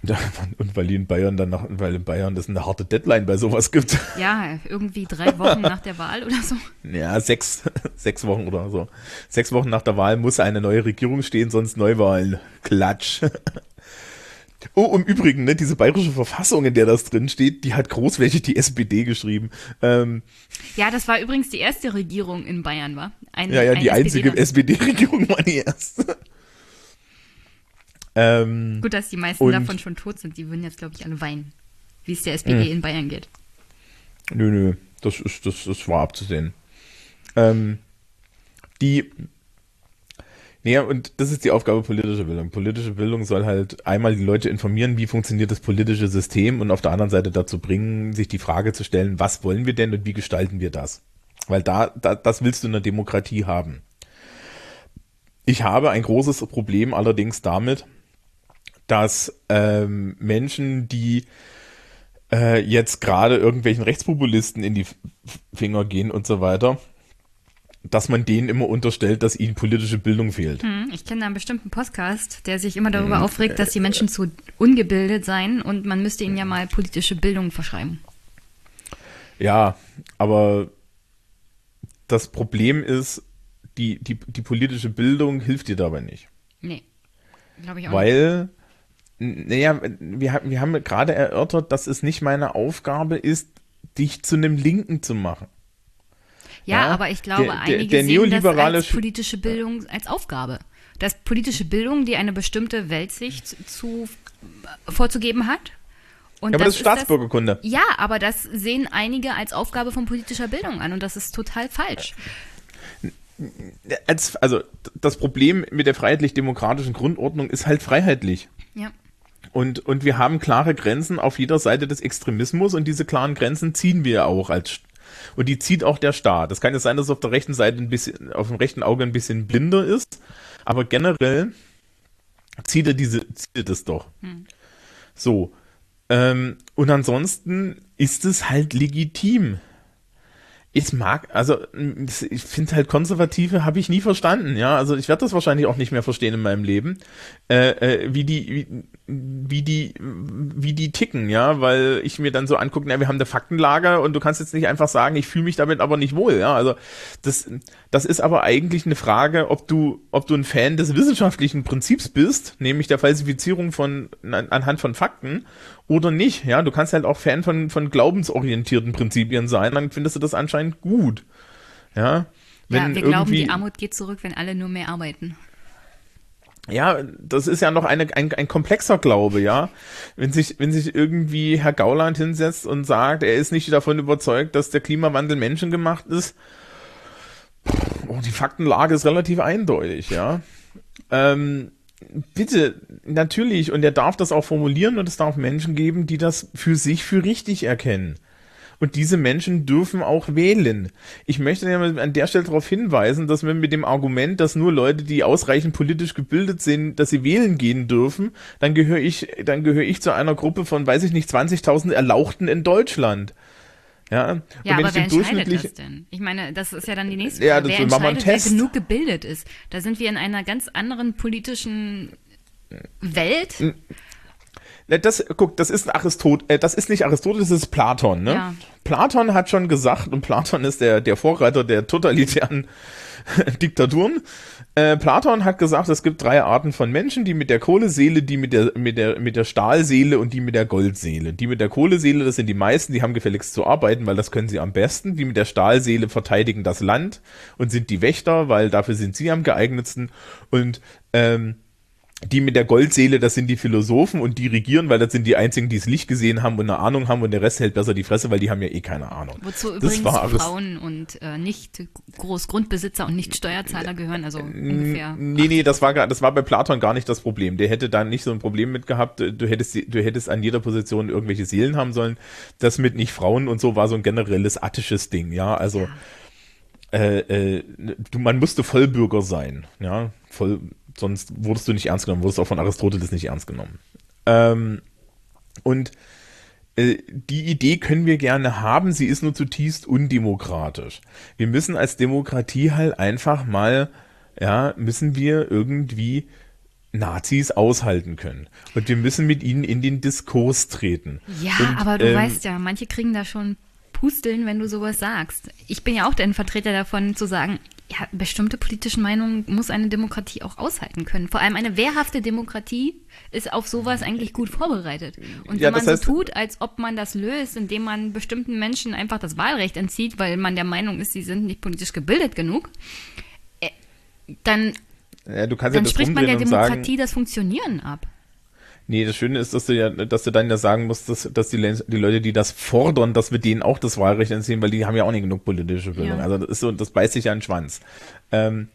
G: Und weil die in Bayern dann nach, weil in Bayern das eine harte Deadline bei sowas gibt.
A: Ja, irgendwie drei Wochen nach der Wahl oder so.
G: Ja, sechs, sechs Wochen oder so. Sechs Wochen nach der Wahl muss eine neue Regierung stehen, sonst Neuwahlen. Klatsch. Oh, im Übrigen, ne, diese bayerische Verfassung, in der das drin steht, die hat großflächig die SPD geschrieben. Ähm,
A: ja, das war übrigens die erste Regierung in Bayern, war?
G: Ein, ja, ja, die einzige SPD-Regierung war die erste.
A: Ähm, Gut, dass die meisten davon schon tot sind. Die würden jetzt, glaube ich, alle weinen, wie es der SPD mh. in Bayern geht.
G: Nö, nö, das ist, das, das war abzusehen. Ähm, die naja, und das ist die Aufgabe politischer Bildung. Politische Bildung soll halt einmal die Leute informieren, wie funktioniert das politische System und auf der anderen Seite dazu bringen, sich die Frage zu stellen, was wollen wir denn und wie gestalten wir das? Weil da, da das willst du in der Demokratie haben. Ich habe ein großes Problem allerdings damit, dass ähm, Menschen, die äh, jetzt gerade irgendwelchen Rechtspopulisten in die Finger gehen und so weiter, dass man denen immer unterstellt, dass ihnen politische Bildung fehlt.
A: Hm, ich kenne da einen bestimmten Podcast, der sich immer darüber hm. aufregt, dass die Menschen zu ungebildet seien und man müsste ihnen ja mal politische Bildung verschreiben.
G: Ja, aber das Problem ist, die, die, die politische Bildung hilft dir dabei nicht.
A: Nee, glaube ich auch
G: Weil, nicht. Naja, wir, wir haben gerade erörtert, dass es nicht meine Aufgabe ist, dich zu einem Linken zu machen.
A: Ja, ja, aber ich glaube, der, einige der, der sehen das als politische Bildung als Aufgabe. Dass politische Bildung, die eine bestimmte Weltsicht zu, vorzugeben hat.
G: Ja, aber das, das ist Staatsbürgerkunde.
A: Das, ja, aber das sehen einige als Aufgabe von politischer Bildung an und das ist total falsch.
G: Als, also das Problem mit der freiheitlich-demokratischen Grundordnung ist halt freiheitlich.
A: Ja.
G: Und, und wir haben klare Grenzen auf jeder Seite des Extremismus und diese klaren Grenzen ziehen wir auch als und die zieht auch der Staat. Es kann jetzt sein, dass es auf der rechten Seite ein bisschen, auf dem rechten Auge ein bisschen blinder ist, aber generell zieht er diese, zieht er das doch. Hm. So. Ähm, und ansonsten ist es halt legitim ich mag, also ich finde halt Konservative habe ich nie verstanden, ja. Also ich werde das wahrscheinlich auch nicht mehr verstehen in meinem Leben, äh, äh, wie die, wie, wie die, wie die ticken, ja, weil ich mir dann so angucke, na, wir haben eine Faktenlage und du kannst jetzt nicht einfach sagen, ich fühle mich damit aber nicht wohl, ja. Also das, das ist aber eigentlich eine Frage, ob du, ob du ein Fan des wissenschaftlichen Prinzips bist, nämlich der Falsifizierung von anhand von Fakten, oder nicht. Ja, du kannst halt auch Fan von, von glaubensorientierten Prinzipien sein, dann findest du das anscheinend gut. Ja,
A: wenn ja wir glauben, die Armut geht zurück, wenn alle nur mehr arbeiten.
G: Ja, das ist ja noch eine, ein, ein komplexer Glaube, ja. Wenn sich, wenn sich irgendwie Herr Gauland hinsetzt und sagt, er ist nicht davon überzeugt, dass der Klimawandel menschengemacht ist, oh, die Faktenlage ist relativ eindeutig, ja. Ähm, bitte, natürlich, und er darf das auch formulieren und es darf Menschen geben, die das für sich für richtig erkennen. Und diese Menschen dürfen auch wählen. Ich möchte ja an der Stelle darauf hinweisen, dass wir mit dem Argument, dass nur Leute, die ausreichend politisch gebildet sind, dass sie wählen gehen dürfen, dann gehöre ich, dann gehöre ich zu einer Gruppe von, weiß ich nicht, 20.000 Erlauchten in Deutschland. Ja,
A: ja aber wer entscheidet das denn? Ich meine, das ist ja dann die nächste Frage. Ja, das wer entscheidet, wer genug gebildet ist? Da sind wir in einer ganz anderen politischen Welt.
G: Das, guck, das ist Aristoteles, äh, das ist nicht Aristoteles, das ist Platon, ne? Ja. Platon hat schon gesagt, und Platon ist der, der Vorreiter der totalitären Diktaturen. Äh, Platon hat gesagt, es gibt drei Arten von Menschen, die mit der Kohleseele, die mit der, mit der, mit der Stahlseele und die mit der Goldseele. Die mit der Kohleseele, das sind die meisten, die haben gefälligst zu arbeiten, weil das können sie am besten. Die mit der Stahlseele verteidigen das Land und sind die Wächter, weil dafür sind sie am geeignetsten. Und ähm, die mit der Goldseele, das sind die Philosophen und die regieren, weil das sind die einzigen, die das Licht gesehen haben und eine Ahnung haben und der Rest hält besser die Fresse, weil die haben ja eh keine Ahnung.
A: Wozu das übrigens war Frauen und äh, nicht Großgrundbesitzer und nicht Steuerzahler gehören, also ungefähr.
G: Nee, nee, das war, das war bei Platon gar nicht das Problem. Der hätte da nicht so ein Problem mit gehabt. Du hättest, du hättest an jeder Position irgendwelche Seelen haben sollen. Das mit nicht Frauen und so war so ein generelles attisches Ding, ja, also. Ja. Äh, äh, du, man musste Vollbürger sein, ja, voll, sonst wurdest du nicht ernst genommen, wurdest auch von Aristoteles nicht ernst genommen. Ähm, und äh, die Idee können wir gerne haben, sie ist nur zutiefst undemokratisch. Wir müssen als Demokratie halt einfach mal, ja, müssen wir irgendwie Nazis aushalten können. Und wir müssen mit ihnen in den Diskurs treten.
A: Ja,
G: und,
A: aber du ähm, weißt ja, manche kriegen da schon Pusteln, wenn du sowas sagst. Ich bin ja auch ein Vertreter davon zu sagen, ja, bestimmte politische Meinungen muss eine Demokratie auch aushalten können. Vor allem eine wehrhafte Demokratie ist auf sowas eigentlich gut vorbereitet. Und
G: Ja,
A: wenn man
G: das heißt-
A: so tut, als ob man das löst, indem man bestimmten Menschen einfach das Wahlrecht entzieht, weil man der Meinung ist, sie sind nicht politisch gebildet genug, äh, dann,
G: Ja, ja
A: dann
G: das
A: spricht man der
G: und sagen,
A: Demokratie das Funktionieren ab.
G: Nee, das Schöne ist, dass du ja, dass du dann ja sagen musst, dass, dass die, Le- die Leute, die das fordern, dass wir denen auch das Wahlrecht entziehen, weil die haben ja auch nicht genug politische Bildung.
A: Ja.
G: Also das ist so, das beißt sich ja an den Schwanz. Ähm,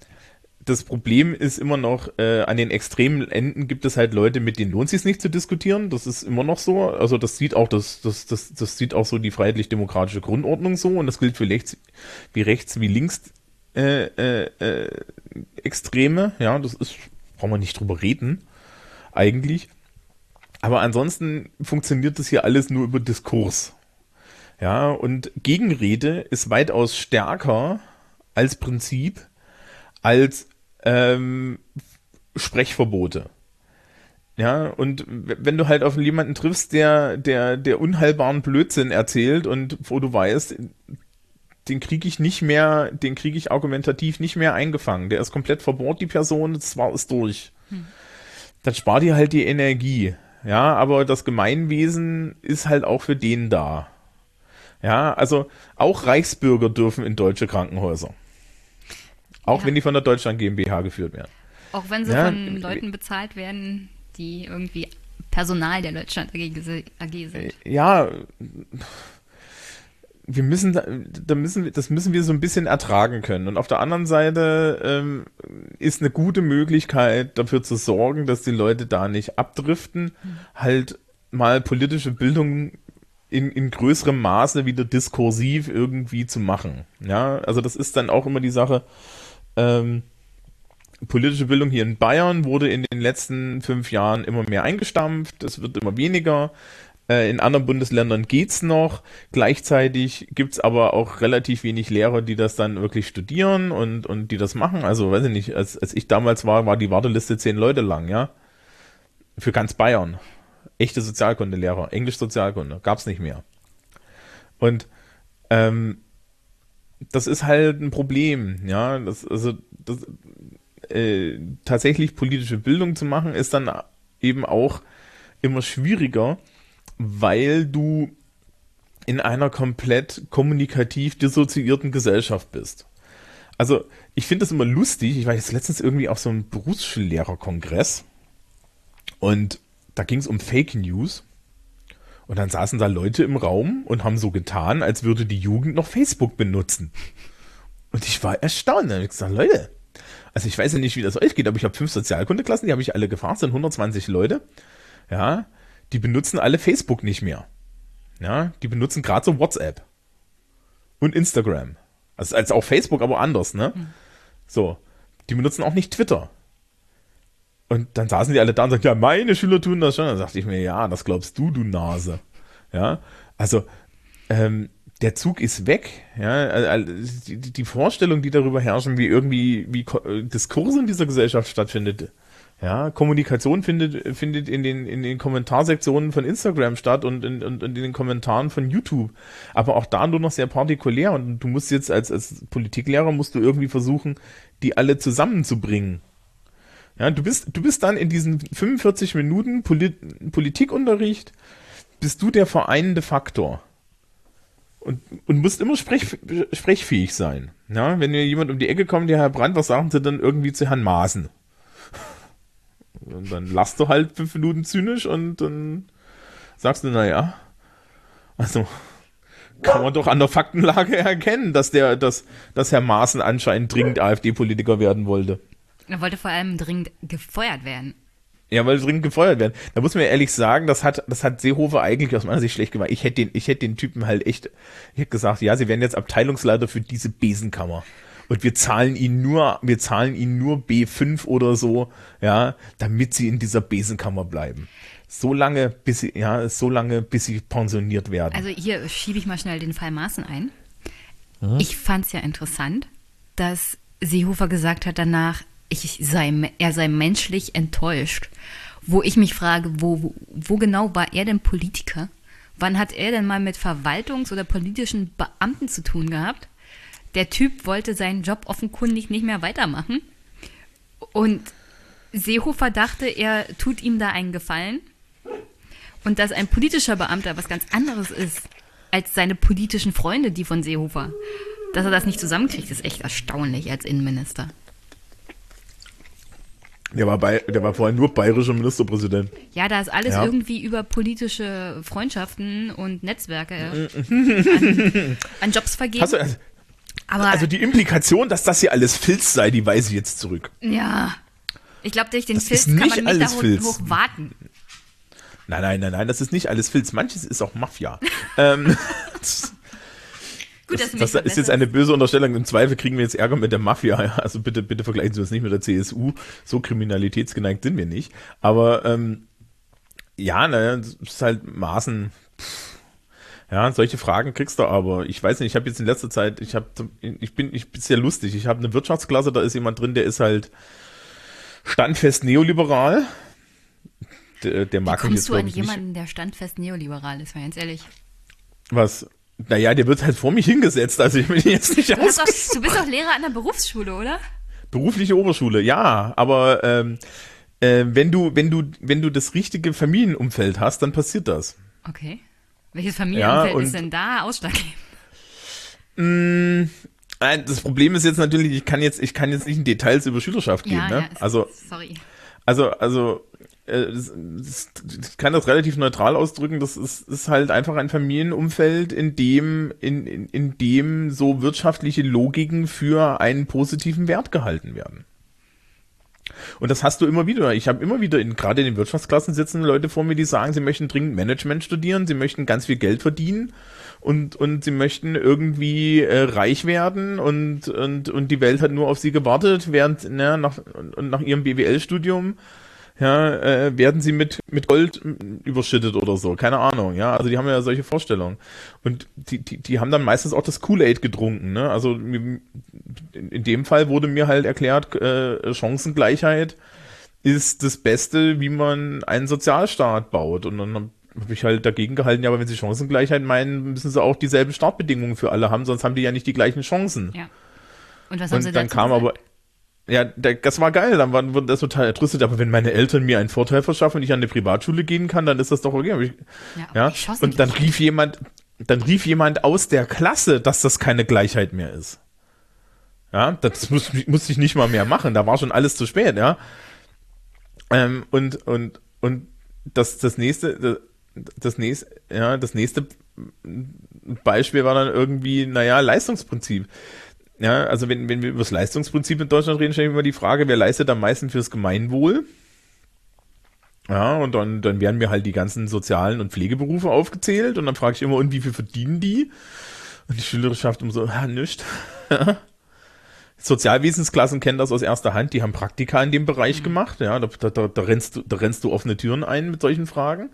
G: das Problem ist immer noch, äh, an den extremen Enden gibt es halt Leute, mit denen lohnt es sich nicht zu diskutieren. Das ist immer noch so. Also das sieht auch, das, das, das, das sieht auch so die freiheitlich-demokratische Grundordnung so und das gilt für rechts wie rechts wie links äh, äh, äh, Extreme. Ja, das ist, brauchen wir nicht drüber reden, eigentlich. Aber ansonsten funktioniert das hier alles nur über Diskurs. Ja, und Gegenrede ist weitaus stärker als Prinzip als ähm, Sprechverbote. Ja, und wenn du halt auf jemanden triffst, der, der, der unheilbaren Blödsinn erzählt und wo du weißt, den kriege ich nicht mehr, den kriege ich argumentativ nicht mehr eingefangen. Der ist komplett verbohrt, die Person, das war es durch. Dann spart dir halt die Energie. Ja, aber das Gemeinwesen ist halt auch für den da. Ja, also auch Reichsbürger dürfen in deutsche Krankenhäuser. Auch
A: Ja.
G: wenn die von der Deutschland GmbH geführt werden.
A: Auch wenn sie
G: Ja,
A: von Leuten bezahlt werden, die irgendwie Personal der Deutschland AG sind.
G: Ja, wir müssen, da, da müssen, wir- das müssen wir so ein bisschen ertragen können. Und auf der anderen Seite ähm, ist eine gute Möglichkeit dafür zu sorgen, dass die Leute da nicht abdriften, halt mal politische Bildung in, in größerem Maße wieder diskursiv irgendwie zu machen. Ja, also das ist dann auch immer die Sache, ähm, politische Bildung hier in Bayern wurde in den letzten fünf Jahren immer mehr eingestampft, es wird immer weniger. Äh, In anderen Bundesländern geht's noch. Gleichzeitig gibt's aber auch relativ wenig Lehrer, die das dann wirklich studieren und, und die das machen. Also, weiß ich nicht, als, als ich damals war, war die Warteliste zehn Leute lang, ja. Für ganz Bayern. Echte Sozialkundelehrer, Englisch Sozialkunde, gab's nicht mehr. Und ähm, das ist halt ein Problem, ja. Das, also, das, äh, tatsächlich politische Bildung zu machen, ist dann eben auch immer schwieriger, weil du in einer komplett kommunikativ dissoziierten Gesellschaft bist. Also, ich finde das immer lustig. Ich war jetzt letztens irgendwie auf so einem Berufsschullehrerkongress und da ging es um Fake News. Und dann saßen da Leute im Raum und haben so getan, als würde die Jugend noch Facebook benutzen. Und ich war erstaunt. Da hab ich gesagt, Leute, also ich weiß ja nicht, wie das euch geht, aber ich habe fünf Sozialkundeklassen, die habe ich alle gefragt, sind 120 Leute. Ja, die benutzen alle Facebook nicht mehr. Ja, die benutzen gerade so WhatsApp und Instagram. Also als auch Facebook, aber anders, ne? So, die benutzen auch nicht Twitter. Und dann saßen die alle da und sagten, ja, meine Schüler tun das schon. Dann sagte ich mir, ja, das glaubst du, du Nase. Ja, also ähm, der Zug ist weg. Ja, also, die, die Vorstellung, die darüber herrschen, wie irgendwie wie äh, Diskurs in dieser Gesellschaft stattfindet. Ja, Kommunikation findet, findet in den, in den Kommentarsektionen von Instagram statt und in, und, in den Kommentaren von YouTube. Aber auch da nur noch sehr partikular. Und du musst jetzt als, als Politiklehrer musst du irgendwie versuchen, die alle zusammenzubringen. Ja, du bist, du bist dann in diesen 45 Minuten Polit Politikunterricht, bist du der vereinende Faktor. Und, und musst immer sprech, sprechfähig sein. Ja, wenn dir jemand um die Ecke kommt, der Herr Brandt, was sagen sie dann irgendwie zu Herrn Maaßen? Und dann lachst du halt fünf Minuten zynisch und dann sagst du, naja, also kann man doch an der Faktenlage erkennen, dass der, dass, dass Herr Maaßen anscheinend dringend AfD-Politiker werden wollte.
A: Er wollte vor allem dringend gefeuert werden.
G: Ja, weil dringend gefeuert werden. Da muss man ja ehrlich sagen, das hat, das hat Seehofer eigentlich aus meiner Sicht schlecht gemacht. Ich hätte den, ich hätte den Typen halt echt, ich hätte gesagt, ja, sie werden jetzt Abteilungsleiter für diese Besenkammer. Und wir zahlen ihnen nur, wir zahlen ihnen nur B5 oder so, ja, damit sie in dieser Besenkammer bleiben. So lange, bis sie, ja, so lange, bis sie pensioniert werden.
A: Also hier schiebe ich mal schnell den Fall Maaßen ein. Ich fand es ja interessant, dass Seehofer gesagt hat danach, ich sei, er sei menschlich enttäuscht. Wo ich mich frage, wo, wo, wo genau war er denn Politiker? Wann hat er denn mal mit Verwaltungs- oder politischen Beamten zu tun gehabt, Der Typ wollte seinen Job offenkundig nicht mehr weitermachen. Und Seehofer dachte, er tut ihm da einen Gefallen. Und dass ein politischer Beamter was ganz anderes ist als seine politischen Freunde, die von Seehofer. Dass er das nicht zusammenkriegt, ist echt erstaunlich als Innenminister.
G: Der war, bei, der war vorher nur bayerischer Ministerpräsident.
A: Ja, da ist alles
G: Ja.
A: irgendwie über politische Freundschaften und Netzwerke an, an Jobs vergeben.
G: Hast du, also,
A: Aber
G: also die Implikation, dass das hier alles Filz sei, die weise ich jetzt zurück.
A: ja, ich glaube, durch den
G: Das
A: Filz kann
G: nicht
A: man nicht
G: alles
A: hoch,
G: Filz.
A: hoch warten.
G: Nein, nein, nein, nein, das ist nicht alles Filz. Manches ist auch Mafia. ähm,
A: Gut,
G: das,
A: mich
G: das ist jetzt eine böse Unterstellung. Im Zweifel kriegen wir jetzt Ärger mit der Mafia. Also bitte, bitte vergleichen Sie uns nicht mit der CSU. So kriminalitätsgeneigt sind wir nicht. Aber ähm, ja, naja, das ist halt Maßen. Pff. Ja, solche Fragen kriegst du aber. Ich weiß nicht, ich habe jetzt in letzter Zeit, ich habe, ich bin, ich bin sehr lustig. Ich habe eine Wirtschaftsklasse, da ist jemand drin, der ist halt standfest neoliberal. Der, der
A: Wie
G: mag mich
A: kommst
G: jetzt,
A: du an jemanden, der standfest neoliberal ist, mal ganz ehrlich?
G: Was? Naja, der wird halt vor mich hingesetzt, also ich ihn jetzt nicht
A: Du, hast doch, du bist doch Lehrer an der Berufsschule, oder?
G: Berufliche Oberschule, ja, aber ähm, äh, wenn du, wenn du, wenn du das richtige Familienumfeld hast, dann passiert das.
A: Okay. Welches Familienumfeld
G: und-
A: ist denn da ausschlaggebend?
G: Mm, das Problem ist jetzt natürlich, ich kann jetzt, ich kann jetzt nicht in Details über Schülerschaft gehen,
A: Ja,
G: ne?
A: ja,
G: also,
A: sorry.
G: also, also, äh, das, das, ich kann das relativ neutral ausdrücken. Das ist, ist halt einfach ein Familienumfeld, in dem, in, in, in dem so wirtschaftliche Logiken für einen positiven Wert gehalten werden. Und das hast du immer wieder. Ich habe immer wieder, in, gerade in den Wirtschaftsklassen sitzen Leute vor mir, die sagen, sie möchten dringend Management studieren, sie möchten ganz viel Geld verdienen und, und sie möchten irgendwie äh, reich werden und, und, und die Welt hat nur auf sie gewartet, während ne, nach, und nach ihrem BWL-Studium ja, äh, werden sie mit, mit Gold überschüttet oder so, keine Ahnung, ja, also die haben ja solche Vorstellungen und die, die, die haben dann meistens auch das Kool-Aid getrunken, ne, also in dem Fall wurde mir halt erklärt, äh, Chancengleichheit ist das Beste, wie man einen Sozialstaat baut und dann habe ich halt dagegen gehalten, ja, aber wenn sie Chancengleichheit meinen, müssen sie auch dieselben Startbedingungen für alle haben, sonst haben die ja nicht die gleichen Chancen.
A: Ja. Und was haben sie
G: Und dann
A: dazu
G: kam
A: gesagt?
G: aber, ja, das war geil, dann war, wurde das total entrüstet, aber wenn meine Eltern mir einen Vorteil verschaffen und ich an eine Privatschule gehen kann, dann ist das doch okay.
A: Ja,
G: ja, und dann rief jemand, dann rief jemand aus der Klasse, dass das keine Gleichheit mehr ist. Ja, das muss, musste ich nicht mal mehr machen, da war schon alles zu spät, ja. Ähm, und, und, und das, das nächste, das nächste, ja, das nächste Beispiel war dann irgendwie, naja, Leistungsprinzip. Ja, also wenn, wenn wir über das Leistungsprinzip in Deutschland reden, stellen wir immer die Frage, wer leistet am meisten fürs Gemeinwohl? Ja, und dann, dann werden mir halt die ganzen sozialen und Pflegeberufe aufgezählt und dann frage ich immer, und wie viel verdienen die? Und die Schülerschaft um so, ja, nischt. Sozialwesensklassen kennen das aus erster Hand, die haben Praktika in dem Bereich gemacht, ja, da, da, da, da, rennst du, da rennst du offene Türen ein mit solchen Fragen.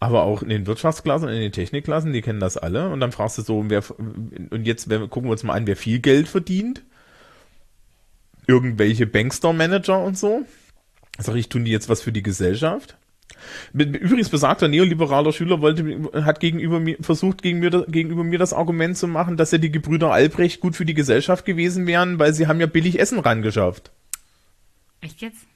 G: Aber auch in den Wirtschaftsklassen, in den Technikklassen, die kennen das alle. Und dann fragst du so, wer, und jetzt wer, gucken wir uns mal an, wer viel Geld verdient. Irgendwelche Bankstore-Manager und so. Sag ich, tun die jetzt was für die Gesellschaft? Übrigens besagter neoliberaler Schüler wollte, hat gegenüber mir, versucht, gegen mir, gegenüber mir das Argument zu machen, dass ja die Gebrüder Albrecht gut für die Gesellschaft gewesen wären, weil sie haben ja billig Essen rangeschafft.
A: Echt jetzt?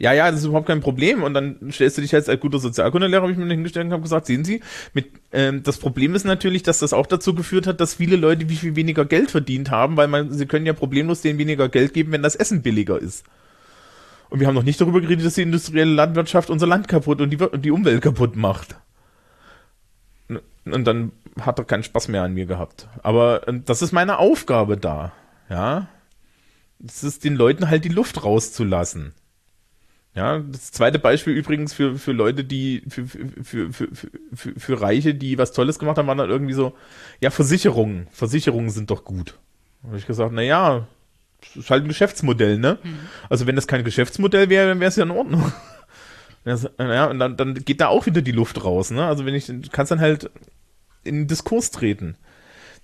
G: Ja, ja, das ist überhaupt kein Problem. Und dann stellst du dich als, als guter Sozialkundelehrer, habe ich mir hingestellt und habe gesagt, sehen Sie, mit, ähm, das Problem ist natürlich, dass das auch dazu geführt hat, dass viele Leute wie viel weniger Geld verdient haben, weil man, sie können ja problemlos denen weniger Geld geben, wenn das Essen billiger ist. Und wir haben noch nicht darüber geredet, dass die industrielle Landwirtschaft unser Land kaputt und die, und die Umwelt kaputt macht. Und dann hat er keinen Spaß mehr an mir gehabt. Aber ähm, das ist meine Aufgabe da. Ja. Es ist den Leuten halt die Luft rauszulassen. Ja, das zweite Beispiel übrigens für, für Leute, die, für, für, für, für, für, Reiche, die was Tolles gemacht haben, waren dann irgendwie so, ja, Versicherungen. Versicherungen sind doch gut. Da habe ich gesagt, na ja, das ist halt ein Geschäftsmodell, ne? Also wenn das kein Geschäftsmodell wäre, dann wäre es ja in Ordnung. Das, ja, und dann, dann geht da auch wieder die Luft raus, ne? Also wenn ich, du kannst dann halt in den Diskurs treten.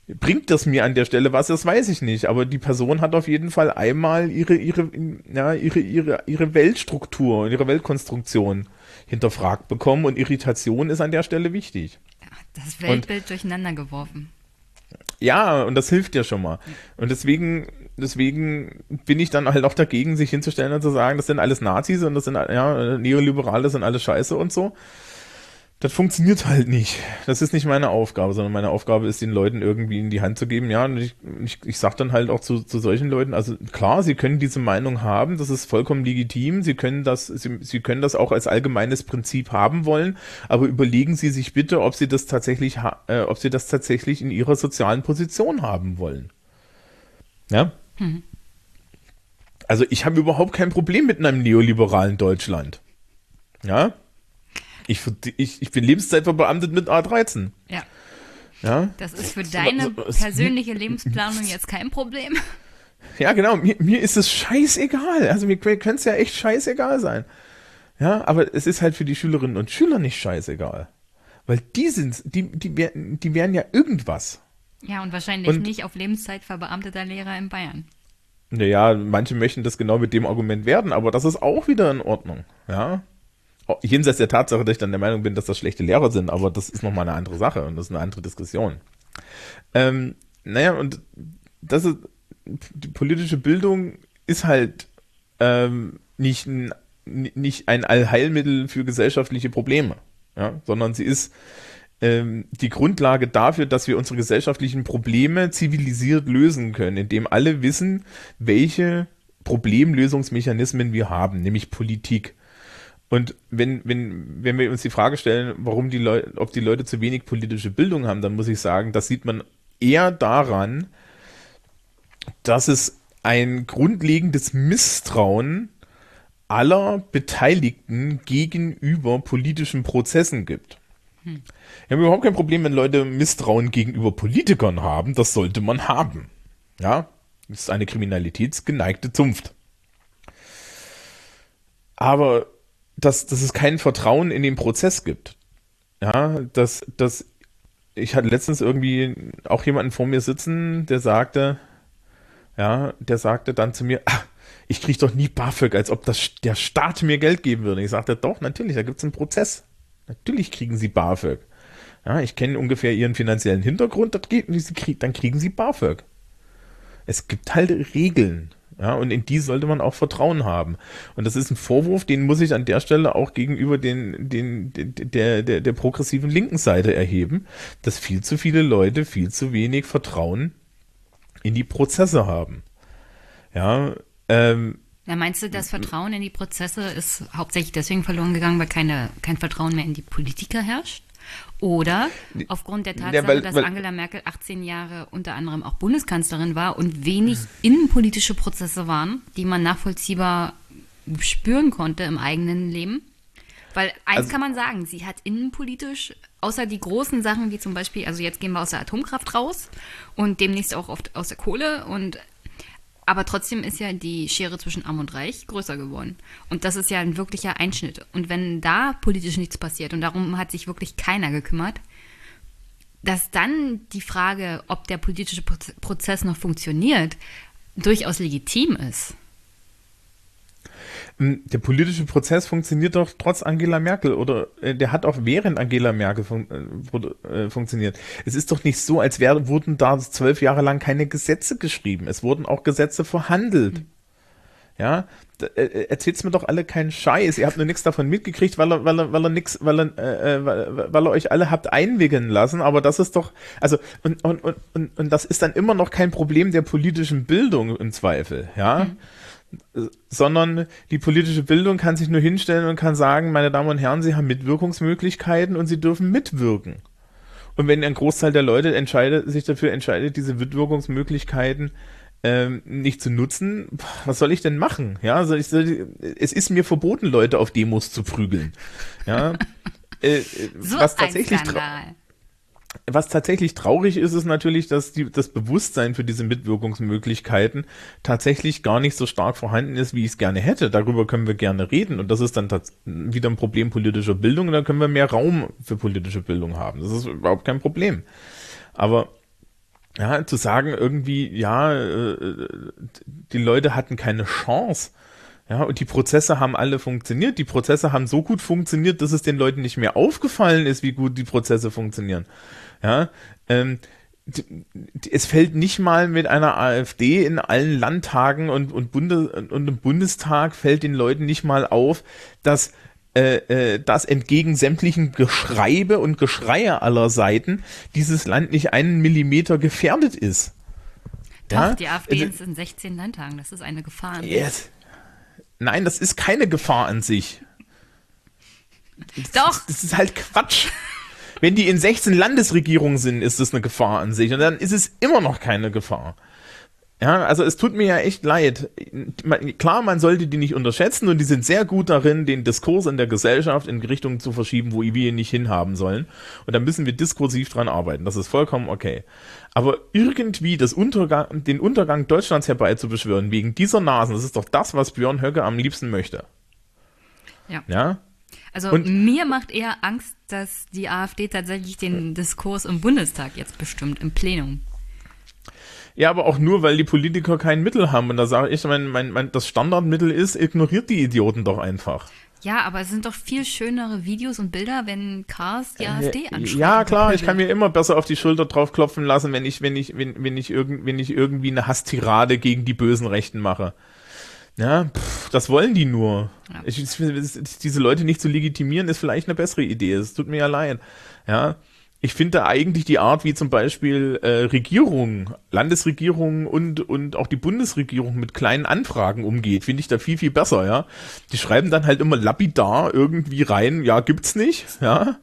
G: Bringt das mir an der Stelle was? Das weiß ich nicht. Aber die Person hat auf jeden Fall einmal ihre, ihre, ja, ihre, ihre, ihre Weltstruktur, ihre Weltkonstruktion hinterfragt bekommen und Irritation ist an der Stelle wichtig.
A: Ja, das Weltbild durcheinander geworfen.
G: Ja, und das hilft ja schon mal. Und deswegen, deswegen bin ich dann halt auch dagegen, sich hinzustellen und zu sagen, das sind alles Nazis und das sind ja Neoliberale, das sind alles Scheiße und so das funktioniert halt nicht. Das ist nicht meine Aufgabe, sondern meine Aufgabe ist, den Leuten irgendwie in die Hand zu geben. Ja, und ich, ich, ich sage dann halt auch zu, zu solchen Leuten, also klar, sie können diese Meinung haben, das ist vollkommen legitim, sie können das, sie, sie können das auch als allgemeines Prinzip haben wollen, aber überlegen Sie sich bitte, ob Sie das tatsächlich, äh, ob Sie das tatsächlich in Ihrer sozialen Position haben wollen. Ja? Mhm. Also ich habe überhaupt kein Problem mit einem neoliberalen Deutschland. Ja, ich, ich, ich bin Lebenszeitverbeamtet mit A13.
A: Ja. Ja? Das ist für deine persönliche Lebensplanung jetzt kein Problem.
G: Ja, genau. Mir, mir ist es scheißegal. Also mir könnte es ja echt scheißegal sein. Ja, aber es ist halt für die Schülerinnen und Schüler nicht scheißegal. Weil die sind, die, die, die, die wären ja irgendwas.
A: Ja, und wahrscheinlich und, nicht auf Lebenszeit verbeamteter Lehrer in Bayern.
G: Naja, manche möchten das genau mit dem Argument werden, aber das ist auch wieder in Ordnung. Ja. Jenseits der Tatsache, dass ich dann der Meinung bin, dass das schlechte Lehrer sind, aber das ist nochmal eine andere Sache und das ist eine andere Diskussion. Ähm, naja, und das ist, die politische Bildung ist halt ähm, nicht, ein, nicht ein Allheilmittel für gesellschaftliche Probleme, ja, sondern sie ist ähm, die Grundlage dafür, dass wir unsere gesellschaftlichen Probleme zivilisiert lösen können, indem alle wissen, welche Problemlösungsmechanismen wir haben, nämlich Politik. Und wenn, wenn, wenn wir uns die Frage stellen, warum die Leute, ob die Leute zu wenig politische Bildung haben, dann muss ich sagen, das sieht man eher daran, dass es ein grundlegendes Misstrauen aller Beteiligten gegenüber politischen Prozessen gibt. Hm. Ich habe überhaupt kein Problem, wenn Leute Misstrauen gegenüber Politikern haben. Das sollte man haben. Ja, das ist eine kriminalitätsgeneigte Zunft. Aber dass, dass es kein Vertrauen in den Prozess gibt. Ja, dass, dass ich hatte letztens irgendwie auch jemanden vor mir sitzen, der sagte, ja, der sagte dann zu mir, ach, ich kriege doch nie BAföG, als ob das, der Staat mir Geld geben würde. Ich sagte, doch, natürlich, da gibt es einen Prozess. Natürlich kriegen sie BAföG. Ja, ich kenne ungefähr ihren finanziellen Hintergrund, geht, dann kriegen sie BAföG. Es gibt halt Regeln. Ja, und in die sollte man auch Vertrauen haben. Und das ist ein Vorwurf, den muss ich an der Stelle auch gegenüber den, den, der, der, der progressiven linken Seite erheben, dass viel zu viele Leute viel zu wenig Vertrauen in die Prozesse haben. Ja, ähm,
A: ja, meinst du, das Vertrauen in die Prozesse ist hauptsächlich deswegen verloren gegangen, weil keine, kein Vertrauen mehr in die Politiker herrscht? Oder aufgrund der Tatsache, ja, weil, dass weil, Angela Merkel 18 Jahre unter anderem auch Bundeskanzlerin war und wenig innenpolitische Prozesse waren, die man nachvollziehbar spüren konnte im eigenen Leben. Weil eins also, kann man sagen, sie hat innenpolitisch, außer die großen Sachen wie zum Beispiel, also jetzt gehen wir aus der Atomkraft raus und demnächst auch oft aus der Kohle und aber trotzdem ist ja die Schere zwischen Arm und Reich größer geworden. Und das ist ja ein wirklicher Einschnitt. Und wenn da politisch nichts passiert, und darum hat sich wirklich keiner gekümmert, dass dann die Frage, ob der politische Prozess noch funktioniert, durchaus legitim ist.
G: Hm, der politische Prozess funktioniert doch trotz Angela Merkel oder äh, der hat auch während Angela Merkel fun äh, äh, funktioniert. Es ist doch nicht so, als wär, wurden da zwölf Jahre lang keine Gesetze geschrieben. Es wurden auch Gesetze verhandelt. Mhm. Ja, äh, äh, erzählt's mir doch alle keinen Scheiß. Ihr habt nur nichts davon mitgekriegt, weil er, weil er, weil er nix, weil er, äh, weil, weil er euch alle habt einwickeln lassen. Aber das ist doch, also und und und und das ist dann immer noch kein Problem der politischen Bildung im Zweifel. Ja. Mhm sondern die politische Bildung kann sich nur hinstellen und kann sagen, meine Damen und Herren, Sie haben Mitwirkungsmöglichkeiten und Sie dürfen mitwirken. Und wenn ein Großteil der Leute entscheidet, sich dafür entscheidet, diese Mitwirkungsmöglichkeiten ähm, nicht zu nutzen, was soll ich denn machen? Ja, soll ich, soll ich, es ist mir verboten, Leute auf Demos zu prügeln. Ja,
A: äh, so was tatsächlich ein Skandal
G: was tatsächlich traurig ist, ist natürlich, dass die, das Bewusstsein für diese Mitwirkungsmöglichkeiten tatsächlich gar nicht so stark vorhanden ist, wie ich es gerne hätte. Darüber können wir gerne reden und das ist dann wieder ein Problem politischer Bildung und da können wir mehr Raum für politische Bildung haben. Das ist überhaupt kein Problem. Aber ja, zu sagen irgendwie, ja, äh, die Leute hatten keine Chance, ja, und die Prozesse haben alle funktioniert. Die Prozesse haben so gut funktioniert, dass es den Leuten nicht mehr aufgefallen ist, wie gut die Prozesse funktionieren. Ja, ähm, es fällt nicht mal mit einer AfD in allen Landtagen und, und, Bundes, und im Bundestag fällt den Leuten nicht mal auf, dass äh, äh, dass entgegen sämtlichen Geschreibe und Geschreie aller Seiten dieses Land nicht einen Millimeter gefährdet ist.
A: Doch, ja? die AfD also, ist in 16 Landtagen, das ist eine Gefahr.
G: An yes. Nein, das ist keine Gefahr an sich.
A: Doch.
G: Das, das ist halt Quatsch. Wenn die in 16 Landesregierungen sind, ist das eine Gefahr an sich. Und dann ist es immer noch keine Gefahr. Ja, also es tut mir ja echt leid. Klar, man sollte die nicht unterschätzen und die sind sehr gut darin, den Diskurs in der Gesellschaft in Richtungen zu verschieben, wo wir ihn nicht hinhaben sollen. Und da müssen wir diskursiv dran arbeiten. Das ist vollkommen okay. Aber irgendwie das Untergang, den Untergang Deutschlands herbeizubeschwören wegen dieser Nasen, das ist doch das, was Björn Höcke am liebsten möchte.
A: Ja.
G: Ja?
A: Also und mir macht eher Angst, dass die AfD tatsächlich den Diskurs im Bundestag jetzt bestimmt, im Plenum.
G: Ja, aber auch nur, weil die Politiker kein Mittel haben. Und da sage ich, mein, mein, mein, das Standardmittel ist, ignoriert die Idioten doch einfach.
A: Ja, aber es sind doch viel schönere Videos und Bilder, wenn Cars die äh, AfD anschaut.
G: Ja, klar, ich kann mir immer besser auf die Schulter drauf klopfen lassen, wenn ich, wenn ich, wenn, wenn ich, irgend, wenn ich irgendwie eine Hasstirade gegen die bösen Rechten mache. Ja, pff, das wollen die nur. Ja. Ich, diese Leute nicht zu legitimieren, ist vielleicht eine bessere Idee. Es tut mir ja leid. Ja, ich finde eigentlich die Art, wie zum Beispiel äh, Regierungen, Landesregierungen und, und auch die Bundesregierung mit kleinen Anfragen umgeht, finde ich da viel, viel besser, ja. Die schreiben dann halt immer lapidar irgendwie rein, ja, gibt's nicht, ja.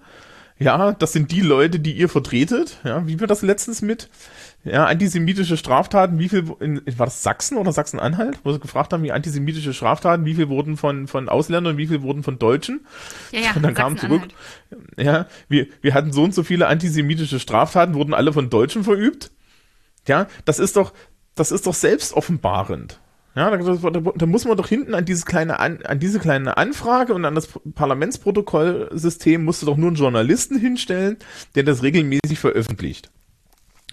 G: Ja, das sind die Leute, die ihr vertretet, ja, wie wir das letztens mit, ja, antisemitische Straftaten, wie viel, in, war das Sachsen oder Sachsen-Anhalt, wo sie gefragt haben, wie antisemitische Straftaten, wie viel wurden von, von Ausländern, wie viel wurden von Deutschen?
A: Ja, ja,
G: und dann kam zurück, ja, wir, wir hatten so und so viele antisemitische Straftaten, wurden alle von Deutschen verübt. Ja, das ist doch, das ist doch selbst offenbarend. Ja, da, da, da, muss man doch hinten an diese kleine an, an diese kleine Anfrage und an das Parlamentsprotokollsystem musst du doch nur einen Journalisten hinstellen, der das regelmäßig veröffentlicht.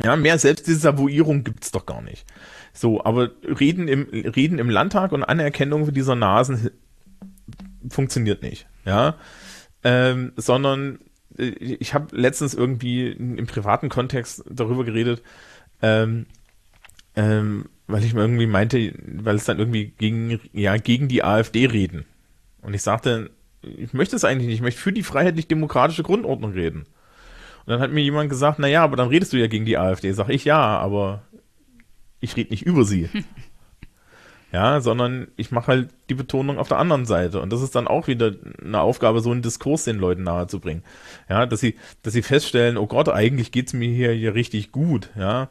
G: Ja, mehr Selbstdesavouierung gibt's doch gar nicht. So, aber Reden im, Reden im Landtag und Anerkennung dieser Nasen funktioniert nicht. Ja, ähm, sondern äh, ich habe letztens irgendwie im privaten Kontext darüber geredet, ähm, ähm, weil ich mir irgendwie meinte, weil es dann irgendwie gegen, ja, gegen die AfD reden. Und ich sagte, ich möchte es eigentlich nicht, ich möchte für die freiheitlich-demokratische Grundordnung reden. Und dann hat mir jemand gesagt, na ja, aber dann redest du ja gegen die AfD. Sag ich ja, aber ich rede nicht über sie. ja, sondern ich mache halt die Betonung auf der anderen Seite. Und das ist dann auch wieder eine Aufgabe, so einen Diskurs den Leuten nahezubringen. Ja, dass sie, dass sie feststellen, oh Gott, eigentlich geht's mir hier, hier richtig gut, ja.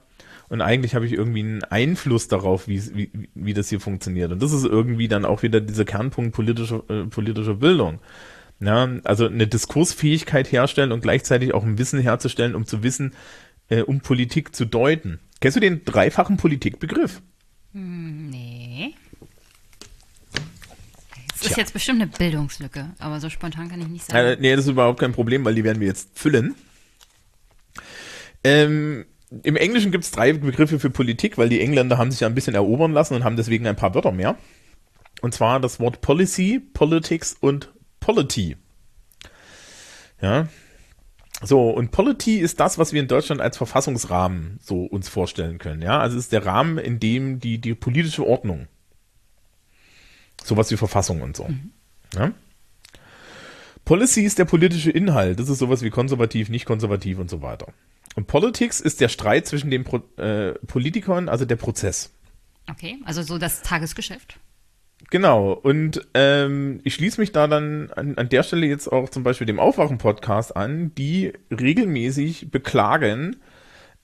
G: Und eigentlich habe ich irgendwie einen Einfluss darauf, wie, wie, wie das hier funktioniert. Und das ist irgendwie dann auch wieder dieser Kernpunkt politischer, äh, politischer Bildung. Ja, also eine Diskursfähigkeit herstellen und gleichzeitig auch ein Wissen herzustellen, um zu wissen, äh, um Politik zu deuten. Kennst du den dreifachen Politikbegriff?
A: Hm, nee. Das Tja. ist jetzt bestimmt eine Bildungslücke, aber so spontan kann ich nicht sagen.
G: Äh, nee, das ist überhaupt kein Problem, weil die werden wir jetzt füllen. Ähm, Im Englischen gibt es drei Begriffe für Politik, weil die Engländer haben sich ja ein bisschen erobern lassen und haben deswegen ein paar Wörter mehr. Und zwar das Wort Policy, Politics und Polity. Ja. So, und Polity ist das, was wir in Deutschland als Verfassungsrahmen so uns vorstellen können. Ja, also es ist der Rahmen, in dem die, die politische Ordnung, sowas wie Verfassung und so. Mhm. Ja? Policy ist der politische Inhalt. Das ist sowas wie konservativ, nicht konservativ und so weiter. Und Politics ist der Streit zwischen den Pro äh, Politikern, also der Prozess.
A: Okay, also so das Tagesgeschäft.
G: Genau, und ähm, ich schließe mich da dann an, an der Stelle jetzt auch zum Beispiel dem Aufwachen-Podcast an, die regelmäßig beklagen,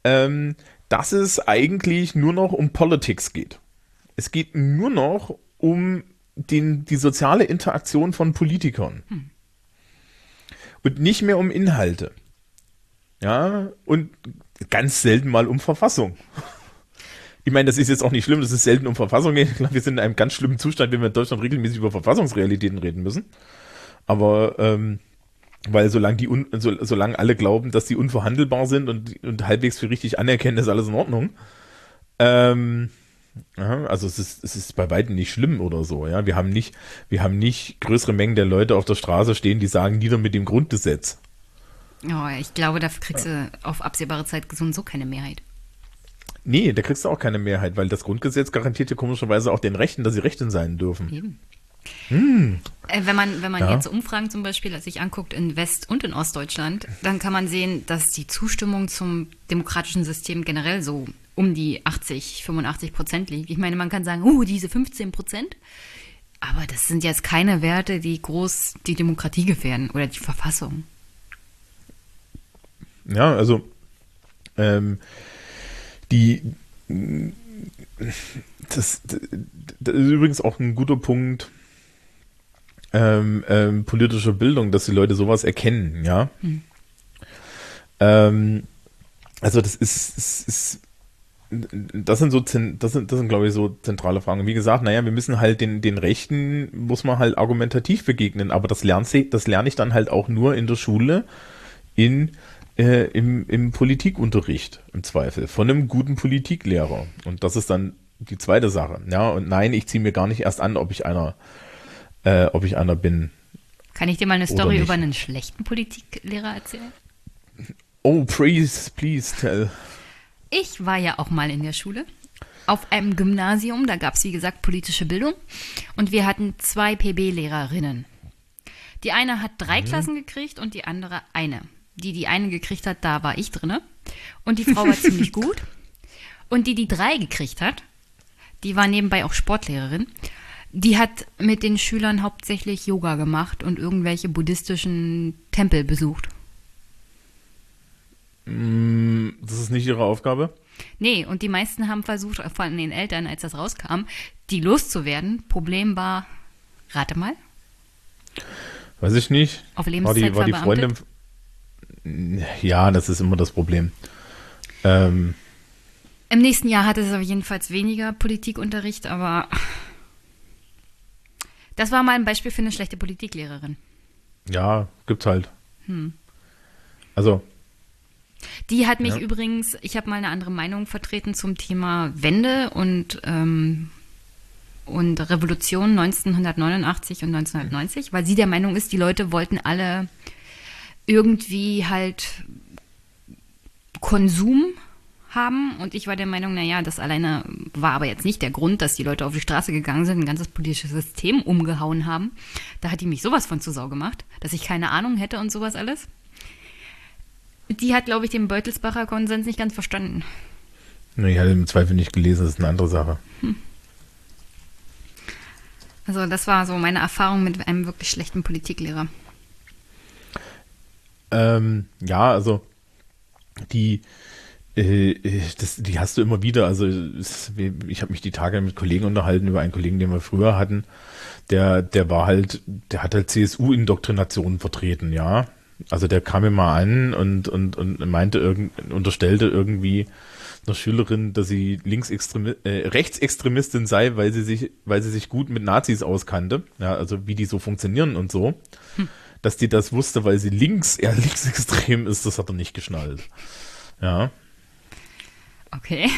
G: ähm, dass es eigentlich nur noch um Politics geht. Es geht nur noch um den, die soziale Interaktion von Politikern. Hm. Und nicht mehr um Inhalte. Ja, und ganz selten mal um Verfassung. Ich meine, das ist jetzt auch nicht schlimm, das ist selten um Verfassung geht. Ich glaube, wir sind in einem ganz schlimmen Zustand, wenn wir in Deutschland regelmäßig über Verfassungsrealitäten reden müssen. Aber ähm, weil solange die un, so, solange alle glauben, dass die unverhandelbar sind und, und halbwegs für richtig anerkennen, ist alles in Ordnung. Ähm, ja, also es ist, es ist bei weitem nicht schlimm oder so, ja. Wir haben nicht, wir haben nicht größere Mengen der Leute auf der Straße stehen, die sagen, nieder mit dem Grundgesetz.
A: Oh, ich glaube, dafür kriegst du auf absehbare Zeit so und so keine Mehrheit.
G: Nee, da kriegst du auch keine Mehrheit, weil das Grundgesetz garantiert ja komischerweise auch den Rechten, dass sie Rechten sein dürfen.
A: Eben. Äh, wenn man, wenn man
G: Ja.
A: jetzt Umfragen zum Beispiel sich anguckt in West- und in Ostdeutschland, dann kann man sehen, dass die Zustimmung zum demokratischen System generell so um die 80, 85 Prozent liegt. Ich meine, man kann sagen, uh, diese 15 Prozent. Aber das sind jetzt keine Werte, die groß die Demokratie gefährden oder die Verfassung.
G: Ja, also ähm, die das, das ist übrigens auch ein guter Punkt ähm, ähm, politische Bildung, dass die Leute sowas erkennen, ja. Ähm, also das ist, ist, ist das sind so, das sind, das sind, glaube ich, so zentrale Fragen. Wie gesagt, naja, wir müssen halt den, den Rechten, muss man halt argumentativ begegnen, aber das lernt sie, das lerne ich dann halt auch nur in der Schule, in, äh, im, im Politikunterricht, im Zweifel, von einem guten Politiklehrer. Und das ist dann die zweite Sache. Ja, und nein, ich ziehe mir gar nicht erst an, ob ich einer, äh, ob ich einer bin.
A: Kann ich dir mal eine Story über einen schlechten Politiklehrer erzählen?
G: Oh, please, please tell.
A: Ich war ja auch mal in der Schule. Auf einem Gymnasium, da gab es wie gesagt politische Bildung. Und wir hatten zwei PB-Lehrerinnen. Die eine hat drei Klassen gekriegt und die andere eine. Die, die eine gekriegt hat, da war ich drinne. Und die Frau war ziemlich gut. Und die, die drei gekriegt hat, die war nebenbei auch Sportlehrerin. Die hat mit den Schülern hauptsächlich Yoga gemacht und irgendwelche buddhistischen Tempel besucht.
G: Das ist nicht ihre Aufgabe.
A: Nee, und die meisten haben versucht, vor allem den Eltern, als das rauskam, die loszuwerden. Problem war, rate mal,
G: Weiß ich nicht.
A: auf
G: War
A: Lebenszeit
G: die, war die. Freundin. Ja, das ist immer das Problem. Ähm,
A: Im nächsten Jahr hatte es aber jedenfalls weniger Politikunterricht, aber das war mal ein Beispiel für eine schlechte Politiklehrerin.
G: ja, gibt's halt.
A: Hm.
G: Also,
A: Die hat mich
G: Ja.
A: übrigens, ich habe mal eine andere Meinung vertreten zum Thema Wende und, ähm, und Revolution 1989 und 1990, weil sie der Meinung ist, die Leute wollten alle irgendwie halt Konsum haben und ich war der Meinung, naja, das alleine war aber jetzt nicht der Grund, dass die Leute auf die Straße gegangen sind, ein ganzes politisches System umgehauen haben. Da hat die mich sowas von zu Sau gemacht, dass ich keine Ahnung hätte und sowas alles. Die hat, glaube ich, den Beutelsbacher Konsens nicht ganz verstanden.
G: ich hatte im Zweifel nicht gelesen, das ist eine andere Sache.
A: Also das war so meine Erfahrung mit einem wirklich schlechten Politiklehrer.
G: Ähm, ja, also die, äh, äh, das, die hast du immer wieder. Also ich habe mich die Tage mit Kollegen unterhalten über einen Kollegen, den wir früher hatten. Der, der war halt, der hat halt CSU-Indoktrinationen vertreten, ja. Also der kam mir mal an und, und, und meinte irgend, unterstellte irgendwie einer Schülerin, dass sie Linksextremi äh, Rechtsextremistin sei, weil sie sich, weil sie sich gut mit Nazis auskannte, ja, also wie die so funktionieren und so. Dass die das wusste, weil sie links, eher linksextrem ist, das hat er nicht geschnallt. Ja,
A: Okay.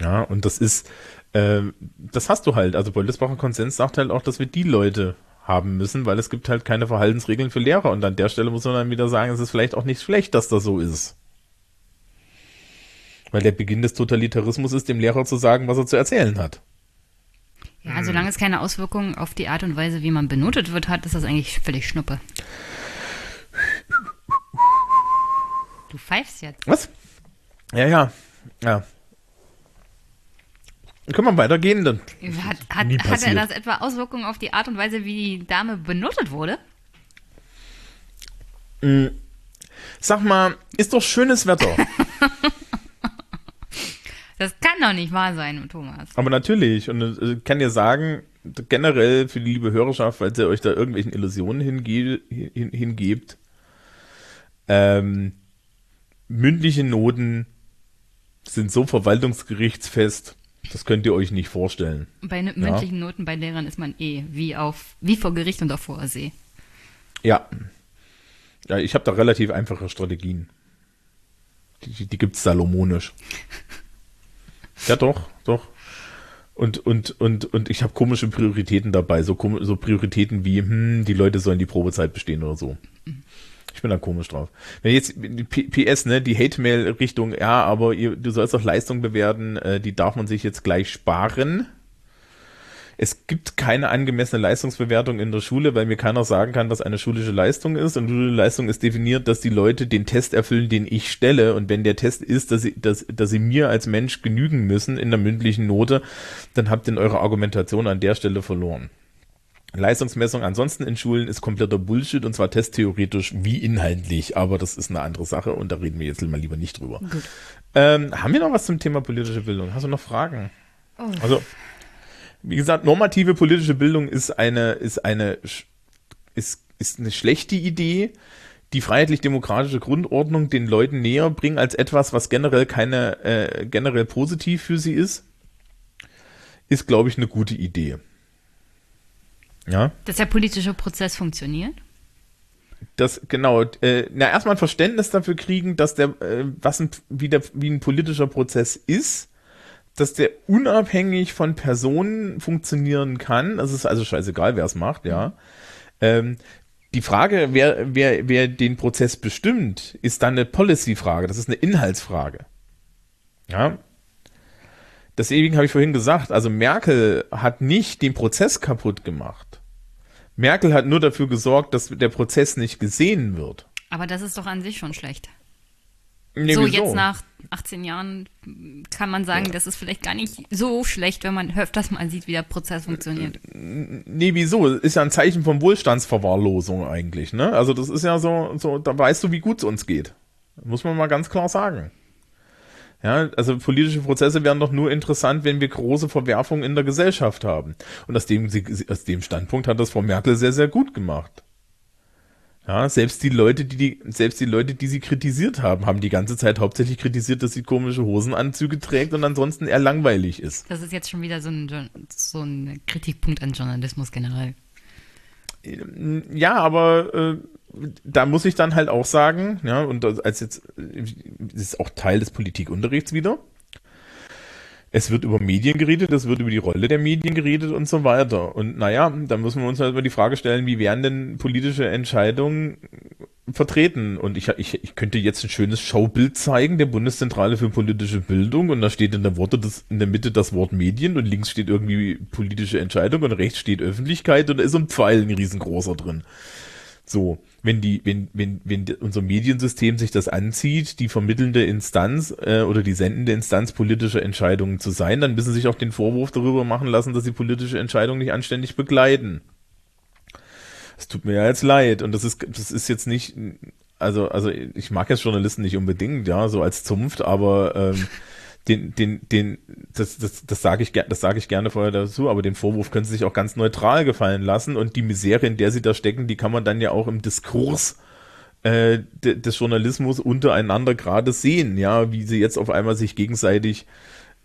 G: ja, und das ist, ähm, das hast du halt. Also Beutelsbacher Konsens sagt halt auch, dass wir die Leute haben müssen, weil es gibt halt keine Verhaltensregeln für Lehrer. Und an der Stelle muss man dann wieder sagen, es ist vielleicht auch nicht schlecht, dass das so ist. Weil der Beginn des Totalitarismus ist, dem Lehrer zu sagen, was er zu erzählen hat.
A: Ja, solange es keine Auswirkungen auf die Art und Weise, wie man benotet wird, hat, ist das eigentlich völlig Schnuppe. Du pfeifst jetzt.
G: Was? Ja, ja, ja. Können wir weitergehen? Dann
A: Hat, hat, hatte das etwa Auswirkungen auf die Art und Weise, wie die Dame benotet wurde?
G: Sag mal, ist doch schönes Wetter.
A: Das kann doch nicht wahr sein, Thomas.
G: Aber natürlich, und äh, kann dir sagen, generell für die liebe Hörerschaft, falls ihr euch da irgendwelchen Illusionen hinge hin hingebt, ähm, mündliche Noten sind so verwaltungsgerichtsfest, das könnt ihr euch nicht vorstellen.
A: Bei ne- mündlichen Noten bei Lehrern ist man eh wie auf wie vor Gericht und auf Vorsee.
G: Ja. Ja, ich habe da relativ einfache Strategien. Die, die, die gibt's salomonisch. Ja, doch, doch. Und, und, und, und ich habe komische Prioritäten dabei. So, so Prioritäten wie, hm, die Leute sollen die Probezeit bestehen oder so. Ich bin da komisch drauf. Wenn jetzt PS, ne, die Hate-Mail-Richtung, ja, aber ihr, du sollst doch Leistung bewerten, äh, die darf man sich jetzt gleich sparen. Es gibt keine angemessene Leistungsbewertung in der Schule, weil mir keiner sagen kann, was eine schulische Leistung ist. Und schulische Leistung ist definiert, dass die Leute den Test erfüllen, den ich stelle. Und wenn der Test ist, dass sie, dass, dass sie mir als Mensch genügen müssen in der mündlichen Note, dann habt ihr in eurer Argumentation an der Stelle verloren. Leistungsmessung ansonsten in Schulen ist kompletter Bullshit und zwar testtheoretisch wie inhaltlich, aber das ist eine andere Sache und da reden wir jetzt mal lieber nicht drüber. Ähm, haben wir noch was zum Thema politische Bildung? Hast du noch Fragen? Oh. Also, wie gesagt, normative politische Bildung ist eine, ist eine, ist, ist eine schlechte Idee. Die freiheitlich-demokratische Grundordnung den Leuten näher bringen als etwas, was generell keine, äh, generell positiv für sie ist, ist, glaube ich, eine gute Idee.
A: Ja. Dass der politische Prozess funktioniert?
G: Das, genau, äh, na, erstmal ein Verständnis dafür kriegen, dass der, äh, was ein, wie, der, wie ein politischer Prozess ist, dass der unabhängig von Personen funktionieren kann. Es ist also scheißegal, wer es macht, ja. Ähm, die Frage, wer, wer, wer den Prozess bestimmt, ist dann eine Policy-Frage, das ist eine Inhaltsfrage. Ja. Deswegen habe ich vorhin gesagt, also Merkel hat nicht den Prozess kaputt gemacht. Merkel hat nur dafür gesorgt, dass der Prozess nicht gesehen wird.
A: Aber das ist doch an sich schon schlecht. Nee, so, wieso? jetzt nach 18 Jahren kann man sagen, ja. das ist vielleicht gar nicht so schlecht, wenn man öfters mal sieht, wie der Prozess funktioniert.
G: Nee, wieso? Ist ja ein Zeichen von Wohlstandsverwahrlosung eigentlich, ne? Also das ist ja so, so da weißt du, wie gut es uns geht. Muss man mal ganz klar sagen. Ja, also politische Prozesse wären doch nur interessant, wenn wir große Verwerfungen in der Gesellschaft haben. Und aus dem, aus dem Standpunkt hat das Frau Merkel sehr, sehr gut gemacht. Ja, selbst die Leute, die, die, selbst die Leute, die sie kritisiert haben, haben die ganze Zeit hauptsächlich kritisiert, dass sie komische Hosenanzüge trägt und ansonsten eher langweilig ist.
A: Das ist jetzt schon wieder so ein, so ein Kritikpunkt an Journalismus generell.
G: Ja, aber äh, da muss ich dann halt auch sagen, ja, und als jetzt, das ist auch Teil des Politikunterrichts wieder. Es wird über Medien geredet, es wird über die Rolle der Medien geredet und so weiter. Und naja, da müssen wir uns halt mal die Frage stellen, wie werden denn politische Entscheidungen vertreten? Und ich, ich, ich könnte jetzt ein schönes Schaubild zeigen, der Bundeszentrale für politische Bildung, und da steht in der Worte das, in der Mitte das Wort Medien und links steht irgendwie politische Entscheidung und rechts steht Öffentlichkeit und da ist so ein Pfeil, ein riesengroßer drin. So, wenn die, wenn, wenn, wenn unser Mediensystem sich das anzieht, die vermittelnde Instanz äh, oder die sendende Instanz politischer Entscheidungen zu sein, dann müssen sie sich auch den Vorwurf darüber machen lassen, dass sie politische Entscheidungen nicht anständig begleiten. Es tut mir ja jetzt leid und das ist, das ist jetzt nicht, also, also ich mag jetzt Journalisten nicht unbedingt, ja, so als Zunft, aber ähm, den, den, den, das, das, das sage ich, das sage ich gerne vorher dazu, aber den Vorwurf können sie sich auch ganz neutral gefallen lassen und die Misere, in der sie da stecken, die kann man dann ja auch im Diskurs äh, des Journalismus untereinander gerade sehen, ja, wie sie jetzt auf einmal sich gegenseitig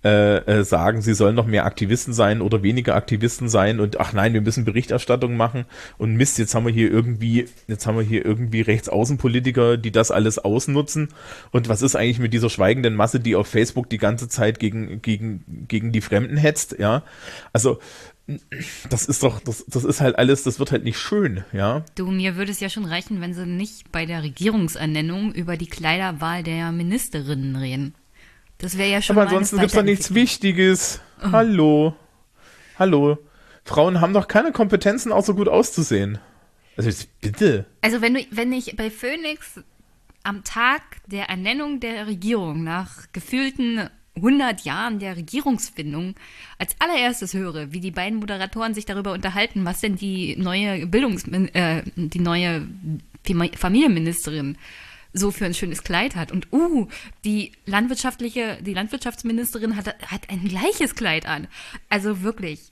G: äh, äh, sagen, sie sollen noch mehr Aktivisten sein oder weniger Aktivisten sein und ach nein, wir müssen Berichterstattung machen und Mist, jetzt haben wir hier irgendwie, jetzt haben wir hier irgendwie Rechtsaußenpolitiker, die das alles ausnutzen und was ist eigentlich mit dieser schweigenden Masse, die auf Facebook die ganze Zeit gegen, gegen, gegen die Fremden hetzt, ja, also das ist doch, das, das ist halt alles, das wird halt nicht schön, ja.
A: Du, mir würde es ja schon reichen, wenn sie nicht bei der Regierungsernennung über die Kleiderwahl der Ministerinnen reden. Das wäre ja schon
G: Aber ansonsten gibt es doch nichts Wichtiges. Oh. Hallo. Hallo. Frauen haben doch keine Kompetenzen, auch so gut auszusehen. Also bitte.
A: Also wenn du, wenn ich bei Phoenix am Tag der Ernennung der Regierung nach gefühlten 100 Jahren der Regierungsfindung als allererstes höre, wie die beiden Moderatoren sich darüber unterhalten, was denn die neue Bildungs äh, die neue Familienministerin so für ein schönes Kleid hat. Und uh, die landwirtschaftliche, die Landwirtschaftsministerin hat, hat ein gleiches Kleid an. Also wirklich.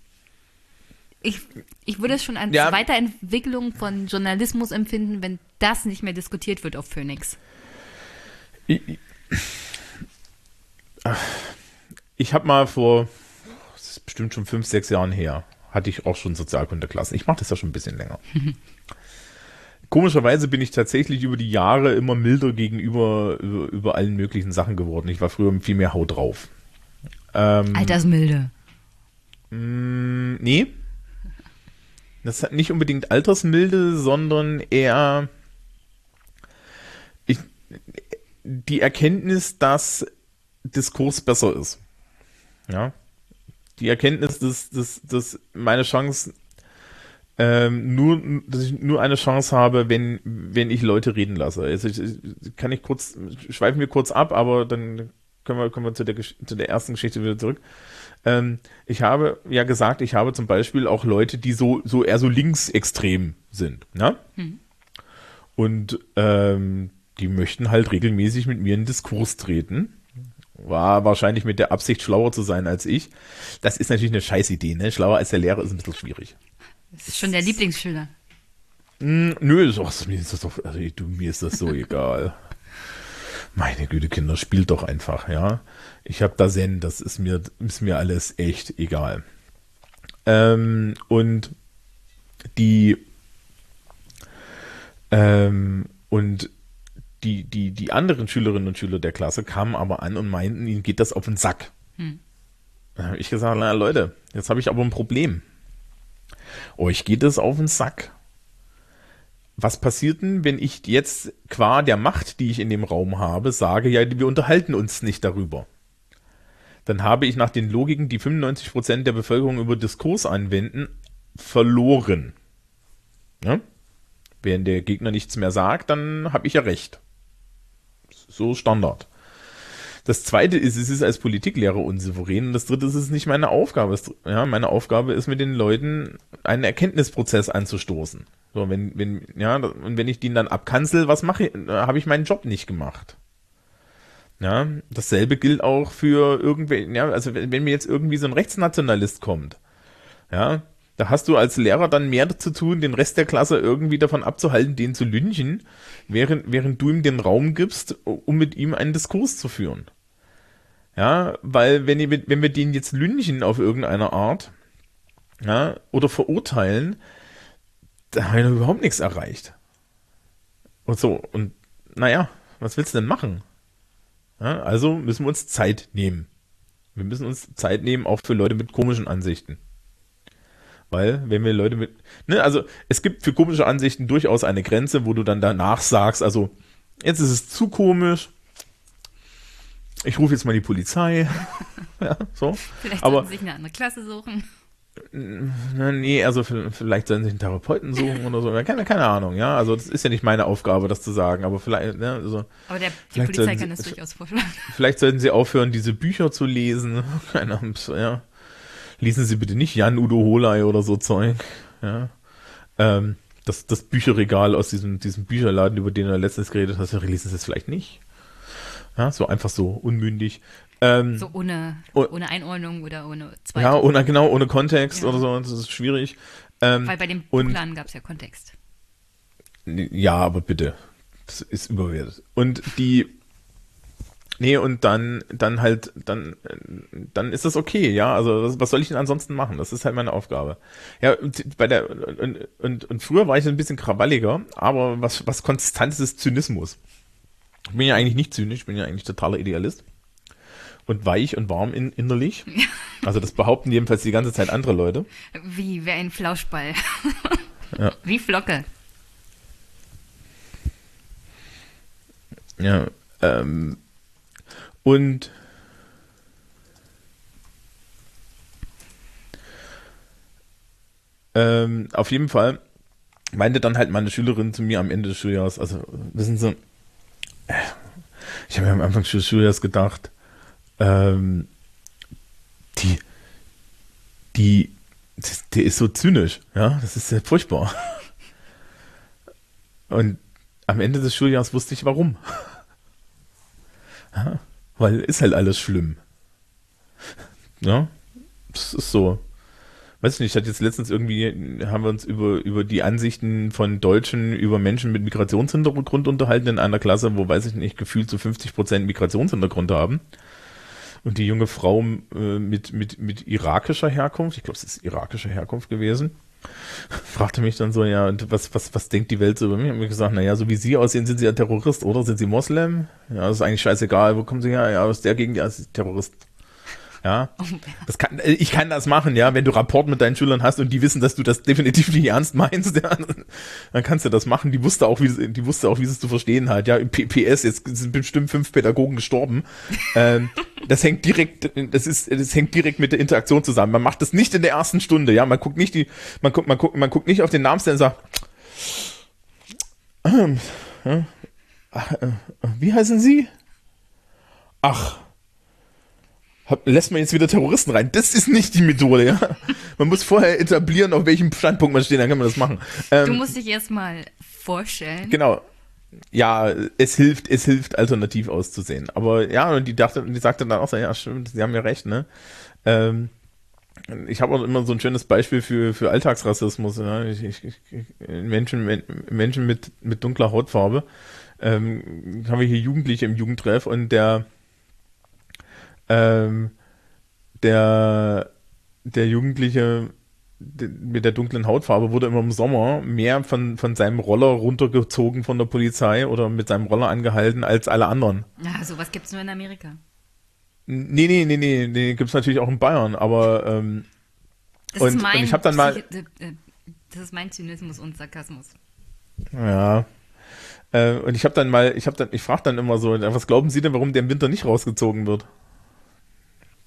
A: Ich, ich würde es schon als ja. Weiterentwicklung von Journalismus empfinden, wenn das nicht mehr diskutiert wird auf Phoenix.
G: Ich, ich habe mal vor, das ist bestimmt schon fünf, sechs Jahren her, hatte ich auch schon Sozialkundeklassen. Ich mache das ja schon ein bisschen länger. komischerweise bin ich tatsächlich über die Jahre immer milder gegenüber über, über allen möglichen Sachen geworden. Ich war früher viel mehr Haut drauf.
A: Ähm, Altersmilde.
G: Mh, mm, nee. Das hat nicht unbedingt Altersmilde, sondern eher die Erkenntnis, dass Diskurs besser ist. Ja. Die Erkenntnis, dass, dass, dass meine Chance ähm, nur, dass ich nur eine Chance habe, wenn, wenn ich Leute reden lasse. Also ich, kann ich kurz, schweifen wir kurz ab, aber dann können wir, kommen wir zu der, zu der ersten Geschichte wieder zurück. Ähm, ich habe ja gesagt, ich habe zum Beispiel auch Leute, die so, so eher so linksextrem sind. Ne? Hm. Und ähm, die möchten halt regelmäßig mit mir in Diskurs treten. War wahrscheinlich mit der Absicht, schlauer zu sein als ich. Das ist natürlich eine Scheißidee, ne? Schlauer als der Lehrer ist ein bisschen schwierig.
A: Das ist schon der Lieblingsschüler.
G: Mm, nö, ach, mir ist das doch, also, du, mir ist das so egal. Meine Güte, Kinder, spielt doch einfach, ja. Ich habe da Zen, das ist mir, ist mir alles echt egal. Ähm, und die ähm, und die, die, die anderen Schülerinnen und Schüler der Klasse kamen aber an und meinten, ihnen geht das auf den Sack. Hm. Da habe ich gesagt, na Leute, jetzt habe ich aber ein Problem. Euch geht es auf den Sack. Was passiert denn, wenn ich jetzt qua der Macht, die ich in dem Raum habe, sage, ja, wir unterhalten uns nicht darüber? Dann habe ich nach den Logiken, die 95% der Bevölkerung über Diskurs anwenden, verloren. Ja? Wenn der Gegner nichts mehr sagt, dann habe ich ja recht. So Standard. Das zweite ist, es ist als Politiklehrer unsouverän. Und das dritte ist, es ist nicht meine Aufgabe. Ja, meine Aufgabe ist, mit den Leuten einen Erkenntnisprozess anzustoßen. So, wenn, wenn, ja, und wenn ich den dann abkanzel, was mache ich, habe ich meinen Job nicht gemacht. Ja, dasselbe gilt auch für irgendwelche, ja, also wenn, wenn mir jetzt irgendwie so ein Rechtsnationalist kommt, ja, da hast du als Lehrer dann mehr zu tun, den Rest der Klasse irgendwie davon abzuhalten, den zu lynchen, während, während du ihm den Raum gibst, um mit ihm einen Diskurs zu führen. Ja, weil wenn, ihr, wenn wir den jetzt lynchen auf irgendeine Art, ja, oder verurteilen, da haben wir überhaupt nichts erreicht. Und so, und naja, was willst du denn machen? Ja, also müssen wir uns Zeit nehmen. Wir müssen uns Zeit nehmen, auch für Leute mit komischen Ansichten. Weil, wenn wir Leute mit, ne, also es gibt für komische Ansichten durchaus eine Grenze, wo du dann danach sagst, also jetzt ist es zu komisch, ich rufe jetzt mal die Polizei. ja, so.
A: Vielleicht sollten sie sich eine andere Klasse suchen.
G: Na, nee, also vielleicht sollen sie einen Therapeuten suchen oder so. Keine, keine Ahnung, ja. Also das ist ja nicht meine Aufgabe, das zu sagen, aber vielleicht, ne, also,
A: Aber der, die Polizei kann das durchaus vorschlagen.
G: Vielleicht sollten sie aufhören, diese Bücher zu lesen. Keine Ahnung, ja lesen Sie bitte nicht Jan Udo Holei oder so Zeug. Ja. Ähm, das, das Bücherregal aus diesem, diesem Bücherladen, über den er letztens geredet hat, lesen Sie es vielleicht nicht. Ja, so einfach so unmündig.
A: Ähm, so ohne, ohne Einordnung oder ohne
G: zweite. Ja, ohne, genau, ohne Kontext ja. oder so, das ist schwierig.
A: Ähm, Weil bei dem Buchladen gab es ja Kontext.
G: Ja, aber bitte. Das ist überwertet. Und die, Nee, und dann, dann halt, dann, dann ist das okay, ja. Also was soll ich denn ansonsten machen? Das ist halt meine Aufgabe. Ja, bei der und, und, und früher war ich ein bisschen krawalliger, aber was, was konstant ist, ist Zynismus. Ich bin ja eigentlich nicht zynisch, ich bin ja eigentlich totaler Idealist. Und weich und warm in, innerlich. Also das behaupten jedenfalls die ganze Zeit andere Leute.
A: Wie, wer ein Flauschball. ja. Wie Flocke.
G: Ja, ähm, und ähm, auf jeden Fall meinte dann halt meine Schülerin zu mir am Ende des Schuljahres, also wissen Sie, ich habe mir am Anfang des Schuljahres gedacht, ähm, die, die, der ist so zynisch, ja, das ist sehr furchtbar. Und am Ende des Schuljahres wusste ich warum. Ja weil ist halt alles schlimm. Ja, das ist so. Weiß ich nicht, ich hatte jetzt letztens irgendwie, haben wir uns über, über die Ansichten von Deutschen über Menschen mit Migrationshintergrund unterhalten in einer Klasse, wo, weiß ich nicht, gefühlt so 50 Prozent Migrationshintergrund haben. Und die junge Frau äh, mit, mit, mit irakischer Herkunft, ich glaube, es ist irakischer Herkunft gewesen, fragte mich dann so, ja, und was, was, was denkt die Welt so über mich? Ich habe gesagt, naja, so wie Sie aussehen, sind Sie ja Terrorist, oder? Sind Sie Moslem? Ja, ist eigentlich scheißegal, wo kommen Sie her? Ja, aus der Gegend, ja, ist Terrorist. Ja, das kann, äh, ich kann das machen, ja, wenn du Rapport mit deinen Schülern hast und die wissen, dass du das definitiv nicht ernst meinst, ja, dann kannst du das machen. Die wusste auch, wie, die wusste auch, wie es zu verstehen hat, ja. Im PPS, jetzt sind bestimmt fünf Pädagogen gestorben. ähm, das hängt direkt, das ist, das hängt direkt mit der Interaktion zusammen. Man macht das nicht in der ersten Stunde, ja. Man guckt nicht die, man guckt, man guckt, man guckt nicht auf den Namensstellen und sagt, ähm, ach, äh, wie heißen Sie? Ach, lässt man jetzt wieder Terroristen rein. Das ist nicht die Methode, ja. Man muss vorher etablieren, auf welchem Standpunkt man steht, dann kann man das machen.
A: Ähm, du musst dich erstmal vorstellen.
G: Genau. Ja, es hilft, es hilft, alternativ auszusehen. Aber ja, und die dachte, die sagte dann auch so, ja, stimmt, sie haben ja recht, ne? Ähm, ich habe auch immer so ein schönes Beispiel für, für Alltagsrassismus. Ne? Ich, ich, ich, Menschen, Menschen mit, mit dunkler Hautfarbe. Ähm, haben wir hier Jugendliche im Jugendtreff und der ähm, der, der Jugendliche mit der dunklen Hautfarbe wurde immer im Sommer mehr von, von seinem Roller runtergezogen von der Polizei oder mit seinem Roller angehalten als alle anderen.
A: Ja, sowas gibt es nur in Amerika.
G: Nee, nee, nee, nee, nee, gibt es natürlich auch in Bayern, aber ähm,
A: das und, ist mein und ich habe dann mal äh, das ist mein Zynismus und Sarkasmus.
G: Ja. Äh, und ich habe dann mal, ich habe dann, ich frage dann immer so, was glauben Sie denn, warum der im Winter nicht rausgezogen wird?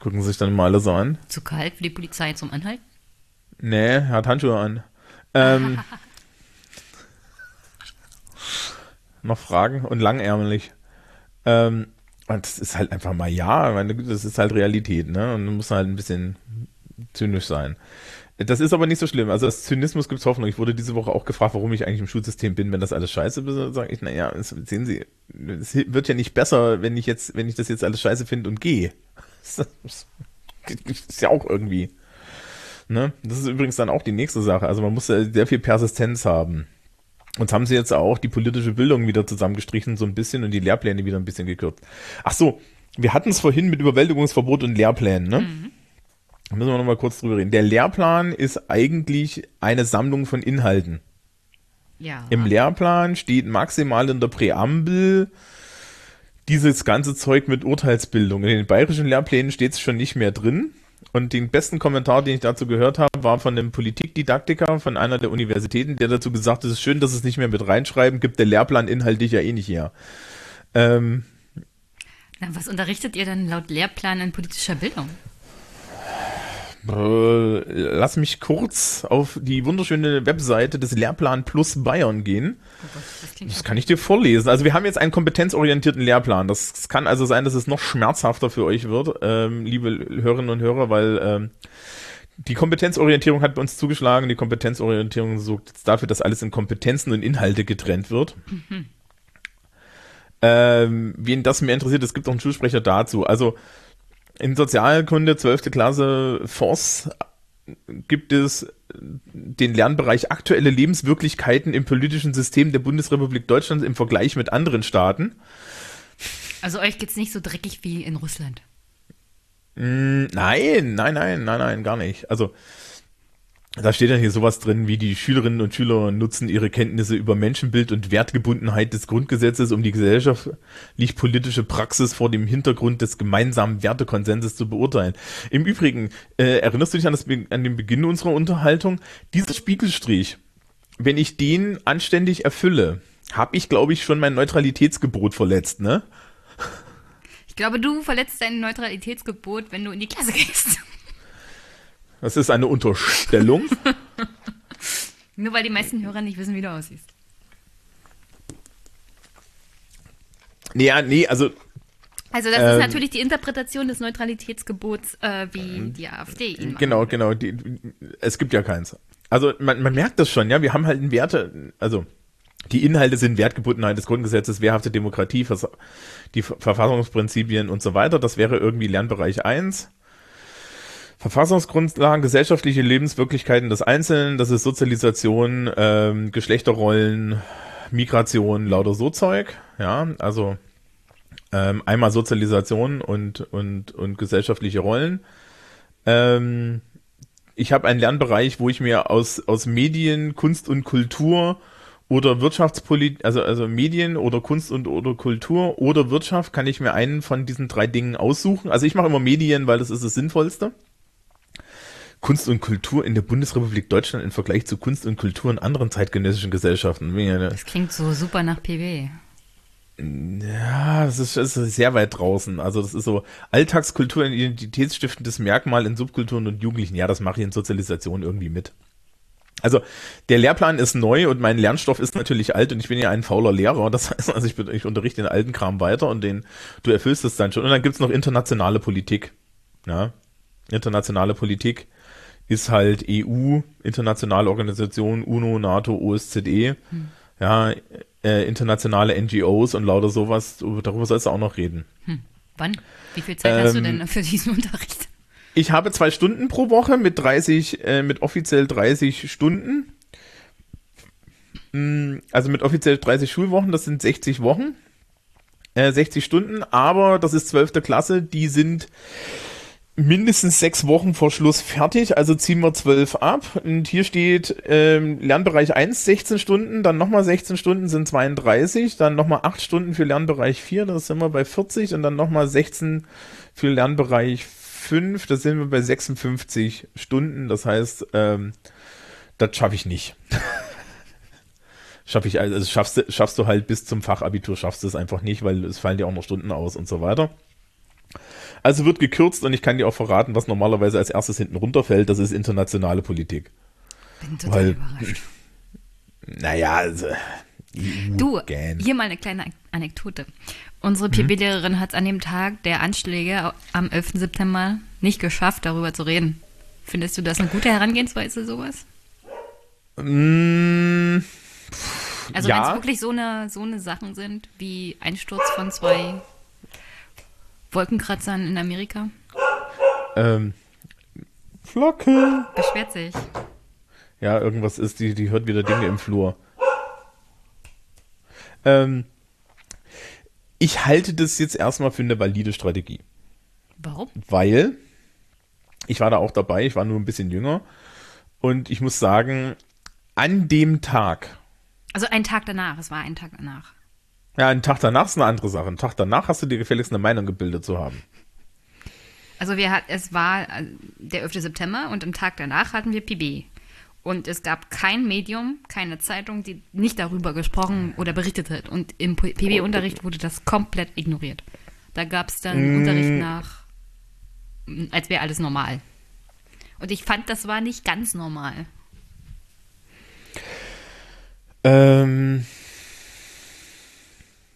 G: Gucken sich dann mal alle so an.
A: Zu kalt für die Polizei zum Anhalten?
G: Nee, er hat Handschuhe an. Ähm, noch Fragen und langärmelig. Ähm, und das ist halt einfach mal ja, meine, das ist halt Realität, ne? Und man muss halt ein bisschen zynisch sein. Das ist aber nicht so schlimm. Also das Zynismus gibt es Hoffnung. Ich wurde diese Woche auch gefragt, warum ich eigentlich im Schulsystem bin, wenn das alles scheiße ist. Sage ich, naja, sehen Sie, es wird ja nicht besser, wenn ich jetzt, wenn ich das jetzt alles scheiße finde und gehe. Das ist ja auch irgendwie. Ne? Das ist übrigens dann auch die nächste Sache. Also man muss ja sehr viel Persistenz haben. Und haben sie jetzt auch die politische Bildung wieder zusammengestrichen, so ein bisschen, und die Lehrpläne wieder ein bisschen gekürzt. Ach so, wir hatten es vorhin mit Überwältigungsverbot und Lehrplänen, ne? Mhm. Da müssen wir nochmal kurz drüber reden. Der Lehrplan ist eigentlich eine Sammlung von Inhalten.
A: Ja.
G: Im Lehrplan steht maximal in der Präambel dieses ganze Zeug mit Urteilsbildung. In den bayerischen Lehrplänen steht es schon nicht mehr drin. Und den besten Kommentar, den ich dazu gehört habe, war von einem Politikdidaktiker von einer der Universitäten, der dazu gesagt hat, es ist schön, dass es nicht mehr mit reinschreiben, gibt der Lehrplan inhaltlich ja eh nicht her. Ähm,
A: Na, was unterrichtet ihr denn laut Lehrplan in politischer Bildung?
G: Äh, lass mich kurz auf die wunderschöne Webseite des Lehrplan Plus Bayern gehen. Oh Gott, das, das kann ich dir vorlesen. Also wir haben jetzt einen kompetenzorientierten Lehrplan. Das kann also sein, dass es noch schmerzhafter für euch wird, ähm, liebe Hörerinnen und Hörer, weil ähm, die Kompetenzorientierung hat bei uns zugeschlagen. Die Kompetenzorientierung sorgt jetzt dafür, dass alles in Kompetenzen und Inhalte getrennt wird. Mhm. Ähm, wen das mehr interessiert, es gibt auch einen Schulsprecher dazu. Also in Sozialkunde 12. Klasse FOS gibt es den Lernbereich aktuelle Lebenswirklichkeiten im politischen System der Bundesrepublik Deutschland im Vergleich mit anderen Staaten.
A: Also euch geht es nicht so dreckig wie in Russland.
G: Mm, nein, nein, nein, nein, nein, gar nicht. Also da steht dann hier sowas drin, wie die Schülerinnen und Schüler nutzen ihre Kenntnisse über Menschenbild und Wertgebundenheit des Grundgesetzes, um die gesellschaftlich-politische Praxis vor dem Hintergrund des gemeinsamen Wertekonsenses zu beurteilen. Im Übrigen, äh, erinnerst du dich an, das, an den Beginn unserer Unterhaltung? Dieser Spiegelstrich, wenn ich den anständig erfülle, habe ich, glaube ich, schon mein Neutralitätsgebot verletzt, ne?
A: Ich glaube, du verletzt dein Neutralitätsgebot, wenn du in die Klasse gehst.
G: Das ist eine Unterstellung.
A: Nur weil die meisten Hörer nicht wissen, wie du aussiehst.
G: Nee, nee, also.
A: Also das ähm, ist natürlich die Interpretation des Neutralitätsgebots, äh, wie die AfD ihn
G: Genau, macht. genau. Die, es gibt ja keins. Also man, man merkt das schon, ja. Wir haben halt einen Werte, also die Inhalte sind Wertgebundenheit des Grundgesetzes, wehrhafte Demokratie, die Verfassungsprinzipien und so weiter. Das wäre irgendwie Lernbereich 1. Verfassungsgrundlagen, gesellschaftliche Lebenswirklichkeiten des Einzelnen, das ist Sozialisation, ähm, Geschlechterrollen, Migration, lauter so Zeug. Ja, also ähm, einmal Sozialisation und, und, und gesellschaftliche Rollen. Ähm, ich habe einen Lernbereich, wo ich mir aus, aus Medien, Kunst und Kultur oder Wirtschaftspolitik, also, also Medien oder Kunst und oder Kultur oder Wirtschaft, kann ich mir einen von diesen drei Dingen aussuchen. Also ich mache immer Medien, weil das ist das Sinnvollste. Kunst und Kultur in der Bundesrepublik Deutschland im Vergleich zu Kunst und Kultur in anderen zeitgenössischen Gesellschaften.
A: Das klingt so super nach PW.
G: Ja, das ist, das ist sehr weit draußen. Also das ist so Alltagskultur, ein identitätsstiftendes Merkmal in Subkulturen und Jugendlichen. Ja, das mache ich in Sozialisation irgendwie mit. Also der Lehrplan ist neu und mein Lernstoff ist natürlich alt und ich bin ja ein fauler Lehrer. Das heißt, also ich, ich unterrichte den alten Kram weiter und den, du erfüllst es dann schon. Und dann gibt's noch internationale Politik. Ja, internationale Politik ist halt EU, internationale Organisation, UNO, NATO, OSZE. Hm. Ja, äh, internationale NGOs und lauter sowas. Darüber sollst du auch noch reden.
A: Hm. Wann? Wie viel Zeit ähm, hast du ähm, denn für diesen Unterricht?
G: Ich habe zwei Stunden pro Woche mit 30, äh, mit offiziell 30 Stunden. Hm, also mit offiziell 30 Schulwochen, das sind 60 Wochen. Äh, 60 Stunden, aber das ist 12. Klasse, die sind mindestens sechs Wochen vor Schluss fertig, also ziehen wir zwölf ab. Und hier steht ähm, Lernbereich 1 16 Stunden, dann nochmal 16 Stunden sind 32, dann nochmal 8 Stunden für Lernbereich 4, das sind wir bei 40 und dann nochmal 16 für Lernbereich 5, da sind wir bei 56 Stunden. Das heißt, ähm, das schaffe ich nicht. schaffe ich, also schaffst schaffst du halt bis zum Fachabitur, schaffst du es einfach nicht, weil es fallen dir auch noch Stunden aus und so weiter. Also wird gekürzt und ich kann dir auch verraten, was normalerweise als erstes hinten runterfällt, das ist internationale Politik.
A: Bin total Weil, überrascht.
G: Naja, also,
A: Du, gern. hier mal eine kleine Anekdote. Unsere PB-Lehrerin hat es an dem Tag der Anschläge am 11. September nicht geschafft, darüber zu reden. Findest du das eine gute Herangehensweise, sowas?
G: Mm,
A: also ja. wenn es wirklich so eine, so eine Sachen sind wie Einsturz von zwei Wolkenkratzern in Amerika?
G: Ähm, Flocke.
A: Beschwert sich.
G: Ja, irgendwas ist, die, die hört wieder Dinge im Flur. Ähm, ich halte das jetzt erstmal für eine valide Strategie.
A: Warum?
G: Weil ich war da auch dabei, ich war nur ein bisschen jünger und ich muss sagen, an dem Tag.
A: Also ein Tag danach, es war ein Tag danach.
G: Ja, ein Tag danach ist eine andere Sache. Ein Tag danach hast du dir gefälligst eine Meinung gebildet zu haben.
A: Also wir hat, es war äh, der 11. September und am Tag danach hatten wir PB. Und es gab kein Medium, keine Zeitung, die nicht darüber gesprochen oder berichtet hat. Und im PB-Unterricht wurde das komplett ignoriert. Da gab es dann mm. Unterricht nach, als wäre alles normal. Und ich fand, das war nicht ganz normal.
G: Ähm,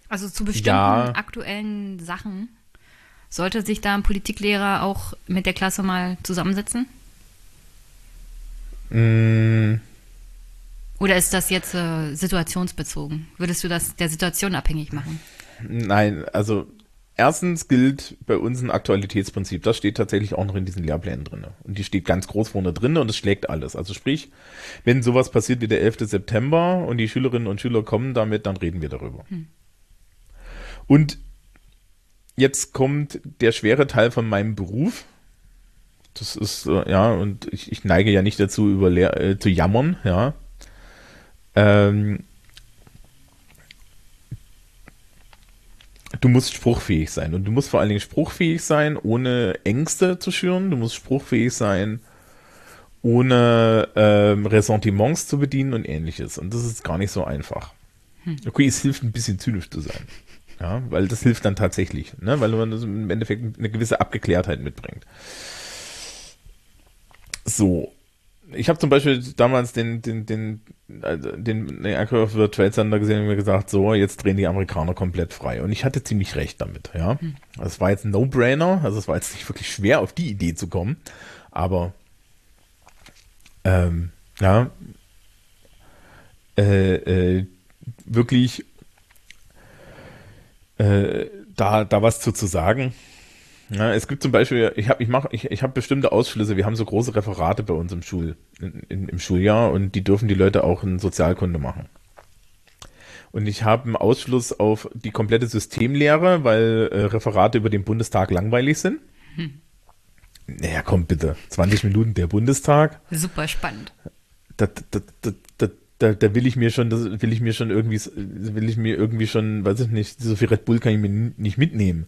A: also zu bestimmten ja. aktuellen Sachen sollte sich da ein Politiklehrer auch mit der Klasse mal zusammensetzen?
G: Mm.
A: Oder ist das jetzt äh, situationsbezogen? Würdest du das der Situation abhängig machen?
G: Nein, also erstens gilt bei uns ein Aktualitätsprinzip. Das steht tatsächlich auch noch in diesen Lehrplänen drin. Und die steht ganz groß vorne drin und es schlägt alles. Also sprich, wenn sowas passiert wie der 11. September und die Schülerinnen und Schüler kommen damit, dann reden wir darüber. Hm. Und jetzt kommt der schwere Teil von meinem Beruf. Das ist, äh, ja, und ich, ich, neige ja nicht dazu, über äh, zu jammern, ja. Ähm, du musst spruchfähig sein. Und du musst vor allen Dingen spruchfähig sein, ohne Ängste zu schüren. Du musst spruchfähig sein, ohne ähm, Ressentiments zu bedienen und ähnliches. Und das ist gar nicht so einfach. Hm. Okay, es hilft ein bisschen zynisch zu sein. Ja, weil das hilft dann tatsächlich, ne? weil man im Endeffekt eine gewisse Abgeklärtheit mitbringt. So. Ich habe zum Beispiel damals den, den, den, also den, den Angriff auf Trade Center gesehen und mir gesagt, so, jetzt drehen die Amerikaner komplett frei. Und ich hatte ziemlich recht damit, ja. Hm. Das war jetzt ein No-Brainer, also es war jetzt nicht wirklich schwer, auf die Idee zu kommen, aber ähm, ja, äh, äh, wirklich äh, da, da was zu, zu sagen. Ja, es gibt zum Beispiel, ich habe ich mach, ich, ich hab bestimmte Ausschlüsse. Wir haben so große Referate bei uns im, Schul, in, in, im Schuljahr und die dürfen die Leute auch in Sozialkunde machen. Und ich habe einen Ausschluss auf die komplette Systemlehre, weil äh, Referate über den Bundestag langweilig sind. Hm. Naja, komm bitte. 20 Minuten der Bundestag.
A: Super spannend.
G: Das, das, das, das, da, da will ich mir schon, das will ich mir schon irgendwie, will ich mir irgendwie schon, weiß ich nicht, so viel Red Bull kann ich mir nicht mitnehmen.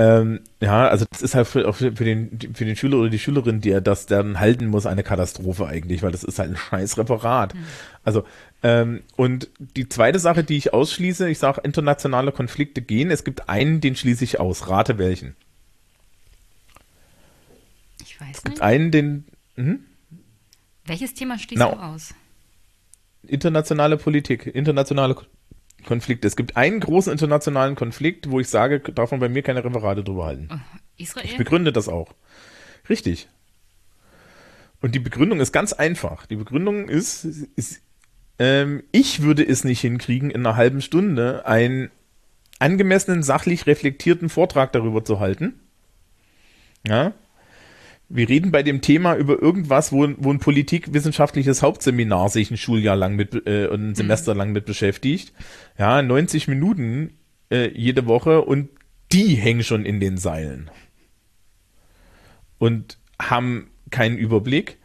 G: Ähm, ja, also das ist halt für, auch für, den, für den Schüler oder die Schülerin, die er das dann halten muss, eine Katastrophe eigentlich, weil das ist halt ein scheiß Referat. Mhm. Also, ähm, und die zweite Sache, die ich ausschließe, ich sage, internationale Konflikte gehen. Es gibt einen, den schließe ich aus. Rate welchen.
A: Ich weiß
G: nicht. Es gibt einen, den. Hm?
A: Welches Thema schließt no. du aus?
G: Internationale Politik, internationale Konflikte. Es gibt einen großen internationalen Konflikt, wo ich sage, darf man bei mir keine Referate drüber halten. Israel? Ich begründe das auch. Richtig. Und die Begründung ist ganz einfach. Die Begründung ist, ist ähm, ich würde es nicht hinkriegen, in einer halben Stunde einen angemessenen, sachlich reflektierten Vortrag darüber zu halten. Ja, wir reden bei dem Thema über irgendwas, wo, wo ein politikwissenschaftliches Hauptseminar sich ein Schuljahr lang mit, äh, ein mhm. Semester lang mit beschäftigt. Ja, 90 Minuten äh, jede Woche und die hängen schon in den Seilen. Und haben keinen Überblick.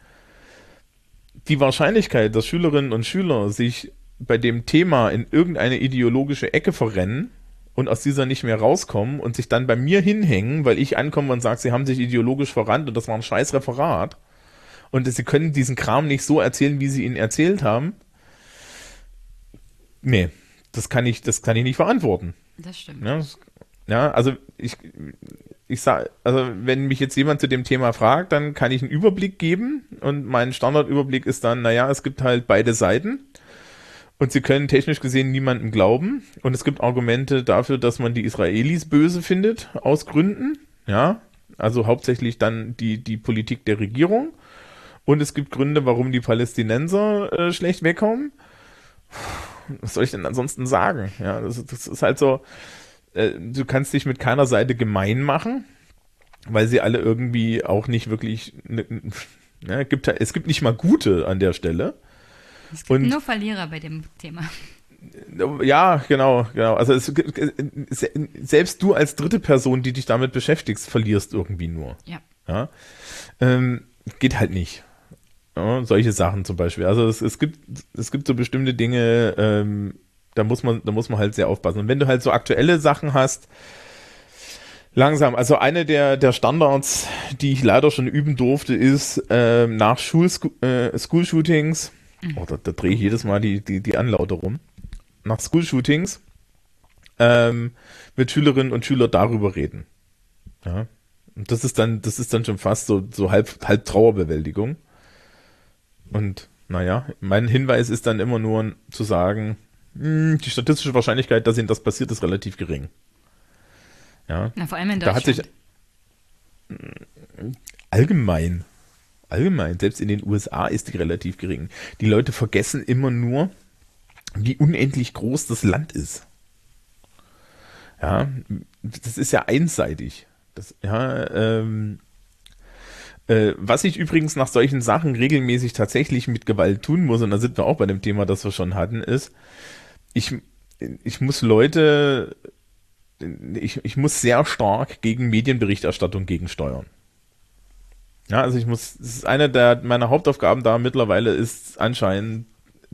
G: Die Wahrscheinlichkeit, dass Schülerinnen und Schüler sich bei dem Thema in irgendeine ideologische Ecke verrennen, und aus dieser nicht mehr rauskommen und sich dann bei mir hinhängen, weil ich ankomme und sage, sie haben sich ideologisch verrannt und das war ein scheiß Referat und sie können diesen Kram nicht so erzählen, wie sie ihn erzählt haben. Nee, das kann ich, das kann ich nicht verantworten.
A: Das stimmt.
G: Ja, das, ja also ich, ich sag, also wenn mich jetzt jemand zu dem Thema fragt, dann kann ich einen Überblick geben und mein Standardüberblick ist dann, naja, es gibt halt beide Seiten. Und sie können technisch gesehen niemandem glauben. Und es gibt Argumente dafür, dass man die Israelis böse findet, aus Gründen. Ja, also hauptsächlich dann die, die Politik der Regierung. Und es gibt Gründe, warum die Palästinenser äh, schlecht wegkommen. Was soll ich denn ansonsten sagen? Ja, das, das ist halt so, äh, du kannst dich mit keiner Seite gemein machen, weil sie alle irgendwie auch nicht wirklich, ne, ne, gibt, es gibt nicht mal gute an der Stelle.
A: Es gibt und, nur Verlierer bei dem Thema.
G: Ja, genau, genau. Also es, selbst du als dritte Person, die dich damit beschäftigst, verlierst irgendwie nur.
A: Ja.
G: ja? Ähm, geht halt nicht. Ja, solche Sachen zum Beispiel. Also es, es gibt es gibt so bestimmte Dinge, ähm, da muss man da muss man halt sehr aufpassen. Und wenn du halt so aktuelle Sachen hast, langsam. Also eine der der Standards, die ich leider schon üben durfte, ist äh, nach Schul äh, School Shootings. Oh, da, da drehe ich jedes Mal die, die, die Anlaute rum. Nach School-Shootings ähm, mit Schülerinnen und Schülern darüber reden. Ja. Und das ist dann, das ist dann schon fast so, so halb, halb Trauerbewältigung. Und naja, mein Hinweis ist dann immer nur zu sagen, mh, hm, die statistische Wahrscheinlichkeit, dass ihnen das passiert, ist relativ gering. Ja.
A: Na, vor allem in Deutschland.
G: Da hat sich allgemein allgemein, selbst in den USA ist die relativ gering. Die Leute vergessen immer nur, wie unendlich groß das Land ist. Ja, das ist ja einseitig. Das, ja, ähm, äh, was ich übrigens nach solchen Sachen regelmäßig tatsächlich mit Gewalt tun muss, und da sind wir auch bei dem Thema, das wir schon hatten, ist, ich, ich muss Leute, ich, ich muss sehr stark gegen Medienberichterstattung gegensteuern. Ja, also ich muss, das ist eine der meiner Hauptaufgaben da mittlerweile ist anscheinend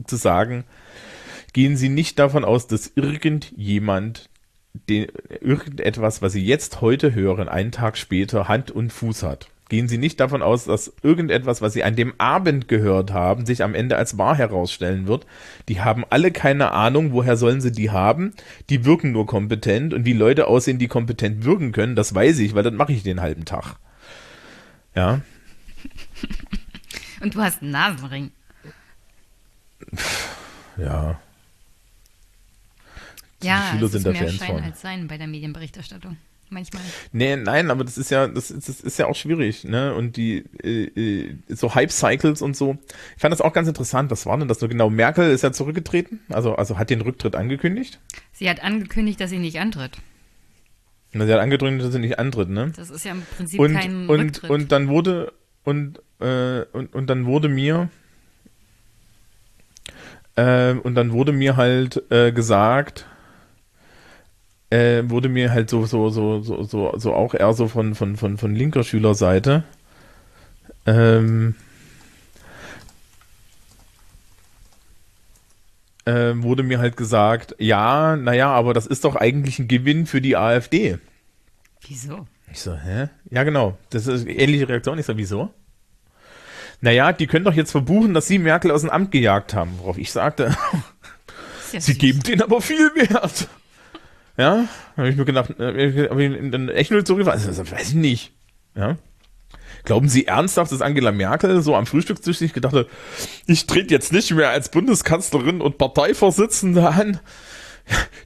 G: zu sagen, gehen Sie nicht davon aus, dass irgendjemand den, irgendetwas, was Sie jetzt heute hören, einen Tag später Hand und Fuß hat. Gehen Sie nicht davon aus, dass irgendetwas, was Sie an dem Abend gehört haben, sich am Ende als wahr herausstellen wird. Die haben alle keine Ahnung, woher sollen sie die haben. Die wirken nur kompetent und wie Leute aussehen, die kompetent wirken können, das weiß ich, weil das mache ich den halben Tag. Ja.
A: Und du hast einen Nasenring.
G: Ja.
A: Ja, Schüler es sind ist mehr Fans Schein von. als Sein bei der Medienberichterstattung. Manchmal.
G: Nee, nein, aber das ist ja, das ist, das ist ja auch schwierig, ne? Und die, äh, äh, so Hype-Cycles und so. Ich fand das auch ganz interessant. Was war denn das nur genau? Merkel ist ja zurückgetreten, also, also hat den Rücktritt angekündigt.
A: Sie hat angekündigt, dass sie nicht antritt.
G: Na, sie hat angedrückt, dass sie nicht antritt, ne?
A: Das ist ja im Prinzip
G: und,
A: kein
G: und,
A: Rücktritt.
G: Und dann wurde, und, äh, und, und dann wurde mir, äh, und dann wurde mir halt äh, gesagt, äh, wurde mir halt so, so, so, so, so, so auch eher so von, von, von, von linker Schülerseite, ähm, äh, wurde mir halt gesagt, ja, naja, aber das ist doch eigentlich ein Gewinn für die AfD.
A: Wieso?
G: Ich so, hä? Ja, genau. Das ist eine ähnliche Reaktion. Ich so, wieso? Naja, die können doch jetzt verbuchen, dass sie Merkel aus dem Amt gejagt haben. Worauf ich sagte,
A: Ja
G: sie
A: süß.
G: geben denen aber viel Wert. Ja, habe ich mir gedacht, äh, habe ich dann echt nur zurückgefragt. Also, das weiß ich nicht. Ja. Glauben Sie ernsthaft, dass Angela Merkel so am Frühstückstisch sich gedacht hat, ich trete jetzt nicht mehr als Bundeskanzlerin und Parteivorsitzende an?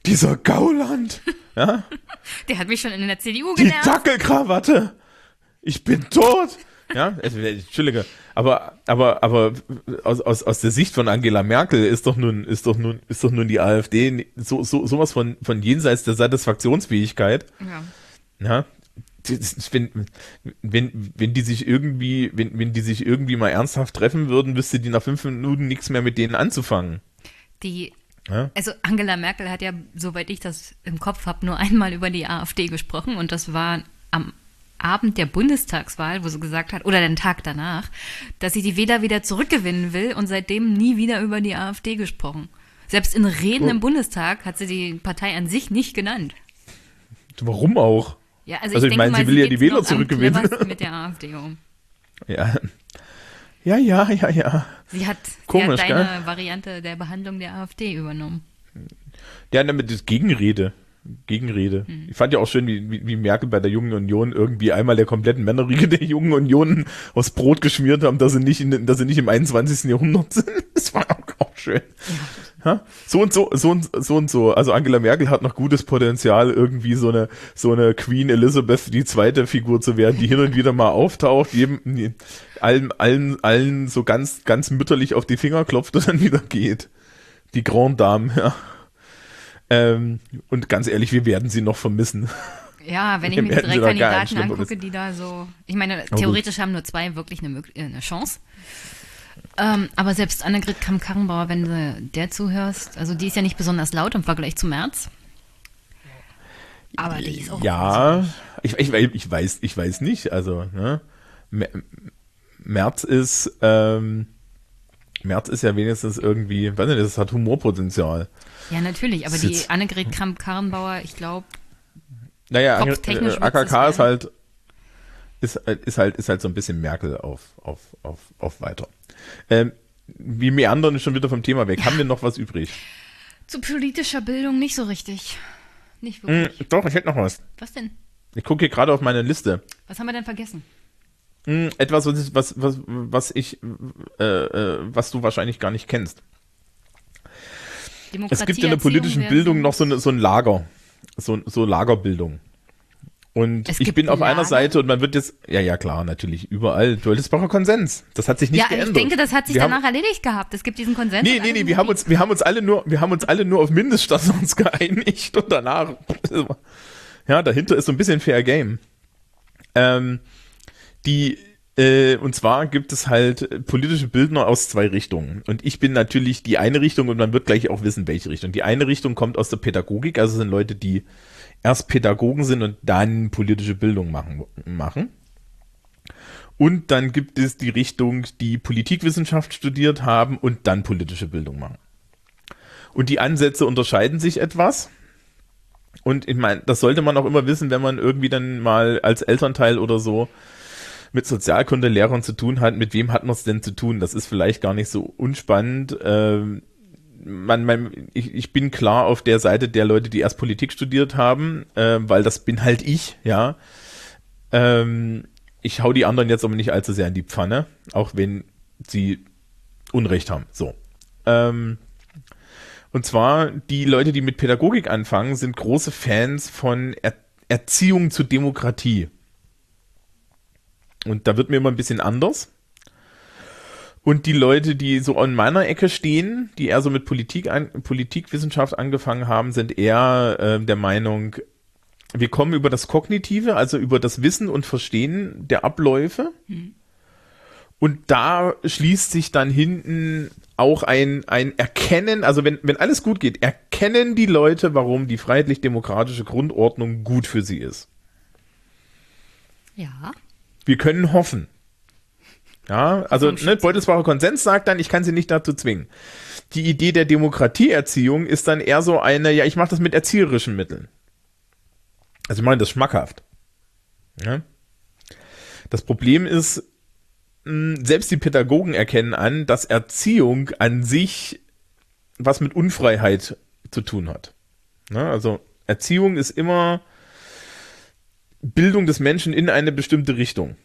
G: Dieser Gauland. Ja.
A: Der hat mich schon in der CDU
G: Die
A: genervt.
G: Dackelkrawatte. Ich bin tot. Ja, also, Entschuldige. Aber, aber, aber aus, aus, aus der Sicht von Angela Merkel ist doch nun, ist doch nun, ist doch nun die AfD so, so, sowas von, von jenseits der Satisfaktionsfähigkeit.
A: Ja.
G: Ja. Wenn, wenn, wenn die sich irgendwie, wenn, wenn die sich irgendwie mal ernsthaft treffen würden, wüsste die nach fünf Minuten nichts mehr mit denen anzufangen.
A: Die,
G: Ja?
A: also Angela Merkel hat ja, soweit ich das im Kopf habe, nur einmal über die AfD gesprochen und das war am Abend der Bundestagswahl, wo sie gesagt hat, oder den Tag danach, dass sie die Wähler wieder zurückgewinnen will und seitdem nie wieder über die AfD gesprochen. Selbst in Reden
G: Oh.
A: im Bundestag hat sie die Partei an sich nicht genannt.
G: Warum auch?
A: Ja, also,
G: Also
A: ich,
G: ich meine, sie will ja die Wähler zurückgewinnen.
A: mit der AfD um.
G: Ja. Ja, ja, ja, ja.
A: Sie hat,
G: Komisch,
A: sie hat deine Variante der Behandlung der AfD übernommen.
G: Ja, damit ist Gegenrede. Gegenrede.
A: Hm.
G: Ich fand ja auch schön, wie, wie, wie Merkel bei der Jungen Union irgendwie einmal der kompletten Männerriege der Jungen Union aus Brot geschmiert haben, dass sie nicht, in, dass sie nicht im 21. Jahrhundert sind. Das war auch, auch schön. Ja. So und so, so und so und so. Also Angela Merkel hat noch gutes Potenzial, irgendwie so eine, so eine Queen Elizabeth die zweite Figur zu werden, die hin und wieder mal auftaucht, jedem, allen, allen, allen so ganz, ganz mütterlich auf die Finger klopft und dann wieder geht. Die Grand Dame, ja. Ähm, und ganz ehrlich, wir werden sie noch vermissen.
A: Ja, wenn ich mir die drei Kandidaten angucke, die da so. Ich meine, theoretisch haben nur zwei wirklich eine, eine Chance. Ähm, aber selbst Annegret Kramp-Karrenbauer, wenn du der zuhörst, also die ist ja nicht besonders laut im Vergleich zu März. Aber die ist auch.
G: Ja, ich, ich, ich weiß, ich weiß nicht. Also, ne? März ist, ähm, März ist ja wenigstens irgendwie, weiß nicht, das hat Humorpotenzial.
A: Ja, natürlich, aber
G: Sitz.
A: die Annegret Kramp-Karrenbauer, ich glaube,
G: Naja, äh, AKK
A: das
G: ist halt, ist, äh, ist halt, ist halt so ein bisschen Merkel auf, auf, auf, auf weiter. Ähm, wir meandern schon wieder vom Thema weg. Haben wir noch was übrig?
A: zu politischer Bildung nicht so richtig. Nicht
G: Hm,
A: wirklich.
G: doch, ich hätte noch was.
A: Was denn?
G: Ich gucke hier gerade auf meine Liste.
A: Was haben wir denn vergessen?
G: Hm, etwas, was, ich, was, was, was ich, äh, äh, was du wahrscheinlich gar nicht kennst.
A: Demokratie,
G: Es gibt in der politischen Bildung noch so, eine, so ein Lager. So, so Lagerbildung. Und
A: Es
G: ich bin auf einer
A: Lager?
G: Seite und man wird jetzt, ja, ja, klar, natürlich, überall. Duellesbacher Konsens. Das hat sich nicht
A: Ja,
G: geändert.
A: ich denke, das hat sich
G: Wir
A: danach
G: haben,
A: erledigt gehabt. Es gibt diesen Konsens.
G: Nee, nee, nee, wir haben uns, wir haben uns alle nur, wir haben uns alle nur auf Mindeststandards geeinigt und danach, ja, dahinter ist so ein bisschen Fair Game. Ähm, die, äh, und zwar gibt es halt politische Bildner aus zwei Richtungen. Und ich bin natürlich die eine Richtung und man wird gleich auch wissen, welche Richtung. Die eine Richtung kommt aus der Pädagogik, also sind Leute, die erst Pädagogen sind und dann politische Bildung machen. machen. Und dann gibt es die Richtung, die Politikwissenschaft studiert haben und dann politische Bildung machen. Und die Ansätze unterscheiden sich etwas. Und ich meine, das sollte man auch immer wissen, wenn man irgendwie dann mal als Elternteil oder so mit Sozialkundelehrern zu tun hat. Mit wem hat man es denn zu tun? Das ist vielleicht gar nicht so unspannend. Ähm, man, man, ich, ich bin klar auf der Seite der Leute, die erst Politik studiert haben, äh, weil das bin halt ich, ja. Ähm, ich hau die anderen jetzt aber nicht allzu sehr in die Pfanne, auch wenn sie Unrecht haben. So. Ähm, und zwar die Leute, die mit Pädagogik anfangen, sind große Fans von er Erziehung zu Demokratie. Und da wird mir immer ein bisschen anders. Und die Leute, die so an meiner Ecke stehen, die eher so mit Politik an, Politikwissenschaft angefangen haben, sind eher äh, der Meinung, wir kommen über das Kognitive, also über das Wissen und Verstehen der Abläufe. Und da schließt sich dann hinten auch ein, ein Erkennen, also wenn, wenn alles gut geht, erkennen die Leute, warum die freiheitlich-demokratische Grundordnung gut für sie ist.
A: Ja.
G: Wir können hoffen. Ja, also ne, Beutelsbacher Konsens sagt dann, ich kann sie nicht dazu zwingen. die Idee der Demokratieerziehung ist dann eher so eine, ja, ich mache das mit erzieherischen Mitteln. Also ich meine das schmackhaft. Ja? Das Problem ist, selbst die Pädagogen erkennen an, dass Erziehung an sich was mit Unfreiheit zu tun hat. Ja, also Erziehung ist immer Bildung des Menschen in eine bestimmte Richtung.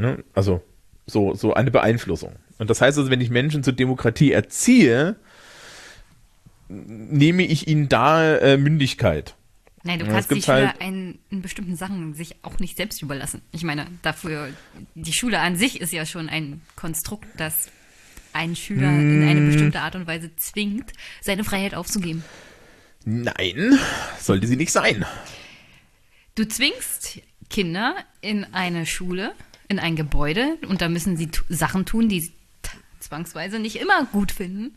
G: Ja, also so, so eine Beeinflussung. Und das heißt also, wenn ich Menschen zur Demokratie erziehe, nehme ich ihnen da äh, Mündigkeit.
A: Nein, du kannst die Schüler
G: halt-
A: in, in bestimmten Sachen sich auch nicht selbst überlassen. Ich meine, dafür, die Schule an sich ist ja schon ein Konstrukt, das einen Schüler in eine
G: Hm.
A: bestimmte Art und Weise zwingt, seine Freiheit aufzugeben.
G: Nein, sollte sie nicht sein.
A: Du zwingst Kinder in eine Schule, in ein Gebäude und da müssen sie Sachen tun, die sie zwangsweise nicht immer gut finden.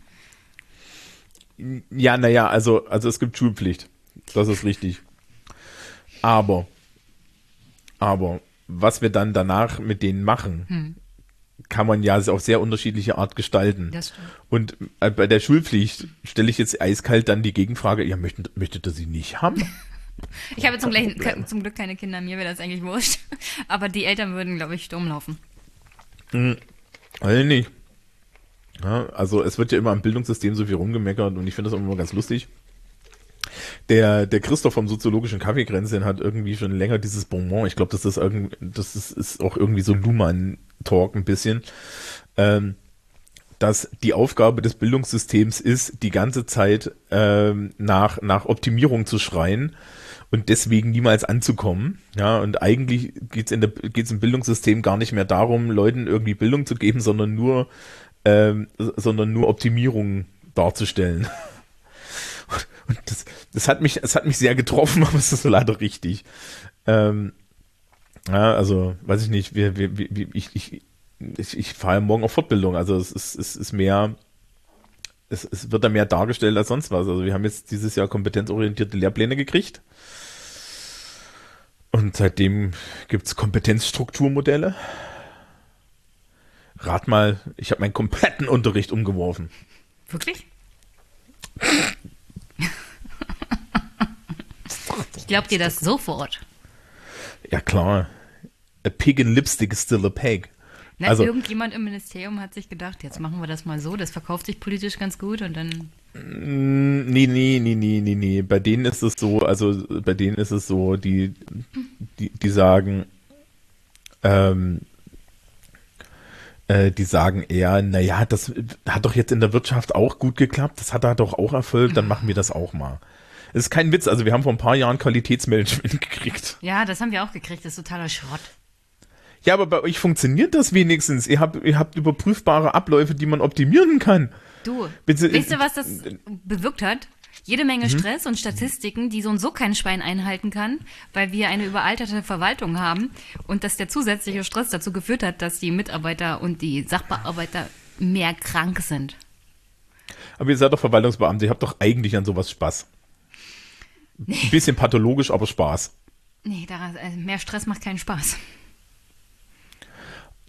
G: Ja, naja, also, also es gibt Schulpflicht. Das ist richtig. Aber, aber, was wir dann danach mit denen machen, kann man ja auf sehr unterschiedliche Art gestalten. Und äh, bei der Schulpflicht stelle ich jetzt eiskalt dann die Gegenfrage, ja, möchtet, möchtet ihr sie nicht haben?
A: Ich habe zum, zum Glück keine Kinder, mir wäre das eigentlich wurscht. Aber die Eltern würden, glaube ich, Sturm laufen.
G: Also nicht. Ja, also es wird ja immer am Bildungssystem so viel rumgemeckert und ich finde das auch immer ganz lustig. Der, der Christoph vom soziologischen Kaffeekränzchen hat irgendwie schon länger dieses Bonbon. Ich glaube, das ist das ist, ist auch irgendwie so Luhmann-Talk ein bisschen. Ähm, dass die Aufgabe des Bildungssystems ist, die ganze Zeit ähm, nach, nach Optimierung zu schreien und deswegen niemals anzukommen. Ja, und eigentlich geht's in der geht's im Bildungssystem gar nicht mehr darum, Leuten irgendwie Bildung zu geben, sondern nur, ähm, sondern nur Optimierung darzustellen. Und das, das hat mich, es hat mich sehr getroffen, aber es ist leider richtig. Ähm, ja, also, weiß ich nicht, wir, wir, wir, ich, ich, ich, ich fahre morgen auf Fortbildung, also es ist, es ist mehr, es, es wird da mehr dargestellt als sonst was. Also wir haben jetzt dieses Jahr kompetenzorientierte Lehrpläne gekriegt. Und seitdem gibt's Kompetenzstrukturmodelle. Rat mal, ich habe meinen kompletten Unterricht umgeworfen.
A: Wirklich? ich glaube dir das sofort.
G: Ja klar. A pig in lipstick is still a pig.
A: Na,
G: Also-
A: irgendjemand im Ministerium hat sich gedacht, jetzt machen wir das mal so, das verkauft sich politisch ganz gut und dann.
G: Nee, nee, nee, nee, nee, nee. Bei denen ist es so, also bei denen ist es so, die, die, die sagen, ähm, äh, die sagen eher, naja, das hat doch jetzt in der Wirtschaft auch gut geklappt, das hat da doch auch Erfolg, dann machen wir das auch mal. Es ist kein Witz, also wir haben vor ein paar Jahren Qualitätsmanagement gekriegt.
A: Ja, das haben wir auch gekriegt, das ist totaler Schrott.
G: Ja, aber bei euch funktioniert das wenigstens. Ihr habt, ihr habt überprüfbare Abläufe, die man optimieren kann.
A: Du,
G: Bitte-
A: weißt du, was das bewirkt hat? Jede Menge
G: Mhm.
A: Stress und Statistiken, die so und so kein Schwein einhalten kann, weil wir eine überalterte Verwaltung haben und dass der zusätzliche Stress dazu geführt hat, dass die Mitarbeiter und die Sachbearbeiter mehr krank sind.
G: Aber ihr seid doch Verwaltungsbeamte, ihr habt doch eigentlich an sowas Spaß. Ein bisschen pathologisch, aber Spaß.
A: Nee, daran, äh, mehr Stress macht keinen Spaß.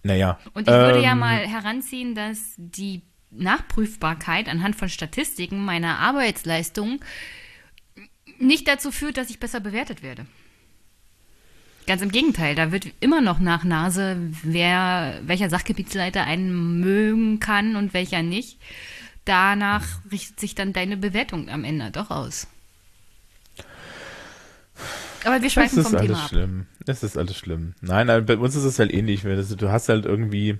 G: Naja.
A: Und ich würde ja
G: ähm,
A: mal heranziehen, dass die Nachprüfbarkeit anhand von Statistiken meiner Arbeitsleistung nicht dazu führt, dass ich besser bewertet werde. Ganz im Gegenteil, da wird immer noch nach Nase, wer, welcher Sachgebietsleiter einen mögen kann und welcher nicht. Danach richtet sich dann deine Bewertung am Ende doch aus. Aber wir schweifen vom
G: alles
A: Thema ab.
G: schlimm. Das ist alles schlimm. Nein, nein, bei uns ist es halt ähnlich. Du hast halt irgendwie.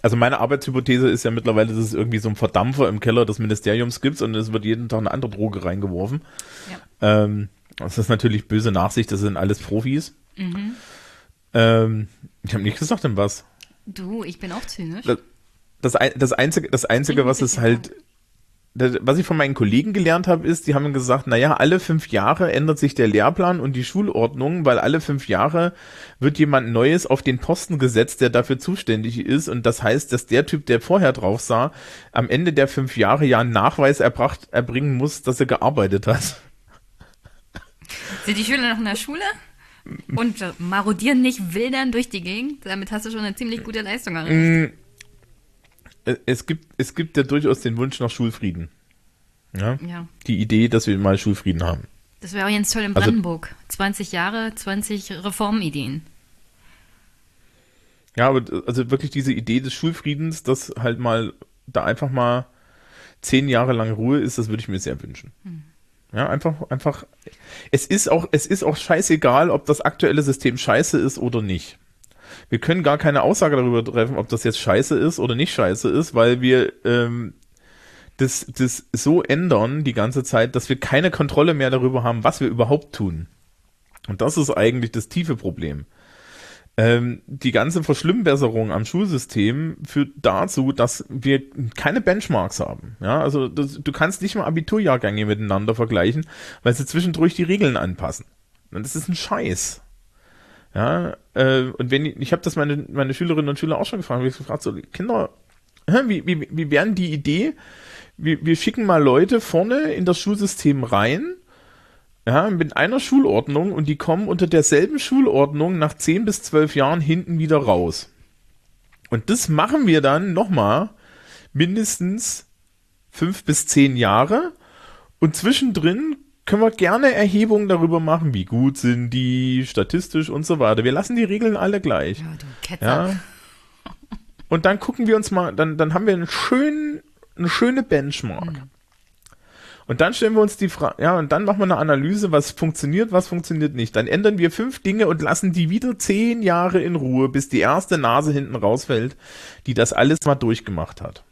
G: Also meine Arbeitshypothese ist ja mittlerweile, dass es irgendwie so ein Verdampfer im Keller des Ministeriums gibt und es wird jeden Tag eine andere Droge reingeworfen. Ähm, das ist natürlich böse Nachsicht, das sind alles Profis.
A: Mhm.
G: Ähm, ich habe nicht gesagt, in was.
A: Du, ich bin auch zynisch.
G: Das, das, das Einzige, das Einzige was es halt, was ich von meinen Kollegen gelernt habe, ist, die haben gesagt, naja, alle fünf Jahre ändert sich der Lehrplan und die Schulordnung, weil alle fünf Jahre wird jemand Neues auf den Posten gesetzt, der dafür zuständig ist. Und das heißt, dass der Typ, der vorher drauf sah, am Ende der fünf Jahre ja einen Nachweis erbracht, erbringen muss, dass er gearbeitet hat.
A: Sind die Schüler noch in der Schule? Und marodieren nicht wildern durch die Gegend? Damit hast du schon eine ziemlich gute Leistung erreicht.
G: Äh, es gibt, es gibt ja durchaus den Wunsch nach Schulfrieden. Ja?
A: Ja.
G: Die Idee, dass wir mal Schulfrieden haben.
A: Das wäre auch jetzt toll in
G: Also-
A: Brandenburg. 20 Jahre, 20 Reformideen.
G: Ja, aber also wirklich diese Idee des Schulfriedens, dass halt mal da einfach mal zehn Jahre lang Ruhe ist, das würde ich mir sehr wünschen. Ja, einfach, einfach. Es ist auch, es ist auch scheißegal, ob das aktuelle System scheiße ist oder nicht. Wir können gar keine Aussage darüber treffen, ob das jetzt scheiße ist oder nicht scheiße ist, weil wir ähm, das, das so ändern die ganze Zeit, dass wir keine Kontrolle mehr darüber haben, was wir überhaupt tun. Und das ist eigentlich das tiefe Problem ähm, die ganze Verschlimmbesserung am Schulsystem führt dazu, dass wir keine Benchmarks haben. Ja, also das, du kannst nicht mal Abiturjahrgänge miteinander vergleichen, weil sie zwischendurch die Regeln anpassen. Und das ist ein Scheiß. Ja, äh, und wenn ich, ich habe das meine, meine Schülerinnen und Schüler auch schon gefragt, ich gefragt, so, Kinder, wie, wie, wie wären die Idee, wir, wir schicken mal Leute vorne in das Schulsystem rein, ja, mit einer Schulordnung und die kommen unter derselben Schulordnung nach 10 bis 12 Jahren hinten wieder raus. Und das machen wir dann nochmal mindestens 5 bis 10 Jahre und zwischendrin können wir gerne Erhebungen darüber machen, wie gut sind die, statistisch und so weiter. Wir lassen die Regeln alle gleich.
A: Ja, du Ketzer.
G: Ja. Und dann gucken wir uns mal, dann, dann haben wir einen schönen, eine schöne Benchmark. Und dann stellen wir uns die Frage, ja, und dann machen wir eine Analyse, was funktioniert, was funktioniert nicht. Dann ändern wir fünf Dinge und lassen die wieder zehn Jahre in Ruhe, bis die erste Nase hinten rausfällt, die das alles mal durchgemacht hat.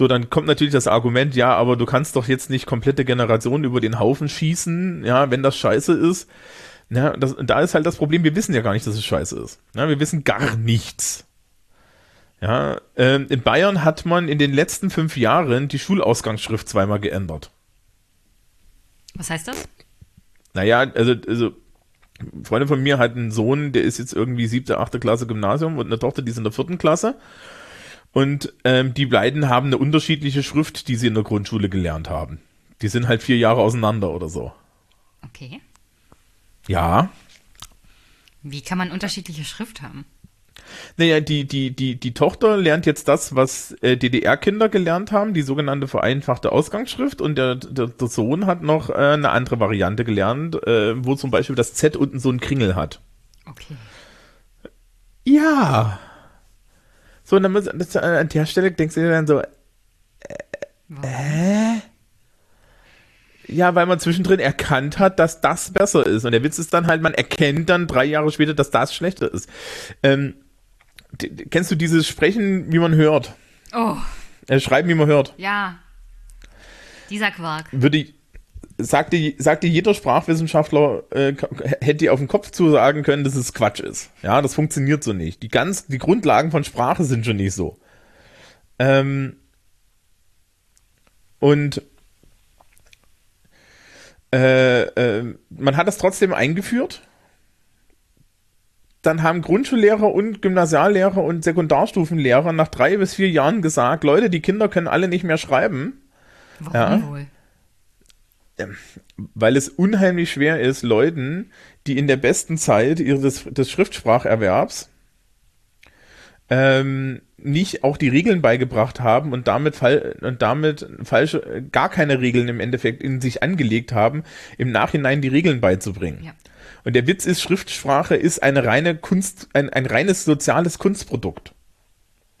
G: So, dann kommt natürlich das Argument, ja, aber du kannst doch jetzt nicht komplette Generationen über den Haufen schießen, ja, wenn das scheiße ist. Ja, das, da ist halt das Problem, wir wissen ja gar nicht, dass es scheiße ist. Ja, wir wissen gar nichts. Ja, ähm, in Bayern hat man in den letzten fünf Jahren die Schulausgangsschrift zweimal geändert.
A: Was heißt das?
G: Naja, also, also Freunde von mir hat einen Sohn, der ist jetzt irgendwie siebte, achte Klasse Gymnasium und eine Tochter, die ist in der vierten Klasse. Und ähm, die beiden haben eine unterschiedliche Schrift, die sie in der Grundschule gelernt haben. Die sind halt vier Jahre auseinander oder so.
A: Okay.
G: Ja.
A: Wie kann man unterschiedliche Schrift haben?
G: Naja, die, die, die, die Tochter lernt jetzt das, was äh, DDR-Kinder gelernt haben, die sogenannte vereinfachte Ausgangsschrift und der, der, der Sohn hat noch äh, eine andere Variante gelernt, äh, wo zum Beispiel das Z unten so einen Kringel hat.
A: Okay.
G: Ja. So, und dann muss, das, äh, an der Stelle denkst du dir dann so, äh, ja, weil man zwischendrin erkannt hat, dass das besser ist. Und der Witz ist dann halt, man erkennt dann drei Jahre später, dass das schlechter ist. Ähm, kennst du dieses Sprechen, wie man hört?
A: Oh,
G: Äh, schreiben, wie man hört.
A: ja. Dieser Quark.
G: Würde ich, sagte, sagte jeder Sprachwissenschaftler, äh, hätte auf den Kopf zu sagen können, dass es Quatsch ist. Ja, das funktioniert so nicht. Die ganz, die Grundlagen von Sprache sind schon nicht so. Ähm, und äh, äh, man hat das trotzdem eingeführt. Dann haben Grundschullehrer und Gymnasiallehrer und Sekundarstufenlehrer nach drei bis vier Jahren gesagt, Leute, die Kinder können alle nicht mehr schreiben.
A: Warum
G: Ja.
A: wohl?
G: Weil es unheimlich schwer ist, Leuten, die in der besten Zeit ihres des Schriftspracherwerbs ähm, nicht auch die Regeln beigebracht haben und damit fall und damit falsche gar keine Regeln im Endeffekt in sich angelegt haben, im Nachhinein die Regeln beizubringen.
A: Ja.
G: Und der Witz ist, Schriftsprache ist eine reine Kunst, ein, ein reines soziales Kunstprodukt.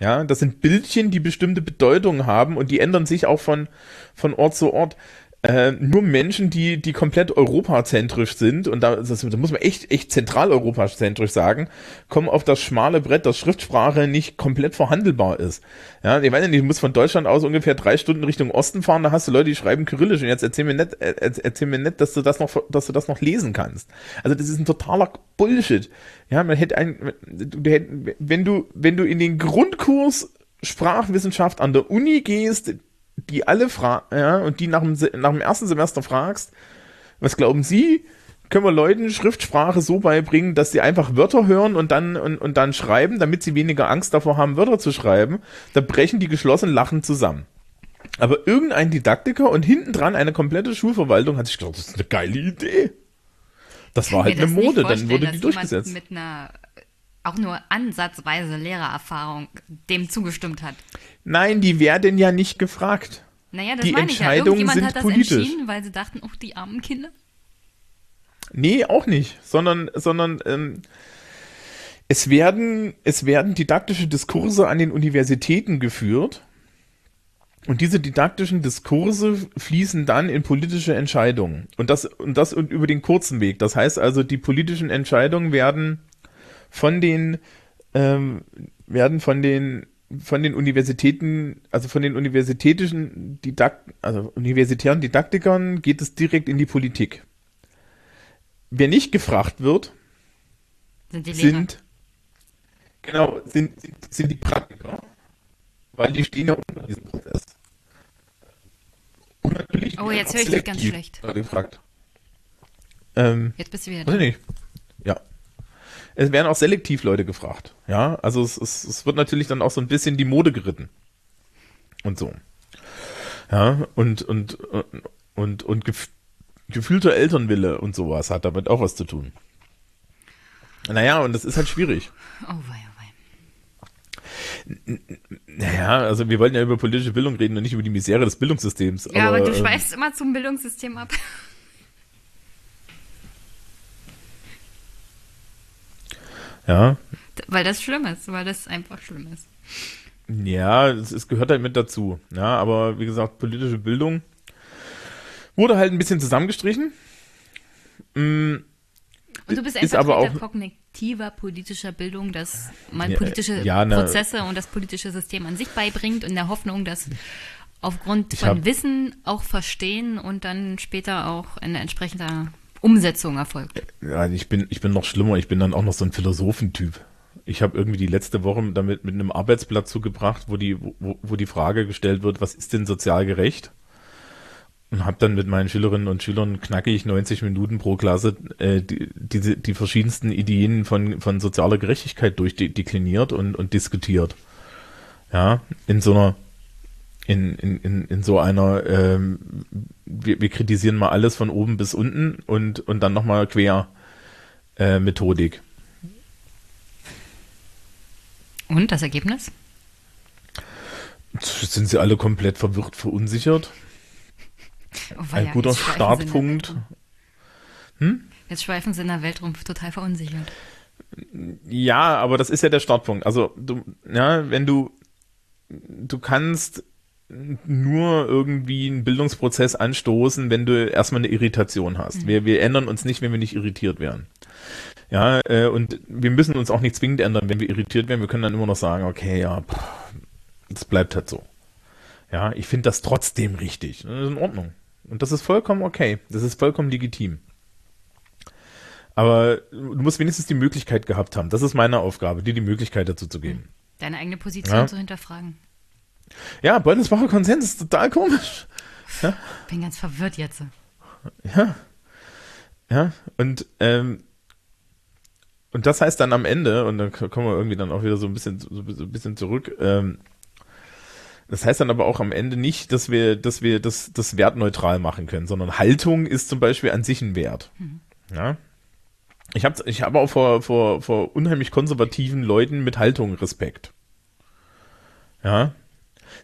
G: Ja, das sind Bildchen, die bestimmte Bedeutungen haben und die ändern sich auch von, von Ort zu Ort. Äh, nur Menschen, die, die komplett europazentrisch sind, und da, das, da muss man echt, echt zentraleuropazentrisch sagen, kommen auf das schmale Brett, dass Schriftsprache nicht komplett verhandelbar ist. Ja, ich weiß nicht, du musst von Deutschland aus ungefähr drei Stunden Richtung Osten fahren, da hast du Leute, die schreiben Kyrillisch, und jetzt erzähl mir nicht, äh, erzähl mir nicht, dass du das noch, dass du das noch lesen kannst. Also das ist ein totaler Bullshit. Ja, man hätte ein, wenn du, wenn du in den Grundkurs Sprachwissenschaft an der Uni gehst, die alle fragen, ja, und die nach dem, nach dem ersten Semester fragst, was glauben Sie, können wir Leuten Schriftsprache so beibringen, dass sie einfach Wörter hören und dann, und, und dann schreiben, damit sie weniger Angst davor haben, Wörter zu schreiben, da brechen die geschlossen lachend zusammen. Aber irgendein Didaktiker und hinten dran eine komplette Schulverwaltung hat sich gedacht, das ist eine geile Idee. Das war halt eine Mode, dann wurde die durchgesetzt.
A: Mit einer auch nur ansatzweise Lehrererfahrung dem zugestimmt hat.
G: Nein, die werden ja nicht gefragt.
A: Naja, das
G: Die
A: meine ich ja.
G: Entscheidungen
A: Irgendjemand
G: sind
A: hat das
G: politisch.
A: entschieden, weil sie dachten, oh, die armen Kinder.
G: Nee, auch nicht, sondern, sondern ähm, es werden, es werden didaktische Diskurse an den Universitäten geführt und diese didaktischen Diskurse fließen dann in politische Entscheidungen und das und das und über den kurzen Weg. Das heißt also, die politischen Entscheidungen werden von den ähm, werden von den von den Universitäten, also von den universitätischen Didakt, also universitären Didaktikern geht es direkt in die Politik. Wer nicht gefragt wird,
A: Sind die Lehrer.
G: sind genau sind, sind, sind die Praktiker, weil die stehen ja unter diesem Prozess. Und natürlich
A: Oh, jetzt höre ich dich ganz schlecht.
G: Gefragt. Ähm,
A: Jetzt bist du wieder da.
G: ich nicht. Ja. Es werden auch selektiv Leute gefragt. Ja, also es, es, es wird natürlich dann auch so ein bisschen die Mode geritten. Und so. Ja, und, und, und, und, und gef gefühlter Elternwille und sowas hat damit auch was zu tun. Naja, und das ist halt schwierig.
A: Oh, wei, oh, wei.
G: Naja, also wir wollten ja über politische Bildung reden und nicht über die Misere des Bildungssystems.
A: Ja, aber, du
G: ähm,
A: schweifst immer zum Bildungssystem ab.
G: Ja,
A: Weil das schlimm ist, weil das einfach schlimm ist.
G: Ja, es, es gehört halt mit dazu. Ja, aber wie gesagt, politische Bildung wurde halt ein bisschen zusammengestrichen. Mm,
A: Und du bist ein Vertreter
G: auch-
A: kognitiver politischer Bildung, dass man politische
G: ja, na-
A: Prozesse und das politische System an sich beibringt, in der Hoffnung, dass aufgrund von
G: hab-
A: Wissen auch verstehen und dann später auch eine entsprechende Umsetzung erfolgt.
G: Ja, ich bin, ich bin noch schlimmer, ich bin dann auch noch so ein Philosophentyp. Ich habe irgendwie die letzte Woche damit mit einem Arbeitsblatt zugebracht, wo die, wo, wo die Frage gestellt wird, was ist denn sozial gerecht? Und habe dann mit meinen Schülerinnen und Schülern knackig 90 Minuten pro Klasse äh, die, diese, die verschiedensten Ideen von, von sozialer Gerechtigkeit durchdekliniert und, und diskutiert. Ja, in so einer in, in, in, in so einer, ähm, wir, wir kritisieren mal alles von oben bis unten und, und dann nochmal quer äh, Methodik.
A: Und das Ergebnis?
G: Sind sie alle komplett verwirrt, verunsichert?
A: Oh,
G: Ein
A: weia,
G: guter Startpunkt.
A: Rum. Jetzt schweifen sie in der Welt rum, total verunsichert.
G: Ja, aber das ist ja der Startpunkt. Also, du, ja, wenn du, du kannst nur irgendwie einen Bildungsprozess anstoßen, wenn du erstmal eine Irritation hast. Wir, wir ändern uns nicht, wenn wir nicht irritiert werden. Ja, äh, und wir müssen uns auch nicht zwingend ändern, wenn wir irritiert werden. Wir können dann immer noch sagen, okay, ja, das bleibt halt so. Ja, ich finde das trotzdem richtig. Das ist in Ordnung. Und das ist vollkommen okay. Das ist vollkommen legitim. Aber du musst wenigstens die Möglichkeit gehabt haben. Das ist meine Aufgabe, dir die Möglichkeit dazu zu geben.
A: Deine eigene Position
G: Ja.
A: zu hinterfragen.
G: Ja, Beutelsbacher Konsens ist total komisch.
A: Bin ganz verwirrt jetzt.
G: Ja. Ja, und, ähm, und das heißt dann am Ende, und dann kommen wir irgendwie dann auch wieder so ein bisschen, so ein bisschen zurück, ähm, das heißt dann aber auch am Ende nicht, dass wir, dass wir das, das wertneutral machen können, sondern Haltung ist zum Beispiel an sich ein Wert. Ja. Ich habe ich hab auch vor, vor, vor unheimlich konservativen Leuten mit Haltung Respekt. Ja.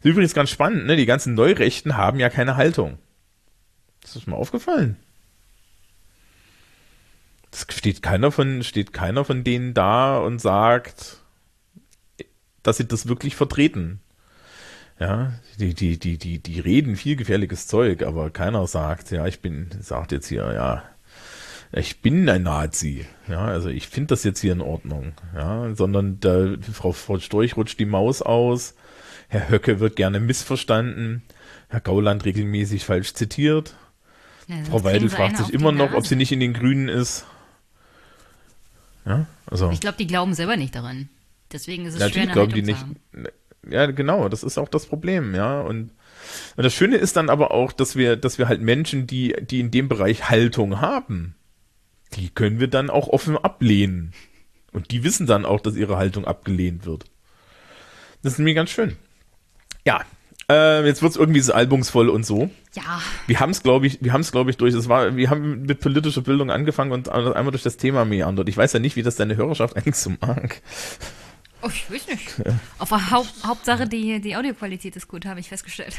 G: Ist übrigens ganz spannend, ne? Die ganzen Neurechten haben ja keine Haltung. Ist das mal aufgefallen? Es steht keiner von, steht keiner von denen da und sagt, dass sie das wirklich vertreten. Ja, die, die, die, die, die reden viel gefährliches Zeug, aber keiner sagt, ja, ich bin, sagt jetzt hier, ja, ich bin ein Nazi. Ja, also ich finde das jetzt hier in Ordnung. Ja, sondern da, Frau, Frau Storch rutscht die Maus aus. Herr Höcke wird gerne missverstanden. Herr Gauland regelmäßig falsch zitiert.
A: Ja,
G: Frau Weidel fragt sich immer noch, ob sie nicht in den Grünen ist. Ja, also.
A: Ich glaube, die glauben selber nicht daran. Deswegen ist es
G: Natürlich
A: schwer,
G: glauben
A: Haltung
G: die nicht. Ja, genau, das ist auch das Problem, ja. Und, und das Schöne ist dann aber auch, dass wir, dass wir halt Menschen, die, die in dem Bereich Haltung haben, die können wir dann auch offen ablehnen. Und die wissen dann auch, dass ihre Haltung abgelehnt wird. Das ist nämlich ganz schön. Ja, äh, jetzt wird's irgendwie so albumsvoll und so.
A: Ja,
G: Wir haben es, glaube ich, wir haben es, glaube ich, durch. Es war, wir haben mit politischer Bildung angefangen und einmal durch das Thema meandert. Ich weiß ja nicht, wie das deine Hörerschaft eigentlich so mag.
A: Oh, ich weiß nicht. Auf der Haupt Hauptsache, die, die Audioqualität ist gut, habe ich festgestellt.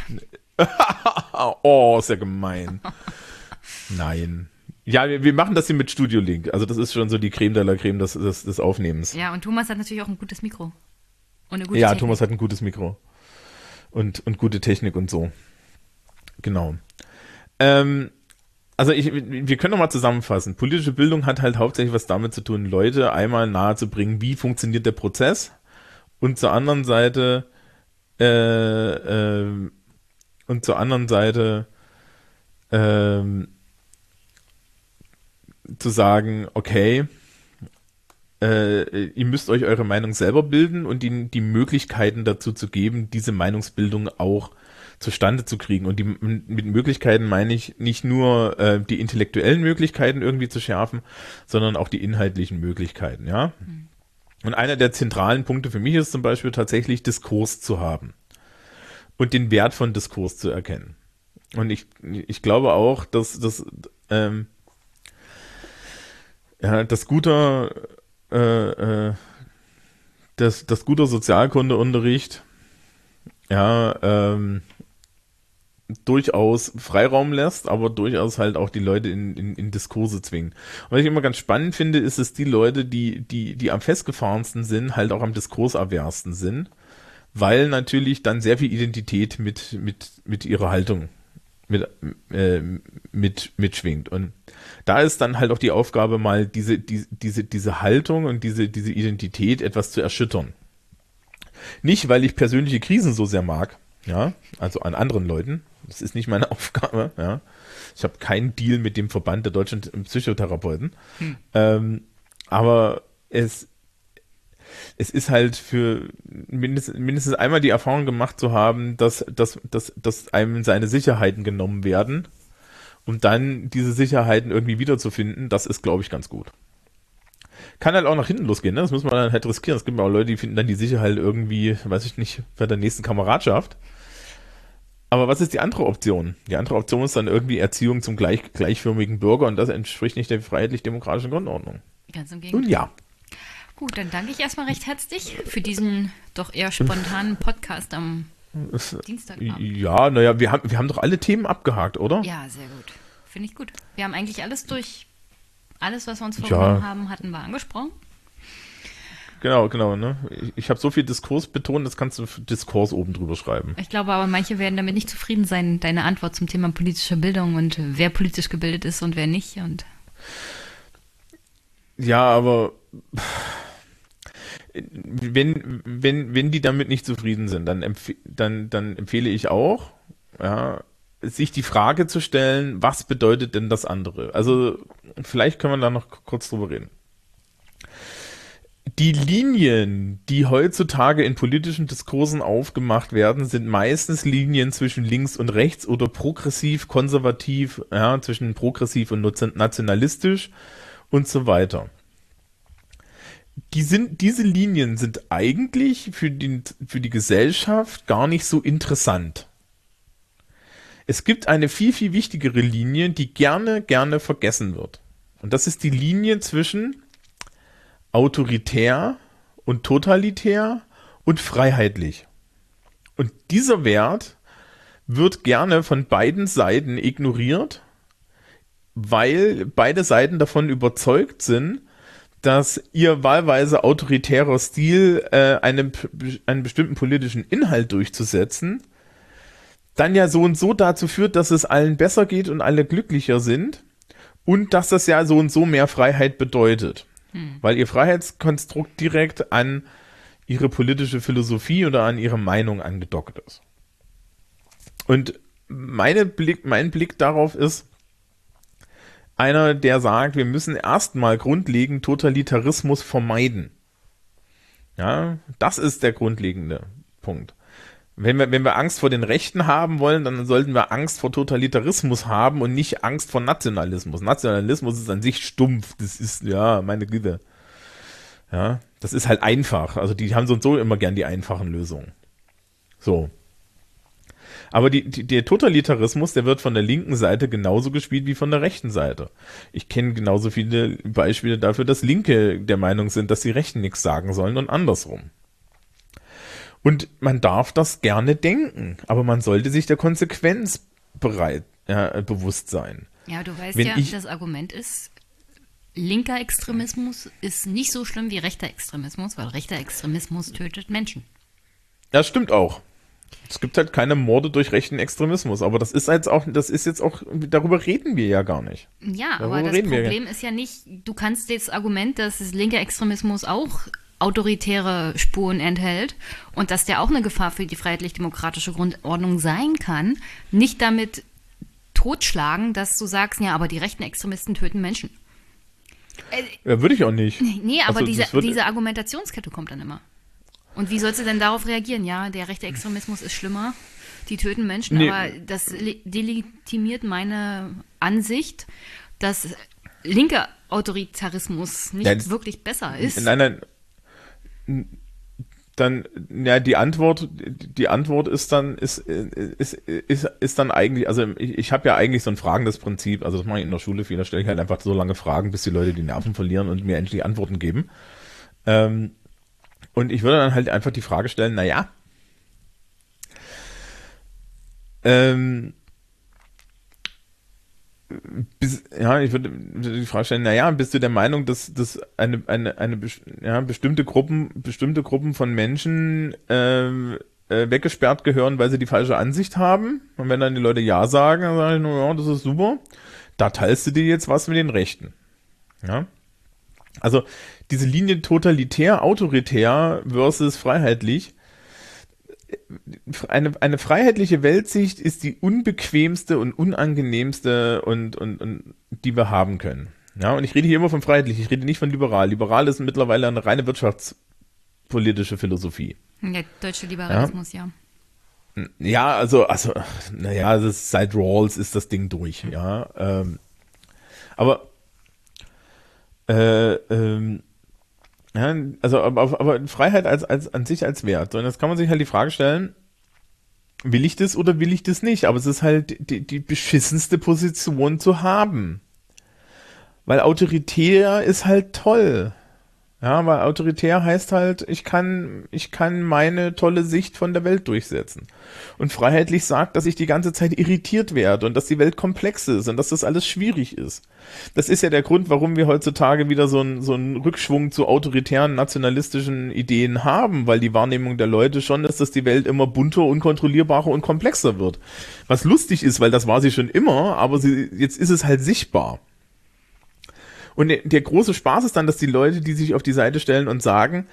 G: oh, ist ja gemein. Nein. Ja, wir, wir machen das hier mit Studio Link. Also das ist schon so die Creme de la Creme des, des, des Aufnehmens.
A: Ja, und Thomas hat natürlich auch ein gutes Mikro.
G: Ja,
A: Technik.
G: Thomas hat ein gutes Mikro. Und, und gute Technik und so. Genau. Ähm, also ich, wir können noch mal zusammenfassen. Politische Bildung hat halt hauptsächlich was damit zu tun, Leute einmal nahezubringen, wie funktioniert der Prozess und zur anderen Seite äh, äh, und zur anderen Seite ähm, zu sagen, okay, äh, ihr müsst euch eure Meinung selber bilden und ihnen die Möglichkeiten dazu zu geben, diese Meinungsbildung auch zustande zu kriegen. Und die, mit Möglichkeiten meine ich nicht nur äh, die intellektuellen Möglichkeiten irgendwie zu schärfen, sondern auch die inhaltlichen Möglichkeiten, ja. Mhm. Und einer der zentralen Punkte für mich ist zum Beispiel tatsächlich Diskurs zu haben und den Wert von Diskurs zu erkennen. Und ich, ich glaube auch, dass, dass ähm, ja, das guter äh, äh, das, das guter Sozialkundeunterricht ja, ähm, durchaus Freiraum lässt, aber durchaus halt auch die Leute in, in, in Diskurse zwingen. Was ich immer ganz spannend finde, ist, dass die Leute, die, die, die am festgefahrensten sind, halt auch am Diskursaversten sind, weil natürlich dann sehr viel Identität mit, mit, mit ihrer Haltung mit, äh, mit, mitschwingt. Und da ist dann halt auch die Aufgabe, mal diese, die, diese, diese Haltung und diese, diese Identität etwas zu erschüttern. Nicht, weil ich persönliche Krisen so sehr mag, ja, also an anderen Leuten. Das ist nicht meine Aufgabe, ja. Ich habe keinen Deal mit dem Verband der deutschen Psychotherapeuten. Hm. Ähm, aber es, es ist halt für mindestens, mindestens einmal die Erfahrung gemacht zu haben, dass, dass, dass, dass einem seine Sicherheiten genommen werden und dann diese Sicherheiten irgendwie wiederzufinden, das ist, glaube ich, ganz gut. Kann halt auch nach hinten losgehen, ne? Das muss man dann halt riskieren. Es gibt auch Leute, die finden dann die Sicherheit irgendwie, weiß ich nicht, bei der nächsten Kameradschaft. Aber was ist die andere Option? Die andere Option ist dann irgendwie Erziehung zum gleich, gleichförmigen Bürger und das entspricht nicht der freiheitlich-demokratischen Grundordnung.
A: Ganz im Gegenteil.
G: Nun ja.
A: Gut, dann danke ich erstmal recht herzlich für diesen doch eher spontanen Podcast am Dienstagabend.
G: Ja, naja, wir haben, wir haben doch alle Themen abgehakt, oder?
A: Ja, sehr gut. Finde ich gut. Wir haben eigentlich alles durch. Alles, was wir uns vorgenommen ja. haben, hatten wir angesprochen.
G: Genau, genau. Ne? Ich, ich habe so viel Diskurs betont, das kannst du Diskurs oben drüber schreiben.
A: Ich glaube aber, manche werden damit nicht zufrieden sein, deine Antwort zum Thema politische Bildung und wer politisch gebildet ist und wer nicht. Und
G: ja, aber wenn, wenn, wenn die damit nicht zufrieden sind, dann, dann, dann empfehle ich auch, ja, sich die Frage zu stellen, was bedeutet denn das andere? Also, vielleicht können wir da noch kurz drüber reden. Die Linien, die heutzutage in politischen Diskursen aufgemacht werden, sind meistens Linien zwischen links und rechts oder progressiv, konservativ, ja, zwischen progressiv und nationalistisch und so weiter die sind, diese Linien sind eigentlich für, den, für die Gesellschaft gar nicht so interessant. Es gibt eine viel, viel wichtigere Linie, die gerne, gerne vergessen wird. Und das ist die Linie zwischen autoritär und totalitär und freiheitlich. Und dieser Wert wird gerne von beiden Seiten ignoriert, weil beide Seiten davon überzeugt sind, dass ihr wahlweise autoritärer Stil, äh, einem, einen bestimmten politischen Inhalt durchzusetzen, dann ja so und so dazu führt, dass es allen besser geht und alle glücklicher sind und dass das ja so und so mehr Freiheit bedeutet. Hm. Weil ihr Freiheitskonstrukt direkt an ihre politische Philosophie oder an ihre Meinung angedockt ist. Und meine Blick, mein Blick darauf ist, einer, der sagt, wir müssen erstmal grundlegend Totalitarismus vermeiden. Ja, das ist der grundlegende Punkt. Wenn wir, wenn wir Angst vor den Rechten haben wollen, dann sollten wir Angst vor Totalitarismus haben und nicht Angst vor Nationalismus. Nationalismus ist an sich stumpf. Das ist, ja, meine Güte. Ja, das ist halt einfach. Also die haben so und so immer gern die einfachen Lösungen. So. Aber die, die, der Totalitarismus, der wird von der linken Seite genauso gespielt wie von der rechten Seite. Ich kenne genauso viele Beispiele dafür, dass Linke der Meinung sind, dass die Rechten nichts sagen sollen und andersrum. Und man darf das gerne denken, aber man sollte sich der Konsequenz bereit, äh, bewusst sein.
A: Ja, du weißt
G: Wenn
A: ja,
G: ich-
A: das Argument ist, linker Extremismus ist nicht so schlimm wie rechter Extremismus, weil rechter Extremismus tötet Menschen.
G: Das stimmt auch. Es gibt halt keine Morde durch rechten Extremismus, aber das ist jetzt auch, das ist jetzt auch, darüber reden wir ja gar nicht.
A: Ja,
G: Darüber
A: aber das Problem ist ja nicht, du kannst das Argument, dass das linker Extremismus auch autoritäre Spuren enthält und dass der auch eine Gefahr für die freiheitlich-demokratische Grundordnung sein kann, nicht damit totschlagen, dass du sagst, ja, aber die rechten Extremisten töten Menschen.
G: Ja, würde ich auch nicht.
A: Nee, aber
G: Also,
A: diese, diese Argumentationskette kommt dann immer. Und wie sollst du denn darauf reagieren? Ja, der rechte Extremismus ist schlimmer, die töten Menschen,
G: Nee.
A: aber das le- delegitimiert meine Ansicht, dass linker Autoritarismus nicht
G: Ja,
A: wirklich besser ist.
G: Nein, nein. Dann, ja, die Antwort, die Antwort ist dann, ist, ist, ist, ist dann eigentlich, also ich, ich habe ja eigentlich so ein fragendes Prinzip, also das mache ich in der Schule viel, da stelle ich halt einfach so lange Fragen, bis die Leute die Nerven verlieren und mir endlich Antworten geben. Ähm, und ich würde dann halt einfach die Frage stellen, na ja, ähm, bis, ja, ich würde die Frage stellen, naja, bist du der Meinung, dass, dass eine, eine, eine ja, bestimmte Gruppen, bestimmte Gruppen von Menschen ähm, äh, weggesperrt gehören, weil sie die falsche Ansicht haben? Und wenn dann die Leute Ja sagen, dann sage ich nur, ja, das ist super. Da teilst du dir jetzt was mit den Rechten. Ja. Also diese Linie totalitär, autoritär versus freiheitlich, eine, eine freiheitliche Weltsicht ist die unbequemste und unangenehmste und, und, und die wir haben können. Ja, und ich rede hier immer von freiheitlich, ich rede nicht von liberal. Liberal ist mittlerweile eine reine wirtschaftspolitische Philosophie.
A: Der deutsche Liberalismus, ja.
G: Ja, also, also, naja, das seit Rawls ist das Ding durch, ja. Ähm, aber, äh, ähm, ja, also, aber, aber Freiheit als, als, an sich als Wert. Und jetzt kann man sich halt die Frage stellen, will ich das oder will ich das nicht? Aber es ist halt die, die beschissenste Position zu haben. Weil autoritär ist halt toll. Ja, weil autoritär heißt halt, ich kann, ich kann meine tolle Sicht von der Welt durchsetzen. Und freiheitlich sagt, dass ich die ganze Zeit irritiert werde und dass die Welt komplex ist und dass das alles schwierig ist. Das ist ja der Grund, warum wir heutzutage wieder so einen so einen Rückschwung zu autoritären, nationalistischen Ideen haben, weil die Wahrnehmung der Leute schon ist, dass die Welt immer bunter, unkontrollierbarer und komplexer wird. Was lustig ist, weil das war sie schon immer, aber sie, jetzt ist es halt sichtbar. Und der, große Spaß ist dann, dass die Leute, die sich auf die Seite stellen und sagen,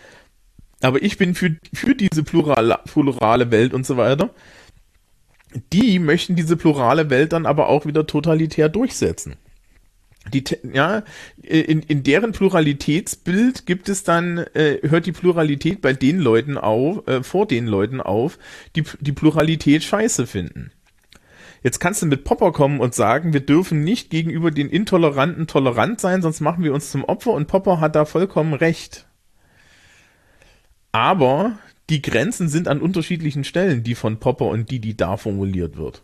G: aber ich bin für, für diese plurale, plurale Welt und so weiter, die möchten diese plurale Welt dann aber auch wieder totalitär durchsetzen. Die, ja, in, in deren Pluralitätsbild gibt es dann, äh, hört die Pluralität bei den Leuten auf, äh, vor den Leuten auf, die die Pluralität scheiße finden. Jetzt kannst du mit Popper kommen und sagen, wir dürfen nicht gegenüber den Intoleranten tolerant sein, sonst machen wir uns zum Opfer und Popper hat da vollkommen recht. Aber die Grenzen sind an unterschiedlichen Stellen, die von Popper und die, die da formuliert wird.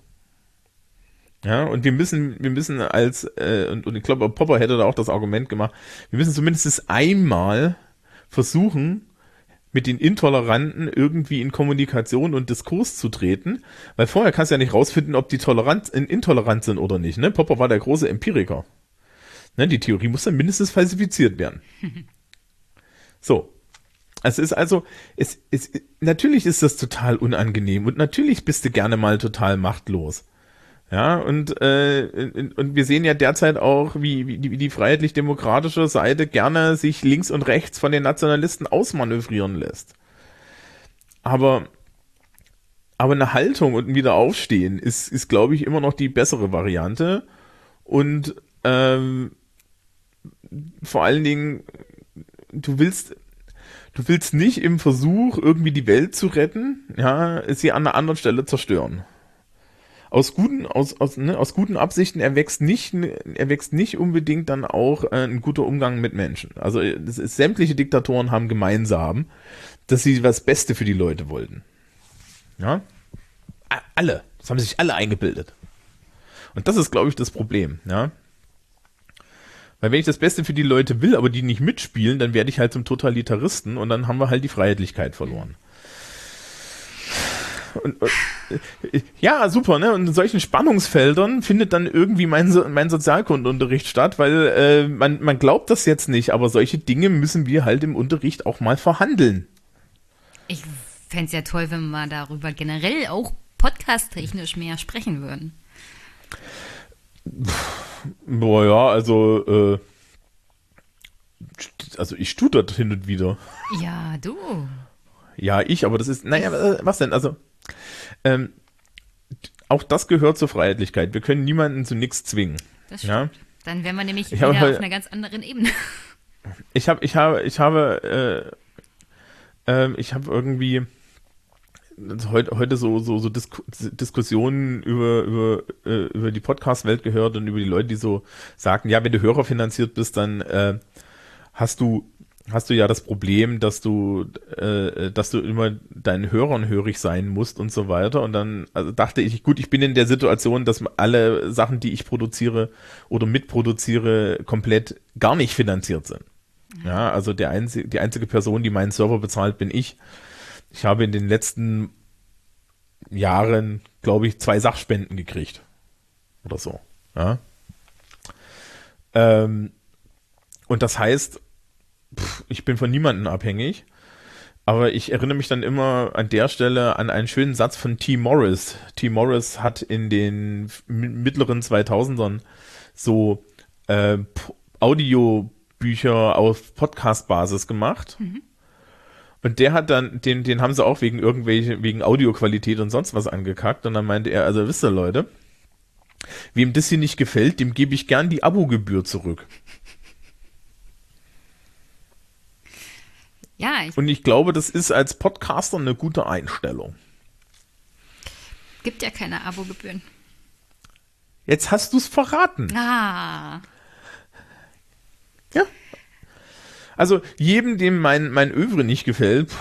G: Ja, und wir müssen, wir müssen als, äh, und, und ich glaube, Popper hätte da auch das Argument gemacht, wir müssen zumindest einmal versuchen, mit den Intoleranten irgendwie in Kommunikation und Diskurs zu treten, weil vorher kannst du ja nicht rausfinden, ob die tolerant, in- intolerant sind oder nicht. Ne? Popper war der große Empiriker. Ne? Die Theorie muss dann mindestens falsifiziert werden. So. Es ist also, es, es, natürlich ist das total unangenehm und natürlich bist du gerne mal total machtlos. Ja, und, äh, und, wir sehen ja derzeit auch, wie, wie die, die freiheitlich-demokratische Seite gerne sich links und rechts von den Nationalisten ausmanövrieren lässt. Aber, aber eine Haltung und ein Wiederaufstehen ist, ist glaube ich, immer noch die bessere Variante. Und ähm, vor allen Dingen, du willst, du willst nicht im Versuch, irgendwie die Welt zu retten, ja, sie an einer anderen Stelle zerstören aus guten, aus, aus, ne, aus guten Absichten erwächst nicht, erwächst nicht unbedingt dann auch äh, ein guter Umgang mit Menschen. Also das ist, sämtliche Diktatoren haben gemeinsam, dass sie das Beste für die Leute wollten. Ja? Alle. Das haben sich alle eingebildet. Und das ist, glaube ich, das Problem, ja. Weil wenn ich das Beste für die Leute will, aber die nicht mitspielen, dann werde ich halt zum Totalitaristen und dann haben wir halt die Freiheitlichkeit verloren. Und, und, äh, ja, super, ne? Und in solchen Spannungsfeldern findet dann irgendwie mein, so mein Sozialkundenunterricht statt, weil äh, man, man glaubt das jetzt nicht, aber solche Dinge müssen wir halt im Unterricht auch mal verhandeln.
A: Ich fände es ja toll, wenn wir darüber generell auch podcast-technisch mehr sprechen würden.
G: Boah, ja, also, äh, also ich das hin und wieder.
A: Ja, du.
G: Ja, ich, aber das ist, naja, was denn? Also, ähm, auch das gehört zur Freiheitlichkeit. Wir können niemanden zu nichts zwingen.
A: Das stimmt. Ja? Dann wären wir nämlich
G: ich
A: wieder
G: auf
A: einer ganz anderen Ebene.
G: Ich habe, ich habe, ich habe, äh, äh, ich habe irgendwie heute, heute so, so, so Disku Diskussionen über, über, äh, über die Podcast-Welt gehört und über die Leute, die so sagten, ja, wenn du Hörer finanziert bist, dann äh, hast du hast du ja das Problem, dass du, äh, dass du immer deinen Hörern hörig sein musst und so weiter. Und dann also dachte ich, gut, ich bin in der Situation, dass alle Sachen, die ich produziere oder mitproduziere, komplett gar nicht finanziert sind. Ja, also der einzige, die einzige Person, die meinen Server bezahlt, bin ich. Ich habe in den letzten Jahren, glaube ich, zwei Sachspenden gekriegt. Oder so. Ja. Ähm, und das heißt, pff, ich bin von niemandem abhängig. Aber ich erinnere mich dann immer an der Stelle an einen schönen Satz von T. Morris. T. Morris hat in den mittleren 2000ern so äh, Audiobücher auf Podcast-Basis gemacht. Mhm. Und der hat dann, den, den haben sie auch wegen irgendwelche, wegen Audioqualität und sonst was angekackt. Und dann meinte er, also wisst ihr Leute, wem das hier nicht gefällt, dem gebe ich gern die Abogebühr zurück.
A: Ja. Ich
G: und ich glaube, das ist als Podcaster eine gute Einstellung.
A: Gibt ja keine Abogebühren.
G: Jetzt hast du es verraten.
A: Ah.
G: Ja. Also jedem, dem mein, mein Övre nicht gefällt,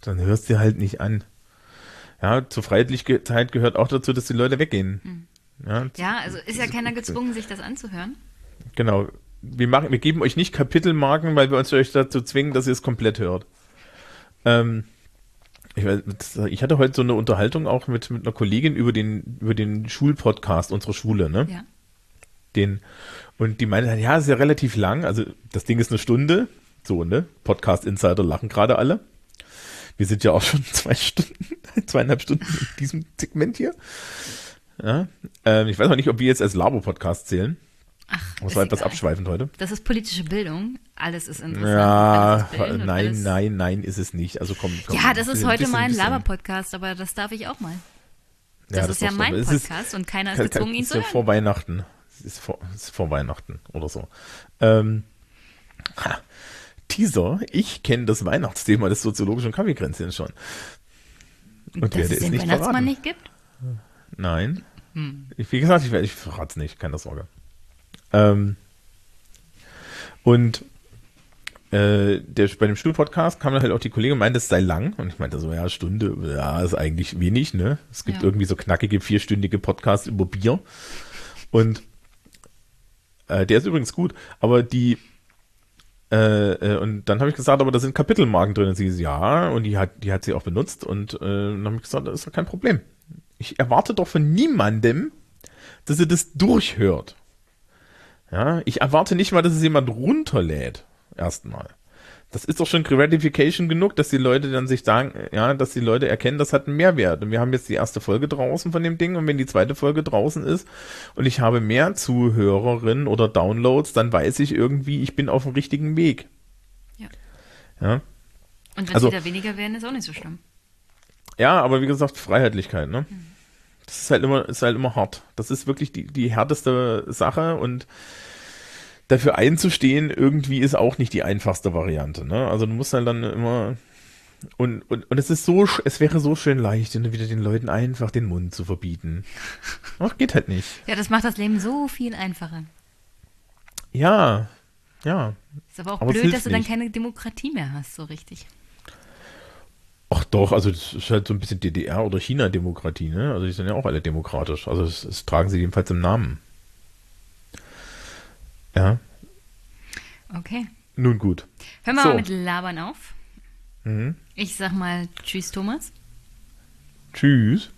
G: dann hörst du halt nicht an. Ja, zur Freiheitlichkeit gehört auch dazu, dass die Leute weggehen.
A: Hm. Ja, ja, also ist ja keiner gezwungen, sich das anzuhören.
G: Genau wir, machen, wir geben euch nicht Kapitelmarken, weil wir uns euch dazu zwingen, dass ihr es komplett hört. Ähm, ich, ich, hatte heute so eine Unterhaltung auch mit, mit einer Kollegin über den, über den Schulpodcast unserer Schule, ne?
A: Ja.
G: Den, und die meinte, ja, ist ja relativ lang, also das Ding ist eine Stunde, so, ne? Podcast-Insider lachen gerade alle. Wir sind ja auch schon zwei Stunden, zweieinhalb Stunden in diesem Segment hier. Ja, ähm, ich weiß noch nicht, ob wir jetzt als Labo-Podcast zählen.
A: Ach,
G: das war etwas egal. abschweifend heute.
A: Das ist politische Bildung. Alles ist interessant.
G: Ja, nein, alles... nein, nein, ist es nicht. Also komm, komm
A: Ja, das ist heute mal ein Laber-Podcast, aber das darf ich auch mal. Das, ja, das ist ja mein. Podcast ist, und keiner ist gezwungen, ihn zu hören.
G: Ist ja vor Weihnachten. Es ist vor, ist vor Weihnachten oder so. Ähm, ha, Teaser, ich kenne das Weihnachtsthema des soziologischen Kaffeekränzchens schon.
A: Und Dass es den nicht Weihnachtsmann verraten. nicht gibt?
G: Nein. Hm. Ich, wie gesagt, ich, ich verrate es nicht, keine Sorge. Ähm, und äh, der, bei dem Stuhl-Podcast kam dann halt auch die Kollegin und meinte, es sei lang. Und ich meinte so, ja, Stunde, ja, ist eigentlich wenig, ne? Es gibt ja. irgendwie so knackige vierstündige Podcasts über Bier. Und äh, der ist übrigens gut, aber die äh, äh, und dann habe ich gesagt, aber da sind Kapitelmarken drin. Und sie ist ja, und die hat, die hat sie auch benutzt. Und äh, dann habe ich gesagt, das ist doch kein Problem. Ich erwarte doch von niemandem, dass er das durchhört. Ja, ich erwarte nicht mal, dass es jemand runterlädt. Erstmal. Das ist doch schon Gratification genug, dass die Leute dann sich sagen, ja, dass die Leute erkennen, das hat einen Mehrwert. Und wir haben jetzt die erste Folge draußen von dem Ding und wenn die zweite Folge draußen ist und ich habe mehr Zuhörerinnen oder Downloads, dann weiß ich irgendwie, ich bin auf dem richtigen Weg.
A: Ja.
G: ja?
A: Und wenn
G: also,
A: wieder weniger werden, ist auch nicht so schlimm.
G: Ja, aber wie gesagt, Freiheitlichkeit, ne? Hm. Das ist halt immer, ist halt immer hart. Das ist wirklich die, die härteste Sache und dafür einzustehen, irgendwie ist auch nicht die einfachste Variante. Ne? Also du musst halt dann immer und, und, und es ist so, es wäre so schön leicht, wieder den Leuten einfach den Mund zu verbieten. Ach, geht halt nicht.
A: Ja, das macht das Leben so viel einfacher.
G: Ja, ja.
A: Ist aber auch aber blöd, dass du dann keine Demokratie mehr hast, so richtig.
G: Ach doch, also das ist halt so ein bisschen DDR- oder China-Demokratie, ne? Also die sind ja auch alle demokratisch. Also das, das tragen sie jedenfalls im Namen. Ja.
A: Okay.
G: Nun gut.
A: Hören wir so. mal mit Labern auf. Mhm. Ich sag mal Tschüss, Thomas.
G: Tschüss.